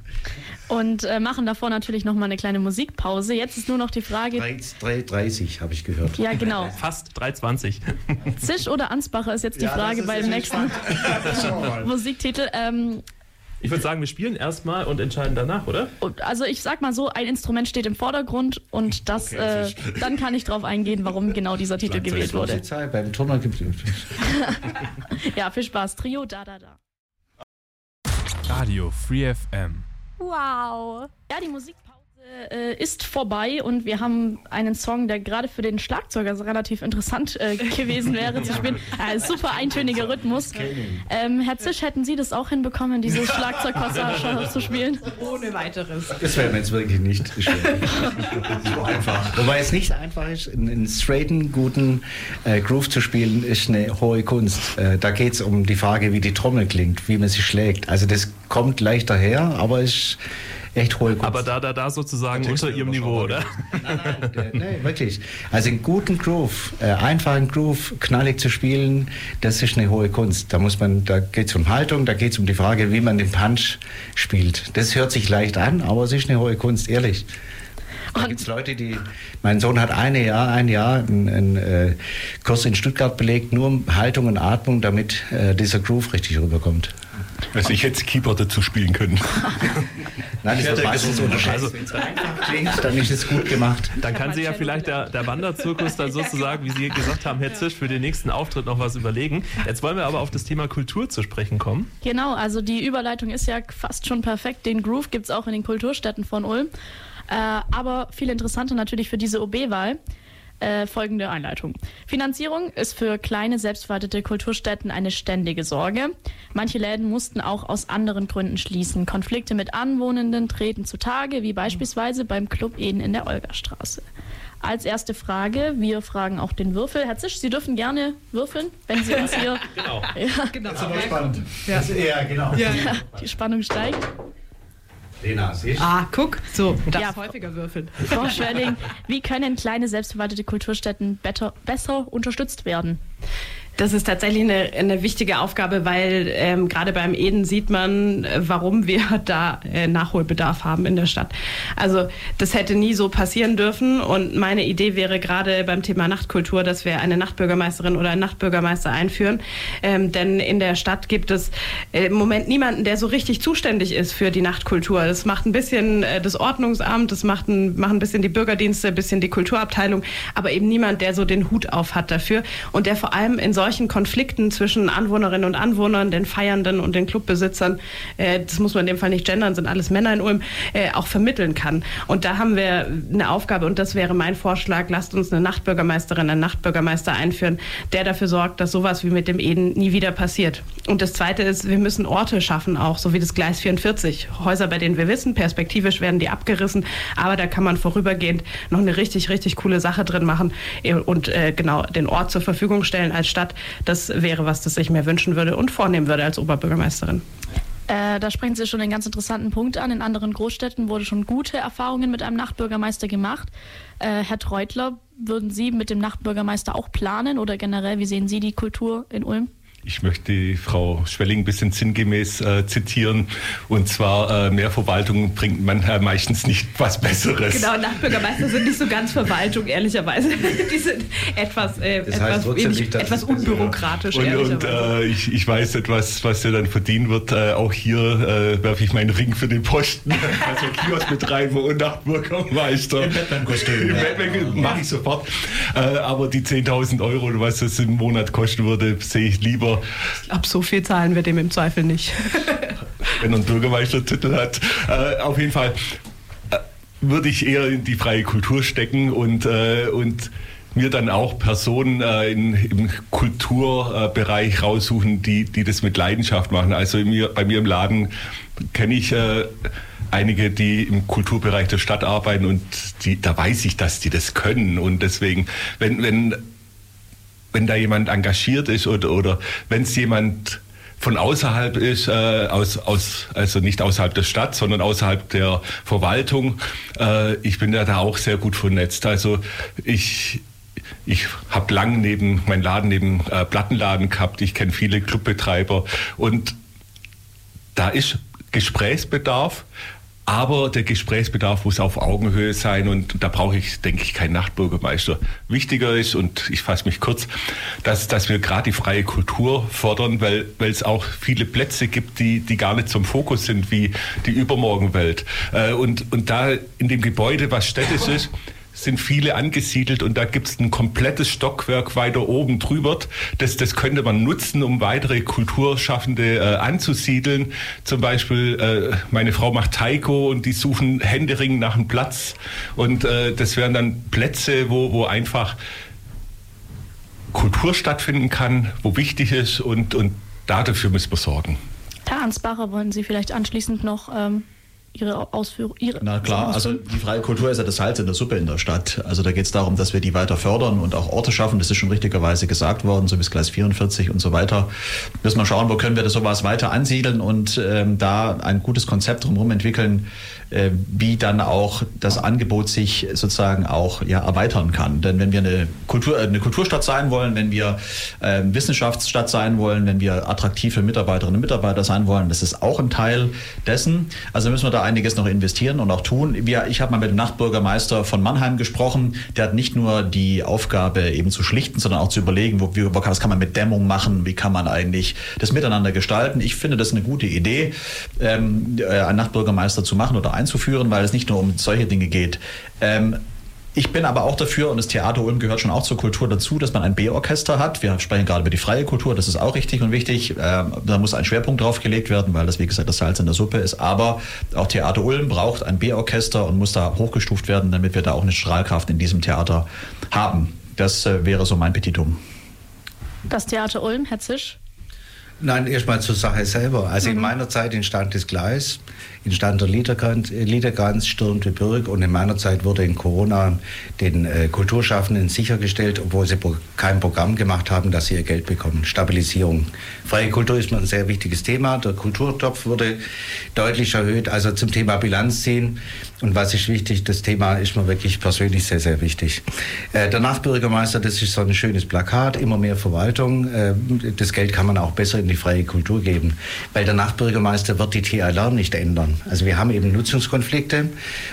Und äh, machen davor natürlich noch mal eine kleine Musikpause. Jetzt ist nur noch die Frage. 3,30 habe ich gehört. Ja, genau. Fast 3,20. Zisch oder Ansbacher ist jetzt die ja, Frage beim nächsten Musiktitel. Ähm, ich würde sagen, wir spielen erstmal und entscheiden danach, oder? Also ich sag mal so, ein Instrument steht im Vordergrund und das, okay, äh, dann kann ich darauf eingehen, warum genau dieser Titel gewählt wurde. Zeit. Beim Turner gibt es. ja, viel Spaß. Trio, da, da, da. Radio Free FM. Wow. Ja, die Musik äh, ist vorbei und wir haben einen Song, der gerade für den Schlagzeuger relativ interessant äh, gewesen wäre zu spielen. Ja, super eintöniger Rhythmus. Ähm, Herr Zisch, hätten Sie das auch hinbekommen, diese Schlagzeugpassage zu spielen? Ohne weiteres. Das wäre mir jetzt wirklich nicht schwer. so einfach. Wobei es nicht einfach ist, einen straighten, guten äh, Groove zu spielen, ist eine hohe Kunst. Äh, da geht es um die Frage, wie die Trommel klingt, wie man sie schlägt. Also das kommt leichter her, aber es ist echt hohe Kunst. Aber da, da, da sozusagen unter ihrem Niveau, oder? Nein, nein, der, nee, wirklich. Also einen guten Groove, äh, einfachen Groove, knallig zu spielen, das ist eine hohe Kunst. Da muss man, da geht es um Haltung, da geht es um die Frage, wie man den Punch spielt. Das hört sich leicht an, aber es ist eine hohe Kunst, ehrlich. Da gibt es Leute, die. Mein Sohn hat eine Jahr, ein Jahr einen, einen äh, Kurs in Stuttgart belegt, nur Haltung und Atmung, damit äh, dieser Groove richtig rüberkommt. Also ich hätte Keyboard dazu spielen können. Nein, das wird meistens unterschätzt. Also, Wenn es einfach klingt, dann ist es gut gemacht. Dann kann sich ja vielleicht der, der Wanderzirkus dann sozusagen, wie Sie gesagt haben, Herr Zisch, für den nächsten Auftritt noch was überlegen. Jetzt wollen wir aber auf das Thema Kultur zu sprechen kommen. Genau, also die Überleitung ist ja fast schon perfekt. Den Groove gibt es auch in den Kulturstätten von Ulm. Äh, aber viel interessanter natürlich für diese OB-Wahl. Äh, folgende Einleitung. Finanzierung ist für kleine selbstverwaltete Kulturstätten eine ständige Sorge. Manche Läden mussten auch aus anderen Gründen schließen. Konflikte mit Anwohnenden treten zutage, wie beispielsweise beim Club Eden in der Olgastraße. Als erste Frage, wir fragen auch den Würfel. Herr Zisch, Sie dürfen gerne würfeln, wenn Sie uns hier. genau. Ja. genau. Das ist aber spannend. Ja, ja genau. Ja. Die Spannung steigt. Lena, siehst Ah, guck, so, das ja, häufiger würfeln. Frau Schwerding, wie können kleine selbstverwaltete Kulturstätten better, besser unterstützt werden? Das ist tatsächlich eine, eine wichtige Aufgabe, weil ähm, gerade beim Eden sieht man, äh, warum wir da äh, Nachholbedarf haben in der Stadt. Also das hätte nie so passieren dürfen und meine Idee wäre gerade beim Thema Nachtkultur, dass wir eine Nachtbürgermeisterin oder einen Nachtbürgermeister einführen. Ähm, denn in der Stadt gibt es äh, im Moment niemanden, der so richtig zuständig ist für die Nachtkultur. Das macht ein bisschen äh, das Ordnungsamt, das macht ein, machen ein bisschen die Bürgerdienste, ein bisschen die Kulturabteilung, aber eben niemand, der so den Hut auf hat dafür und der vor allem in solchen solchen Konflikten zwischen Anwohnerinnen und Anwohnern, den Feiernden und den Clubbesitzern, äh, das muss man in dem Fall nicht gendern, sind alles Männer in Ulm, äh, auch vermitteln kann. Und da haben wir eine Aufgabe und das wäre mein Vorschlag, lasst uns eine Nachtbürgermeisterin, einen Nachtbürgermeister einführen, der dafür sorgt, dass sowas wie mit dem Eden nie wieder passiert. Und das Zweite ist, wir müssen Orte schaffen auch, so wie das Gleis 44. Häuser, bei denen wir wissen, perspektivisch werden die abgerissen, aber da kann man vorübergehend noch eine richtig, richtig coole Sache drin machen und äh, genau den Ort zur Verfügung stellen als Stadt, das wäre was, das ich mir wünschen würde und vornehmen würde als Oberbürgermeisterin. Äh, da sprechen Sie schon einen ganz interessanten Punkt an. In anderen Großstädten wurde schon gute Erfahrungen mit einem Nachtbürgermeister gemacht. Äh, Herr Treutler, würden Sie mit dem Nachtbürgermeister auch planen oder generell, wie sehen Sie die Kultur in Ulm? Ich möchte Frau Schwelling ein bisschen sinngemäß äh, zitieren. Und zwar, äh, mehr Verwaltung bringt man äh, meistens nicht was Besseres. Genau, Nachbürgermeister sind nicht so ganz Verwaltung, ehrlicherweise. Die sind etwas, äh, etwas, wenig, nicht, etwas unbürokratisch, und, und äh, ich, ich, weiß etwas, was ja dann verdienen wird. Äh, auch hier äh, werfe ich meinen Ring für den Posten. also Kioskbetreiber und Nachbürgermeister. Im Batman-Kostüm. Im Batman mache ich sofort. aber die 10.000 Euro, was das im Monat kosten würde, sehe ich lieber Ab so viel zahlen wir dem im Zweifel nicht. Wenn er einen Bürgermeistertitel hat. Äh, auf jeden Fall äh, würde ich eher in die freie Kultur stecken und, äh, und mir dann auch Personen äh, in, im Kulturbereich raussuchen, die, die das mit Leidenschaft machen. Also mir, bei mir im Laden kenne ich äh, einige, die im Kulturbereich der Stadt arbeiten und die, da weiß ich, dass die das können. Und deswegen, wenn, wenn wenn da jemand engagiert ist oder, oder wenn es jemand von außerhalb ist, äh, aus, aus, also nicht außerhalb der Stadt, sondern außerhalb der Verwaltung. Äh, ich bin ja da auch sehr gut vernetzt. Also ich, ich habe lang neben mein Laden neben äh, Plattenladen gehabt. Ich kenne viele Clubbetreiber und da ist Gesprächsbedarf. Aber der Gesprächsbedarf muss auf Augenhöhe sein und da brauche ich, denke ich, keinen Nachtbürgermeister. Wichtiger ist, und ich fasse mich kurz, dass, dass wir gerade die freie Kultur fördern, weil, weil es auch viele Plätze gibt, die, die gar nicht zum Fokus sind, wie die Übermorgenwelt. Äh, und, und da in dem Gebäude, was städtisch ist, sind viele angesiedelt und da gibt es ein komplettes Stockwerk weiter oben drüber. Das, das könnte man nutzen, um weitere Kulturschaffende äh, anzusiedeln. Zum Beispiel äh, meine Frau macht Taiko und die suchen Händering nach einem Platz. Und äh, das wären dann Plätze, wo, wo einfach Kultur stattfinden kann, wo wichtig ist und, und dafür müssen wir sorgen. Herr Ansbacher, wollen Sie vielleicht anschließend noch ähm, Ihre Ausführung? Ihre Na klar, also die freie Kultur ist ja das Salz in der Suppe in der Stadt. Also da geht es darum, dass wir die weiter fördern und auch Orte schaffen. Das ist schon richtigerweise gesagt worden, so bis Gleis 44 und so weiter. Müssen wir schauen, wo können wir das sowas weiter ansiedeln und ähm, da ein gutes Konzept drumherum entwickeln, äh, wie dann auch das Angebot sich sozusagen auch ja, erweitern kann. Denn wenn wir eine, Kultur, äh, eine Kulturstadt sein wollen, wenn wir äh, Wissenschaftsstadt sein wollen, wenn wir attraktive Mitarbeiterinnen und Mitarbeiter sein wollen, das ist auch ein Teil dessen. Also müssen wir da einiges noch investieren und auch tun. Wir, ich habe mal mit dem Nachtbürgermeister von Mannheim gesprochen. Der hat nicht nur die Aufgabe eben zu schlichten, sondern auch zu überlegen, wo, wie, was kann man mit Dämmung machen, wie kann man eigentlich das miteinander gestalten. Ich finde das eine gute Idee, ähm, äh, einen Nachtbürgermeister zu machen oder einzuführen, weil es nicht nur um solche Dinge geht. Ähm, ich bin aber auch dafür, und das Theater Ulm gehört schon auch zur Kultur dazu, dass man ein B-Orchester hat. Wir sprechen gerade über die freie Kultur, das ist auch richtig und wichtig. Ähm, da muss ein Schwerpunkt drauf gelegt werden, weil das, wie gesagt, das Salz in der Suppe ist. Aber auch Theater Ulm braucht ein B-Orchester und muss da hochgestuft werden, damit wir da auch eine Strahlkraft in diesem Theater haben. Das äh, wäre so mein Petitum. Das Theater Ulm, Herr Zisch? Nein, erstmal zur Sache selber. Also mhm. in meiner Zeit entstand das Gleis entstand der Liederkranz, Liederkranz stürmte Bürg und in meiner Zeit wurde in Corona den äh, Kulturschaffenden sichergestellt, obwohl sie kein Programm gemacht haben, dass sie ihr Geld bekommen. Stabilisierung. Freie Kultur ist mir ein sehr wichtiges Thema. Der Kulturtopf wurde deutlich erhöht. Also zum Thema Bilanz ziehen. Und was ist wichtig, das Thema ist mir wirklich persönlich sehr, sehr wichtig. Äh, der Nachbürgermeister, das ist so ein schönes Plakat, immer mehr Verwaltung. Äh, das Geld kann man auch besser in die freie Kultur geben. Weil der Nachbürgermeister wird die TLR nicht ändern. Also wir haben eben Nutzungskonflikte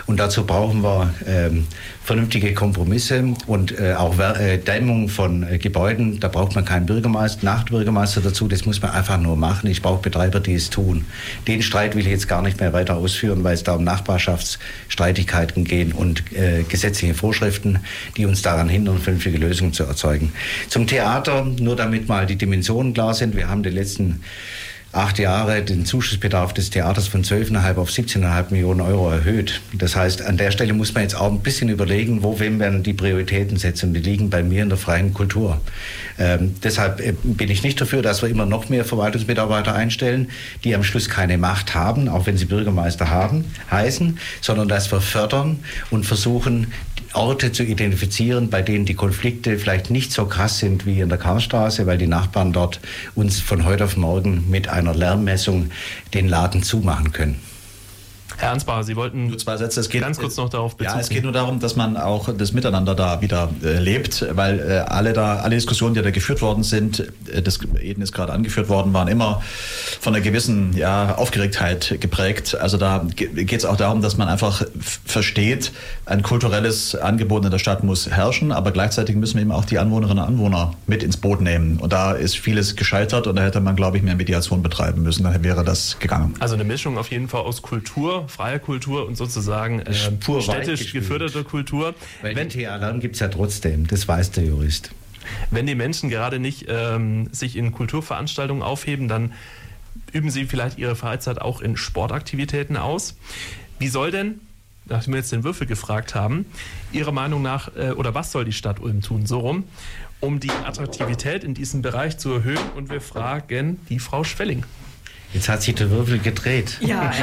und dazu brauchen wir ähm, vernünftige Kompromisse und äh, auch äh, Dämmung von äh, Gebäuden. Da braucht man keinen Bürgermeister, Nachtbürgermeister dazu. Das muss man einfach nur machen. Ich brauche Betreiber, die es tun. Den Streit will ich jetzt gar nicht mehr weiter ausführen, weil es da um Nachbarschaftsstreitigkeiten geht und äh, gesetzliche Vorschriften, die uns daran hindern, vernünftige Lösungen zu erzeugen. Zum Theater, nur damit mal die Dimensionen klar sind. Wir haben die letzten acht Jahre den Zuschussbedarf des Theaters von 12,5 auf 17,5 Millionen Euro erhöht. Das heißt, an der Stelle muss man jetzt auch ein bisschen überlegen, wo wem werden die Prioritäten setzen. Die liegen bei mir in der freien Kultur. Ähm, deshalb äh, bin ich nicht dafür, dass wir immer noch mehr Verwaltungsmitarbeiter einstellen, die am Schluss keine Macht haben, auch wenn sie Bürgermeister haben, heißen, sondern dass wir fördern und versuchen, Orte zu identifizieren, bei denen die Konflikte vielleicht nicht so krass sind wie in der Karlstraße, weil die Nachbarn dort uns von heute auf morgen mit einer Lärmmessung den Laden zumachen können. Herr Ansbach, Sie wollten nur zwei Sätze. Es geht, ganz kurz noch darauf Bezug Ja, es geht nur darum, dass man auch das Miteinander da wieder äh, lebt, weil äh, alle da, alle Diskussionen, die da geführt worden sind, äh, das Eden ist gerade angeführt worden, waren immer von einer gewissen ja, Aufgeregtheit geprägt. Also da geht es auch darum, dass man einfach versteht, ein kulturelles Angebot in der Stadt muss herrschen, aber gleichzeitig müssen wir eben auch die Anwohnerinnen und Anwohner mit ins Boot nehmen. Und da ist vieles gescheitert und da hätte man, glaube ich, mehr Mediation betreiben müssen. Dann wäre das gegangen. Also eine Mischung auf jeden Fall aus Kultur, freier Kultur und sozusagen äh, städtisch geförderter Kultur. Weil Wenn, den TH-Alarm gibt es ja trotzdem, das weiß der Jurist. Wenn die Menschen gerade nicht ähm, sich in Kulturveranstaltungen aufheben, dann üben sie vielleicht ihre Freizeit auch in Sportaktivitäten aus. Wie soll denn, nachdem wir jetzt den Würfel gefragt haben, Ihrer Meinung nach, äh, oder was soll die Stadt Ulm tun, so rum, um die Attraktivität in diesem Bereich zu erhöhen? Und wir fragen die Frau Schwelling. Jetzt hat sich der Würfel gedreht. Ja.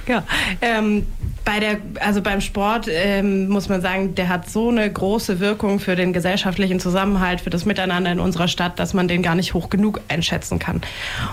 ja. Ähm, bei der, also beim Sport ähm, muss man sagen, der hat so eine große Wirkung für den gesellschaftlichen Zusammenhalt, für das Miteinander in unserer Stadt, dass man den gar nicht hoch genug einschätzen kann.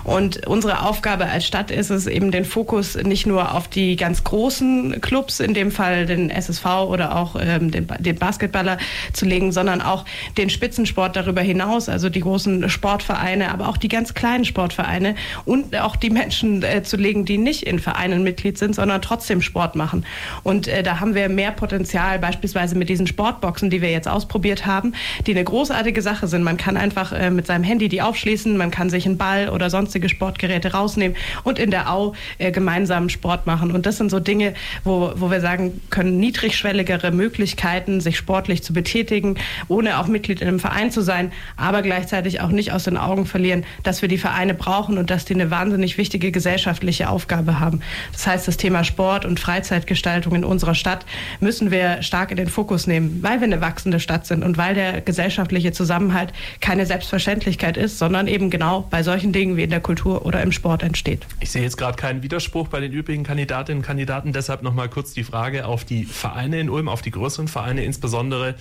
Und unsere Aufgabe als Stadt ist es eben den Fokus nicht nur auf die ganz großen Clubs, in dem Fall den SSV oder auch ähm, den, den Basketballer zu legen, sondern auch den Spitzensport darüber hinaus, also die großen Sportvereine, aber auch die ganz kleinen Sportvereine und auch die Menschen äh, zu legen, die nicht in Vereinen Mitglied sind, sondern trotzdem Sport machen machen. Und äh, da haben wir mehr Potenzial, beispielsweise mit diesen Sportboxen, die wir jetzt ausprobiert haben, die eine großartige Sache sind. Man kann einfach äh, mit seinem Handy die aufschließen, man kann sich einen Ball oder sonstige Sportgeräte rausnehmen und in der Au äh, gemeinsam Sport machen. Und das sind so Dinge, wo, wo wir sagen können, niedrigschwelligere Möglichkeiten, sich sportlich zu betätigen, ohne auch Mitglied in einem Verein zu sein, aber gleichzeitig auch nicht aus den Augen verlieren, dass wir die Vereine brauchen und dass die eine wahnsinnig wichtige gesellschaftliche Aufgabe haben. Das heißt, das Thema Sport und Freizeit Freizeitgestaltung in unserer Stadt müssen wir stark in den Fokus nehmen, weil wir eine wachsende Stadt sind und weil der gesellschaftliche Zusammenhalt keine Selbstverständlichkeit ist, sondern eben genau bei solchen Dingen wie in der Kultur oder im Sport entsteht. Ich sehe jetzt gerade keinen Widerspruch bei den übrigen Kandidatinnen und Kandidaten. Deshalb noch mal kurz die Frage auf die Vereine in Ulm, auf die größeren Vereine insbesondere.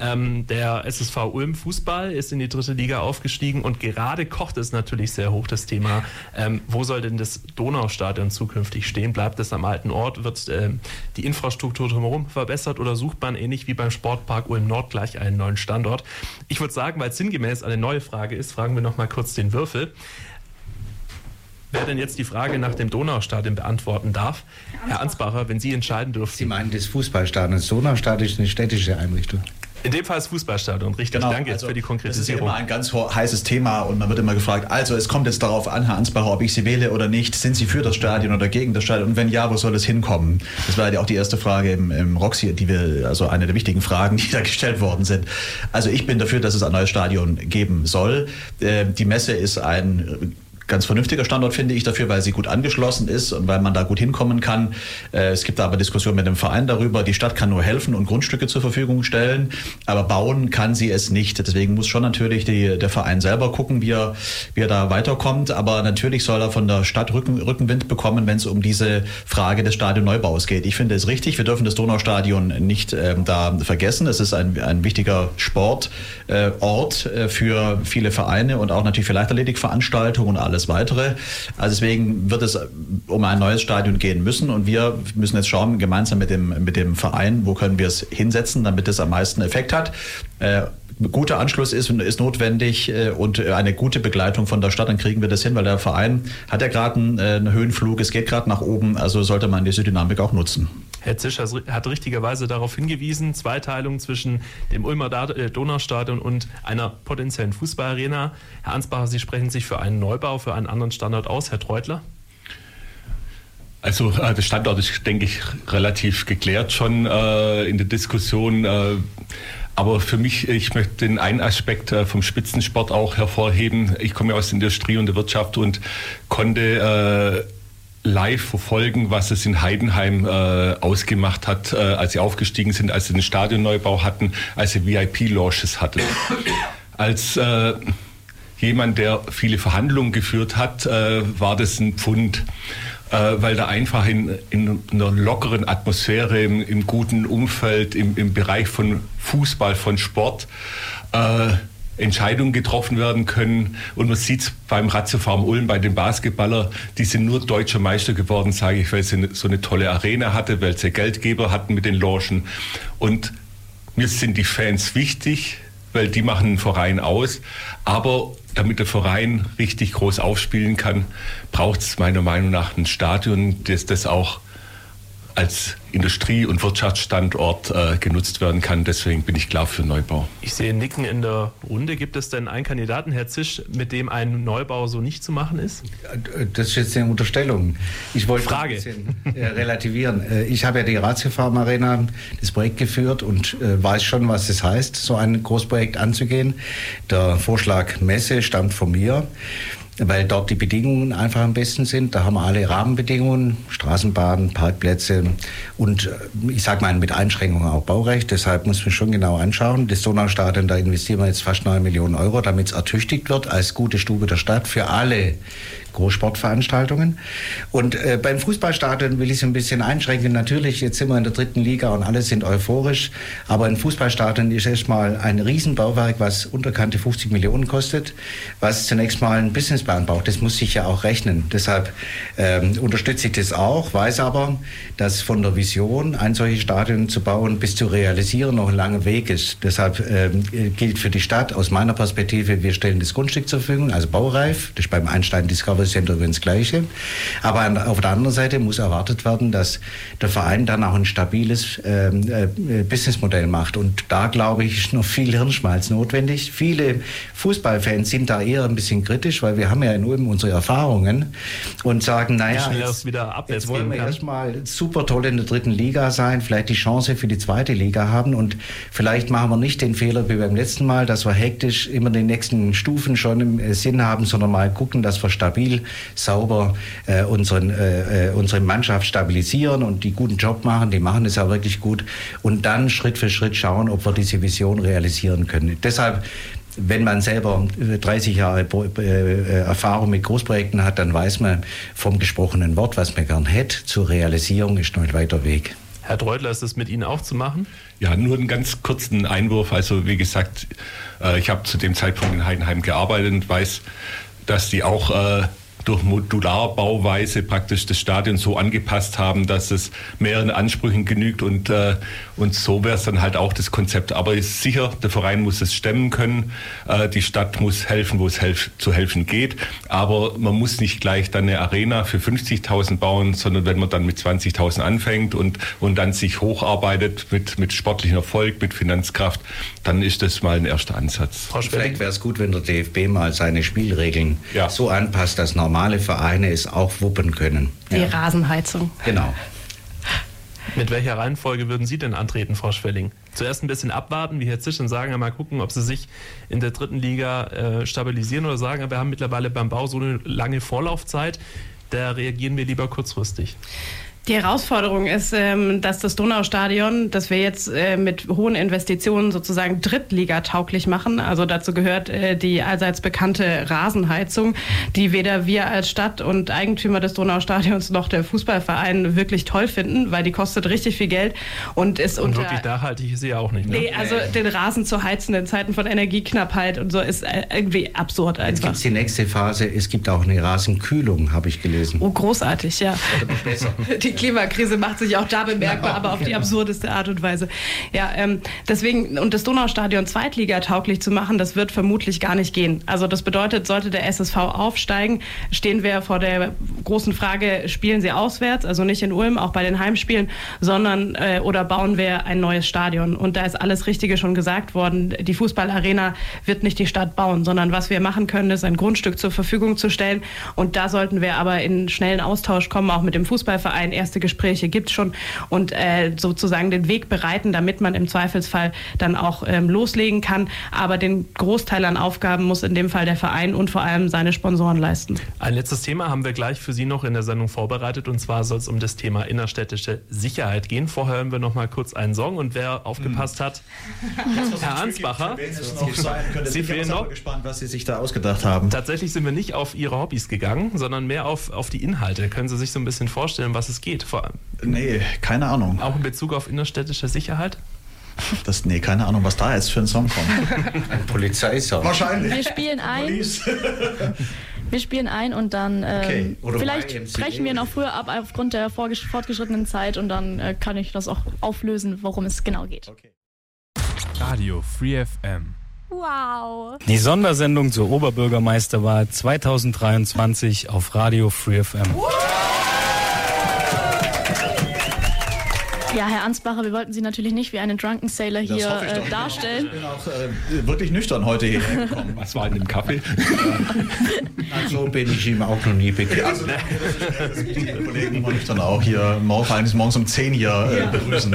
Ähm, der SSV Ulm Fußball ist in die dritte Liga aufgestiegen und gerade kocht es natürlich sehr hoch das Thema, ähm, wo soll denn das Donaustadion zukünftig stehen? Bleibt es am alten Ort? Wird ähm, die Infrastruktur drumherum verbessert oder sucht man ähnlich wie beim Sportpark Ulm Nord gleich einen neuen Standort? Ich würde sagen, weil es sinngemäß eine neue Frage ist, fragen wir noch mal kurz den Würfel. Wer denn jetzt die Frage nach dem Donaustadion beantworten darf? Herr Ansbacher, wenn Sie entscheiden dürfen. Sie meinen das Fußballstadion. Das Donaustadion ist eine städtische Einrichtung. In dem Fall ist Fußballstadion, richtig. Genau, Danke also, für die Konkretisierung. Das ist immer ein ganz heißes Thema und man wird immer gefragt, also es kommt jetzt darauf an, Herr Ansbacher, ob ich Sie wähle oder nicht. Sind Sie für das Stadion oder gegen das Stadion? Und wenn ja, wo soll es hinkommen? Das war ja auch die erste Frage im, im Roxy, die wir, also eine der wichtigen Fragen, die da gestellt worden sind. Also ich bin dafür, dass es ein neues Stadion geben soll. Äh, die Messe ist ein ganz vernünftiger Standort, finde ich, dafür, weil sie gut angeschlossen ist und weil man da gut hinkommen kann. Äh, es gibt aber Diskussionen mit dem Verein darüber. Die Stadt kann nur helfen und Grundstücke zur Verfügung stellen, aber bauen kann sie es nicht. Deswegen muss schon natürlich die, der Verein selber gucken, wie er, wie er da weiterkommt. Aber natürlich soll er von der Stadt Rücken, Rückenwind bekommen, wenn es um diese Frage des Stadionneubaus geht. Ich finde es richtig. Wir dürfen das Donaustadion nicht ähm, da vergessen. Es ist ein, ein wichtiger Sportort äh, äh, für viele Vereine und auch natürlich für Leichtathletikveranstaltungen und alles alles weitere. Also deswegen wird es um ein neues Stadion gehen müssen und wir müssen jetzt schauen, gemeinsam mit dem, mit dem Verein, wo können wir es hinsetzen, damit es am meisten Effekt hat. Äh, guter Anschluss ist, ist notwendig äh, und eine gute Begleitung von der Stadt, dann kriegen wir das hin, weil der Verein hat ja gerade einen, äh, einen Höhenflug, es geht gerade nach oben, also sollte man diese Dynamik auch nutzen. Herr Zisch hat richtigerweise darauf hingewiesen, Zweiteilung zwischen dem Ulmer äh, Donaustadion und einer potenziellen Fußballarena. Herr Ansbacher, Sie sprechen sich für einen Neubau, für einen anderen Standort aus. Herr Treutler? Also der Standort ist, denke ich, relativ geklärt schon äh, in der Diskussion. Äh, aber für mich, ich möchte den einen Aspekt äh, vom Spitzensport auch hervorheben. Ich komme aus der Industrie und der Wirtschaft und konnte äh, live verfolgen, was es in Heidenheim äh, ausgemacht hat, äh, als sie aufgestiegen sind, als sie den Stadionneubau hatten, als sie VIP-Lounges hatten. Als äh, jemand, der viele Verhandlungen geführt hat, äh, war das ein Pfund, äh, weil da einfach in, in einer lockeren Atmosphäre, im, im guten Umfeld, im, im Bereich von Fußball, von Sport, äh, Entscheidungen getroffen werden können. Und man sieht es beim Ratiofarm Ulm, bei den Basketballern, die sind nur deutscher Meister geworden, sage ich, weil sie so eine tolle Arena hatte, weil sie Geldgeber hatten mit den Logen. Und mir sind die Fans wichtig, weil die machen einen Verein aus. Aber damit der Verein richtig groß aufspielen kann, braucht es meiner Meinung nach ein Stadion, das das auch als Industrie- und Wirtschaftsstandort äh, genutzt werden kann. Deswegen bin ich klar für Neubau. Ich sehe Nicken in der Runde. Gibt es denn einen Kandidaten, Herr Zisch, mit dem ein Neubau so nicht zu machen ist? Das ist jetzt eine Unterstellung. Ich wollte Frage. ein bisschen äh, relativieren. Äh, Ich habe ja die Ratiofarm Arena, das Projekt geführt und äh, weiß schon, was es heißt, so ein Großprojekt anzugehen. Der Vorschlag Messe stammt von mir weil dort die Bedingungen einfach am besten sind. Da haben wir alle Rahmenbedingungen, Straßenbahnen, Parkplätze und äh, ich sage mal mit Einschränkungen auch Baurecht. Deshalb muss man schon genau anschauen. Das Donaustadion, da investieren wir jetzt fast 9 Millionen Euro, damit es ertüchtigt wird als gute Stube der Stadt für alle Großsportveranstaltungen. Und äh, beim Fußballstadion will ich es ein bisschen einschränken. Natürlich, jetzt sind wir in der dritten Liga und alle sind euphorisch, aber ein Fußballstadion ist erstmal ein Riesenbauwerk, was unterkannte 50 Millionen kostet, was zunächst mal einen Businessplan braucht. Das muss sich ja auch rechnen. Deshalb ähm, unterstütze ich das auch, weiß aber, dass von der Vision, ein solches Stadion zu bauen bis zu realisieren, noch ein langer Weg ist. Deshalb ähm, gilt für die Stadt aus meiner Perspektive, wir stellen das Grundstück zur Verfügung, also baureif. Das ist beim Einstein Discovery Center übrigens das Gleiche. Aber auf der anderen Seite muss erwartet werden, dass der Verein dann auch ein stabiles ähm, äh, Businessmodell macht. Und da, glaube ich, ist noch viel Hirnschmalz notwendig. Viele Fußballfans sind da eher ein bisschen kritisch, weil wir haben ja in Ulm unsere Erfahrungen und sagen, naja, jetzt, es jetzt wollen wir erstmal super toll in der dritten Liga sein, vielleicht die Chance für die zweite Liga haben und vielleicht machen wir nicht den Fehler wie beim letzten Mal, dass wir hektisch immer die nächsten Stufen schon im äh, Sinn haben, sondern mal gucken, dass wir stabil, sauber äh, unseren, äh, äh, unsere Mannschaft stabilisieren und die guten Job machen, die machen es ja wirklich gut und dann Schritt für Schritt schauen, ob wir diese Vision realisieren können. Deshalb wenn man selber 30 Jahre äh, Erfahrung mit Großprojekten hat, dann weiß man vom gesprochenen Wort, was man gern hätte. Zur Realisierung ist noch ein weiter Weg. Herr Dreutler, ist es mit Ihnen auch zu machen? Ja, nur einen ganz kurzen Einwurf. Also wie gesagt, äh, ich habe zu dem Zeitpunkt in Heidenheim gearbeitet und weiß, dass die auch äh, durch Modularbauweise praktisch das Stadion so angepasst haben, dass es mehreren Ansprüchen genügt und, äh, und so wäre es dann halt auch das Konzept. Aber ist sicher, der Verein muss es stemmen können, äh, die Stadt muss helfen, wo es helf zu helfen geht, aber man muss nicht gleich dann eine Arena für 50.000 bauen, sondern wenn man dann mit 20.000 anfängt und, und dann sich hocharbeitet mit, mit sportlichem Erfolg, mit Finanzkraft, dann ist das mal ein erster Ansatz. Vielleicht wäre es gut, wenn der DFB mal seine Spielregeln Ja. so anpasst, dass normale Vereine es auch wuppen können. Die Rasenheizung. Genau. Mit welcher Reihenfolge würden Sie denn antreten, Frau Schwelling? Zuerst ein bisschen abwarten, wie Herr Zischen sagen, mal gucken, ob Sie sich in der dritten Liga äh, stabilisieren oder sagen, wir haben mittlerweile beim Bau so eine lange Vorlaufzeit, da reagieren wir lieber kurzfristig. Die Herausforderung ist, ähm, dass das Donaustadion, das wir jetzt äh, mit hohen Investitionen sozusagen Drittliga-tauglich machen, also dazu gehört äh, die allseits bekannte Rasenheizung, die weder wir als Stadt und Eigentümer des Donaustadions noch der Fußballverein wirklich toll finden, weil die kostet richtig viel Geld und ist Und unter... wirklich nachhaltig ist sie ja auch nicht. Ne? Nee, also den Rasen zu heizen in Zeiten von Energieknappheit und so ist äh, irgendwie absurd Jetzt einfach. gibt es die nächste Phase. Es gibt auch eine Rasenkühlung, habe ich gelesen. Oh, großartig, ja. Besser. Die Klimakrise macht sich auch da bemerkbar, Ja, aber auf die genau. absurdeste Art und Weise. Ja, ähm, deswegen, und das Donaustadion zweitligatauglich zu machen, das wird vermutlich gar nicht gehen. Also das bedeutet, sollte der SSV aufsteigen, stehen wir vor der großen Frage, spielen sie auswärts, also nicht in Ulm, auch bei den Heimspielen, sondern äh, oder bauen wir ein neues Stadion. Und da ist alles Richtige schon gesagt worden. Die Fußballarena wird nicht die Stadt bauen, sondern was wir machen können, ist ein Grundstück zur Verfügung zu stellen. Und da sollten wir aber in schnellen Austausch kommen, auch mit dem Fußballverein. Erste Gespräche gibt es schon und äh, sozusagen den Weg bereiten, damit man im Zweifelsfall dann auch ähm, loslegen kann. Aber den Großteil an Aufgaben muss in dem Fall der Verein und vor allem seine Sponsoren leisten. Ein letztes Thema haben wir gleich für Sie noch in der Sendung vorbereitet und zwar soll es um das Thema innerstädtische Sicherheit gehen. Vorher hören wir noch mal kurz einen Song und wer aufgepasst hat, Herr Ansbacher, Sie fehlen noch. gespannt, was Sie sich da ausgedacht haben. Tatsächlich sind wir nicht auf Ihre Hobbys gegangen, sondern mehr auf, auf die Inhalte. Können Sie sich so ein bisschen vorstellen, was es geht? Vor allem Nee, keine Ahnung. auch in Bezug auf innerstädtische Sicherheit? Das, nee, keine Ahnung, was da jetzt für ein Song kommt. Ein Polizeisong. Wahrscheinlich. Wir spielen ein. Wir spielen ein und dann ähm, Okay. Oder vielleicht brechen wir noch früher ab aufgrund der fortgeschrittenen Zeit und dann äh, kann ich das auch auflösen, worum es genau geht. Radio Free FM. Wow. Die Sondersendung zur Oberbürgermeisterwahl 2023 auf Radio Free FM. Ja, Herr Ansbacher, wir wollten Sie natürlich nicht wie einen Drunken Sailor Das hier hoffe ich äh, darstellen. Ich bin auch äh, wirklich nüchtern heute hierher gekommen. Was war in dem Kaffee? So bin ich ihm auch noch nie begegnet. Also, die Kollegen immer nüchtern auch hier morgen, allem morgens um 10 hier äh, begrüßen.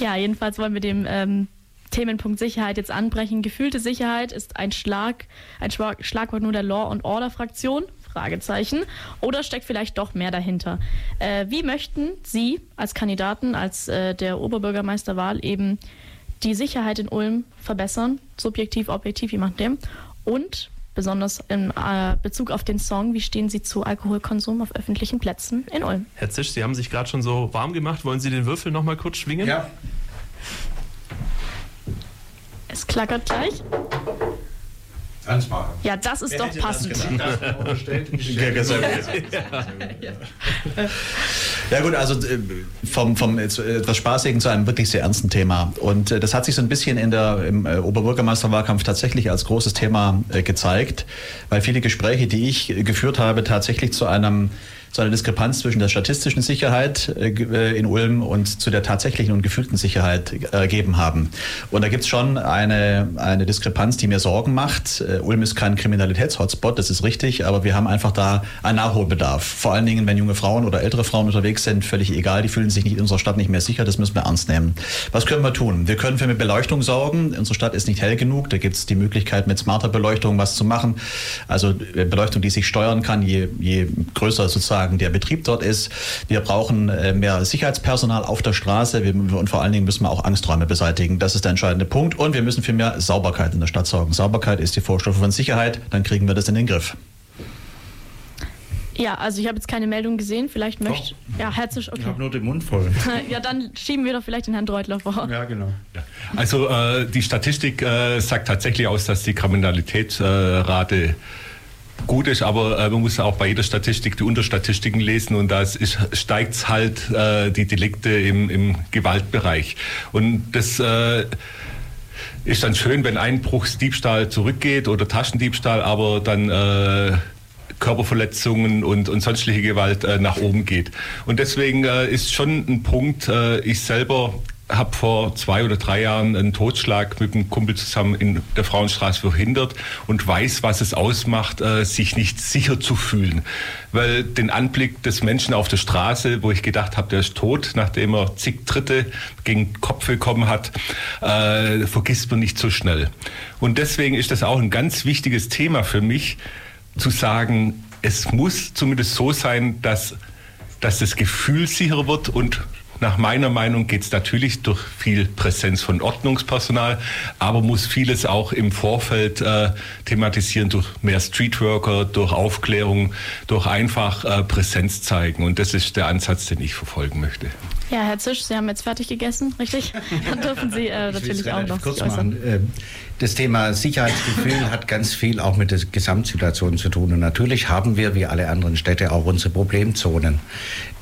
Ja, jedenfalls wollen wir dem ähm, Themenpunkt Sicherheit jetzt anbrechen. Gefühlte Sicherheit ist ein Schlag, ein Schwa- Schlagwort nur der Law and Order Fraktion. Fragezeichen. Oder steckt vielleicht doch mehr dahinter? Äh, wie möchten Sie als Kandidaten, als äh, der Oberbürgermeisterwahl eben die Sicherheit in Ulm verbessern? Subjektiv, objektiv, je nachdem. Und besonders in äh, Bezug auf den Song, wie stehen Sie zu Alkoholkonsum auf öffentlichen Plätzen in Ulm? Herr Zisch, Sie haben sich gerade schon so warm gemacht. Wollen Sie den Würfel noch mal kurz schwingen? Ja. Es klackert gleich. Ansprache. Ja, das ist doch passend. Ja, ja, gut. Also äh, vom, vom äh, zu- etwas Spaßigen zu einem wirklich sehr ernsten Thema. Und äh, das hat sich so ein bisschen in der, im äh, Oberbürgermeisterwahlkampf tatsächlich als großes Thema äh, gezeigt, weil viele Gespräche, die ich äh, geführt habe, tatsächlich zu einem zu einer Diskrepanz zwischen der statistischen Sicherheit äh, äh, in Ulm und zu der tatsächlichen und gefühlten Sicherheit äh, ergeben haben. Und da gibt es schon eine, eine Diskrepanz, die mir Sorgen macht. Ulm ist kein Kriminalitätshotspot, das ist richtig, aber wir haben einfach da einen Nachholbedarf. Vor allen Dingen, wenn junge Frauen oder ältere Frauen unterwegs sind, völlig egal, die fühlen sich nicht in unserer Stadt nicht mehr sicher, das müssen wir ernst nehmen. Was können wir tun? Wir können für mehr Beleuchtung sorgen. Unsere Stadt ist nicht hell genug, da gibt es die Möglichkeit, mit smarter Beleuchtung was zu machen. Also Beleuchtung, die sich steuern kann, je, je größer sozusagen der Betrieb dort ist. Wir brauchen äh, mehr Sicherheitspersonal auf der Straße wir, und vor allen Dingen müssen wir auch Angsträume beseitigen. Das ist der entscheidende Punkt. Und wir müssen für mehr Sauberkeit in der Stadt sorgen. Sauberkeit ist die Vorstufe von Sicherheit, dann kriegen wir das in den Griff. Ja, also ich habe jetzt keine Meldung gesehen. Vielleicht möchte. Ja, herzlich, Ich okay. habe nur den Mund voll. Ja, dann schieben wir doch vielleicht den Herrn Dreutler vor. Ja, genau. Also äh, die Statistik äh, sagt tatsächlich aus, dass die Kriminalitätsrate äh, gut ist, aber äh, man muss auch bei jeder Statistik die Unterstatistiken lesen und da steigt halt äh, die Delikte im, im Gewaltbereich. Und das äh, ist dann schön, wenn Einbruchsdiebstahl zurückgeht oder Taschendiebstahl, aber dann äh, Körperverletzungen und, und sonstige Gewalt äh, nach oben geht. Und deswegen äh, ist schon ein Punkt, äh, ich selber habe vor zwei oder drei Jahren einen Totschlag mit einem Kumpel zusammen in der Frauenstraße verhindert und weiß, was es ausmacht, äh, sich nicht sicher zu fühlen. Weil den Anblick des Menschen auf der Straße, wo ich gedacht habe, der ist tot, nachdem er zig Tritte gegen den Kopf bekommen hat, äh, vergisst man nicht so schnell. Und deswegen ist das auch ein ganz wichtiges Thema für mich, zu sagen, es muss zumindest so sein, dass, dass das Gefühl sicherer wird und nach meiner Meinung geht es natürlich durch viel Präsenz von Ordnungspersonal, aber muss vieles auch im Vorfeld äh, thematisieren durch mehr Streetworker, durch Aufklärung, durch einfach äh, Präsenz zeigen. Und das ist der Ansatz, den ich verfolgen möchte. Ja, Herr Zisch, Sie haben jetzt fertig gegessen, richtig? Dann dürfen Sie äh, natürlich auch noch kurz äußern. machen. Ähm, Das Thema Sicherheitsgefühl hat ganz viel auch mit der Gesamtsituation zu tun. Und natürlich haben wir, wie alle anderen Städte, auch unsere Problemzonen.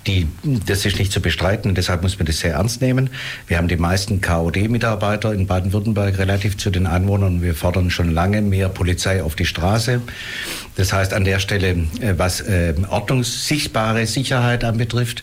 Die, das ist nicht zu bestreiten, deshalb muss man das sehr ernst nehmen. Wir haben die meisten KOD-Mitarbeiter in Baden-Württemberg relativ zu den Anwohnern. Wir fordern schon lange mehr Polizei auf die Straße. Das heißt, an der Stelle, äh, was äh, ordnungssichtbare Sicherheit anbetrifft,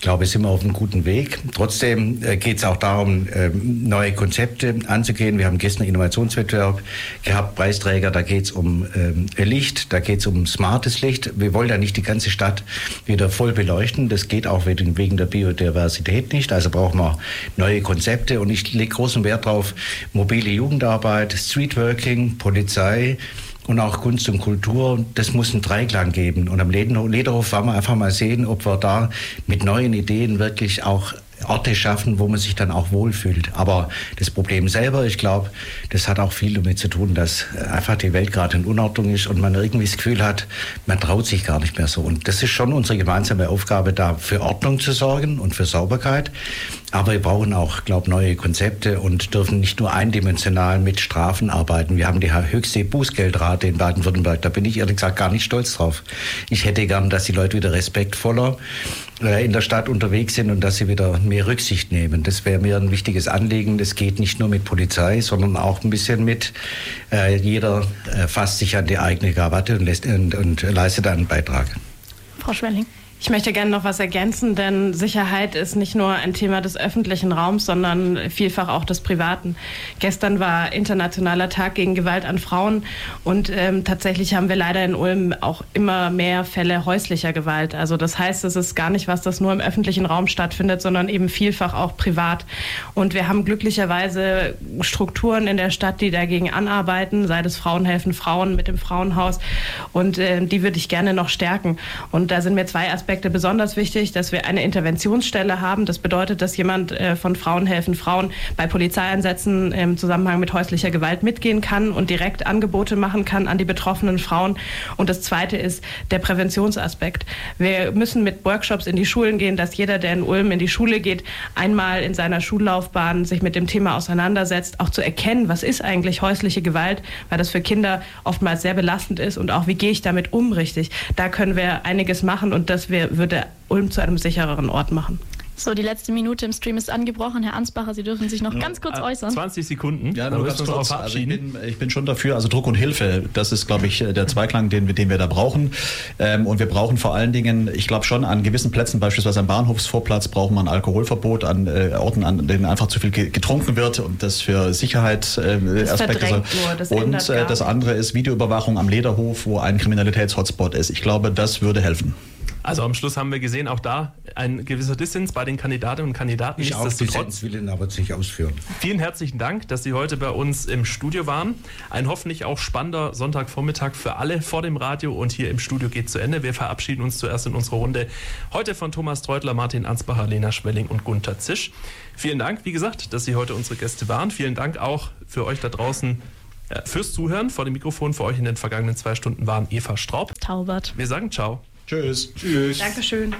glaube ich, sind wir auf einem guten Weg. Trotzdem äh, geht es auch darum, ähm, neue Konzepte anzugehen. Wir haben gestern Innovationswettbewerb gehabt, Preisträger, da geht es um ähm, Licht, da geht es um smartes Licht. Wir wollen ja nicht die ganze Stadt wieder voll beleuchten. Das geht auch wegen, wegen der Biodiversität nicht. Also brauchen wir neue Konzepte. Und ich lege großen Wert darauf, mobile Jugendarbeit, Streetworking, Polizei, und auch Kunst und Kultur. Das muss einen Dreiklang geben. Und am Lederhof wollen wir einfach mal sehen, ob wir da mit neuen Ideen wirklich auch Orte schaffen, wo man sich dann auch wohlfühlt. Aber das Problem selber, ich glaube, das hat auch viel damit zu tun, dass einfach die Welt gerade in Unordnung ist und man irgendwie das Gefühl hat, man traut sich gar nicht mehr so. Und das ist schon unsere gemeinsame Aufgabe, da für Ordnung zu sorgen und für Sauberkeit. Aber wir brauchen auch, glaube neue Konzepte und dürfen nicht nur eindimensional mit Strafen arbeiten. Wir haben die höchste Bußgeldrate in Baden-Württemberg. Da bin ich ehrlich gesagt gar nicht stolz drauf. Ich hätte gern, dass die Leute wieder respektvoller äh, in der Stadt unterwegs sind und dass sie wieder mehr Rücksicht nehmen. Das wäre mir ein wichtiges Anliegen. Das geht nicht nur mit Polizei, sondern auch ein bisschen mit äh, jeder äh, fasst sich an die eigene Krawatte und, lässt, und, und leistet einen Beitrag. Frau Schwelling. Ich möchte gerne noch was ergänzen, denn Sicherheit ist nicht nur ein Thema des öffentlichen Raums, sondern vielfach auch des privaten. Gestern war Internationaler Tag gegen Gewalt an Frauen und ähm, tatsächlich haben wir leider in Ulm auch immer mehr Fälle häuslicher Gewalt. Also das heißt, es ist gar nicht was, das nur im öffentlichen Raum stattfindet, sondern eben vielfach auch privat. Und wir haben glücklicherweise Strukturen in der Stadt, die dagegen anarbeiten, sei das Frauen helfen Frauen mit dem Frauenhaus und äh, die würde ich gerne noch stärken. Und da sind mir zwei Aspekte Aspekte besonders wichtig, dass wir eine Interventionsstelle haben. Das bedeutet, dass jemand äh, von Frauen helfen Frauen bei Polizeieinsätzen im Zusammenhang mit häuslicher Gewalt mitgehen kann und direkt Angebote machen kann an die betroffenen Frauen. Und das Zweite ist der Präventionsaspekt. Wir müssen mit Workshops in die Schulen gehen, dass jeder, der in Ulm in die Schule geht, einmal in seiner Schullaufbahn sich mit dem Thema auseinandersetzt, auch zu erkennen, was ist eigentlich häusliche Gewalt, weil das für Kinder oftmals sehr belastend ist und auch wie gehe ich damit um richtig. Da können wir einiges machen und das würde Ulm zu einem sichereren Ort machen. So, die letzte Minute im Stream ist angebrochen. Herr Ansbacher, Sie dürfen sich noch ja, ganz kurz äußern. 20 Sekunden. Ja, nur ganz kurz. Also ich, bin, ich bin schon dafür, also Druck und Hilfe, das ist, glaube ich, der Zweiklang, den, den wir da brauchen. Ähm, und wir brauchen vor allen Dingen, ich glaube schon, an gewissen Plätzen, beispielsweise am Bahnhofsvorplatz, brauchen wir ein Alkoholverbot an äh, Orten, an denen einfach zu viel getrunken wird und das für Sicherheitsaspekte. Äh, und äh, das andere ist Videoüberwachung am Lederhof, wo ein Kriminalitätshotspot ist. Ich glaube, das würde helfen. Also am Schluss haben wir gesehen, auch da ein gewisser Dissens bei den Kandidatinnen und Kandidaten. Ich auch Dissens will ihn aber nicht ausführen. Vielen herzlichen Dank, dass Sie heute bei uns im Studio waren. Ein hoffentlich auch spannender Sonntagvormittag für alle vor dem Radio und hier im Studio geht zu Ende. Wir verabschieden uns zuerst in unserer Runde heute von Thomas Treutler, Martin Ansbacher, Lena Schwelling und Gunther Zisch. Vielen Dank, wie gesagt, dass Sie heute unsere Gäste waren. Vielen Dank auch für euch da draußen äh, fürs Zuhören. Vor dem Mikrofon für euch in den vergangenen zwei Stunden waren Eva Straub. Taubert. Wir sagen Ciao. Tschüss. Tschüss. Dankeschön.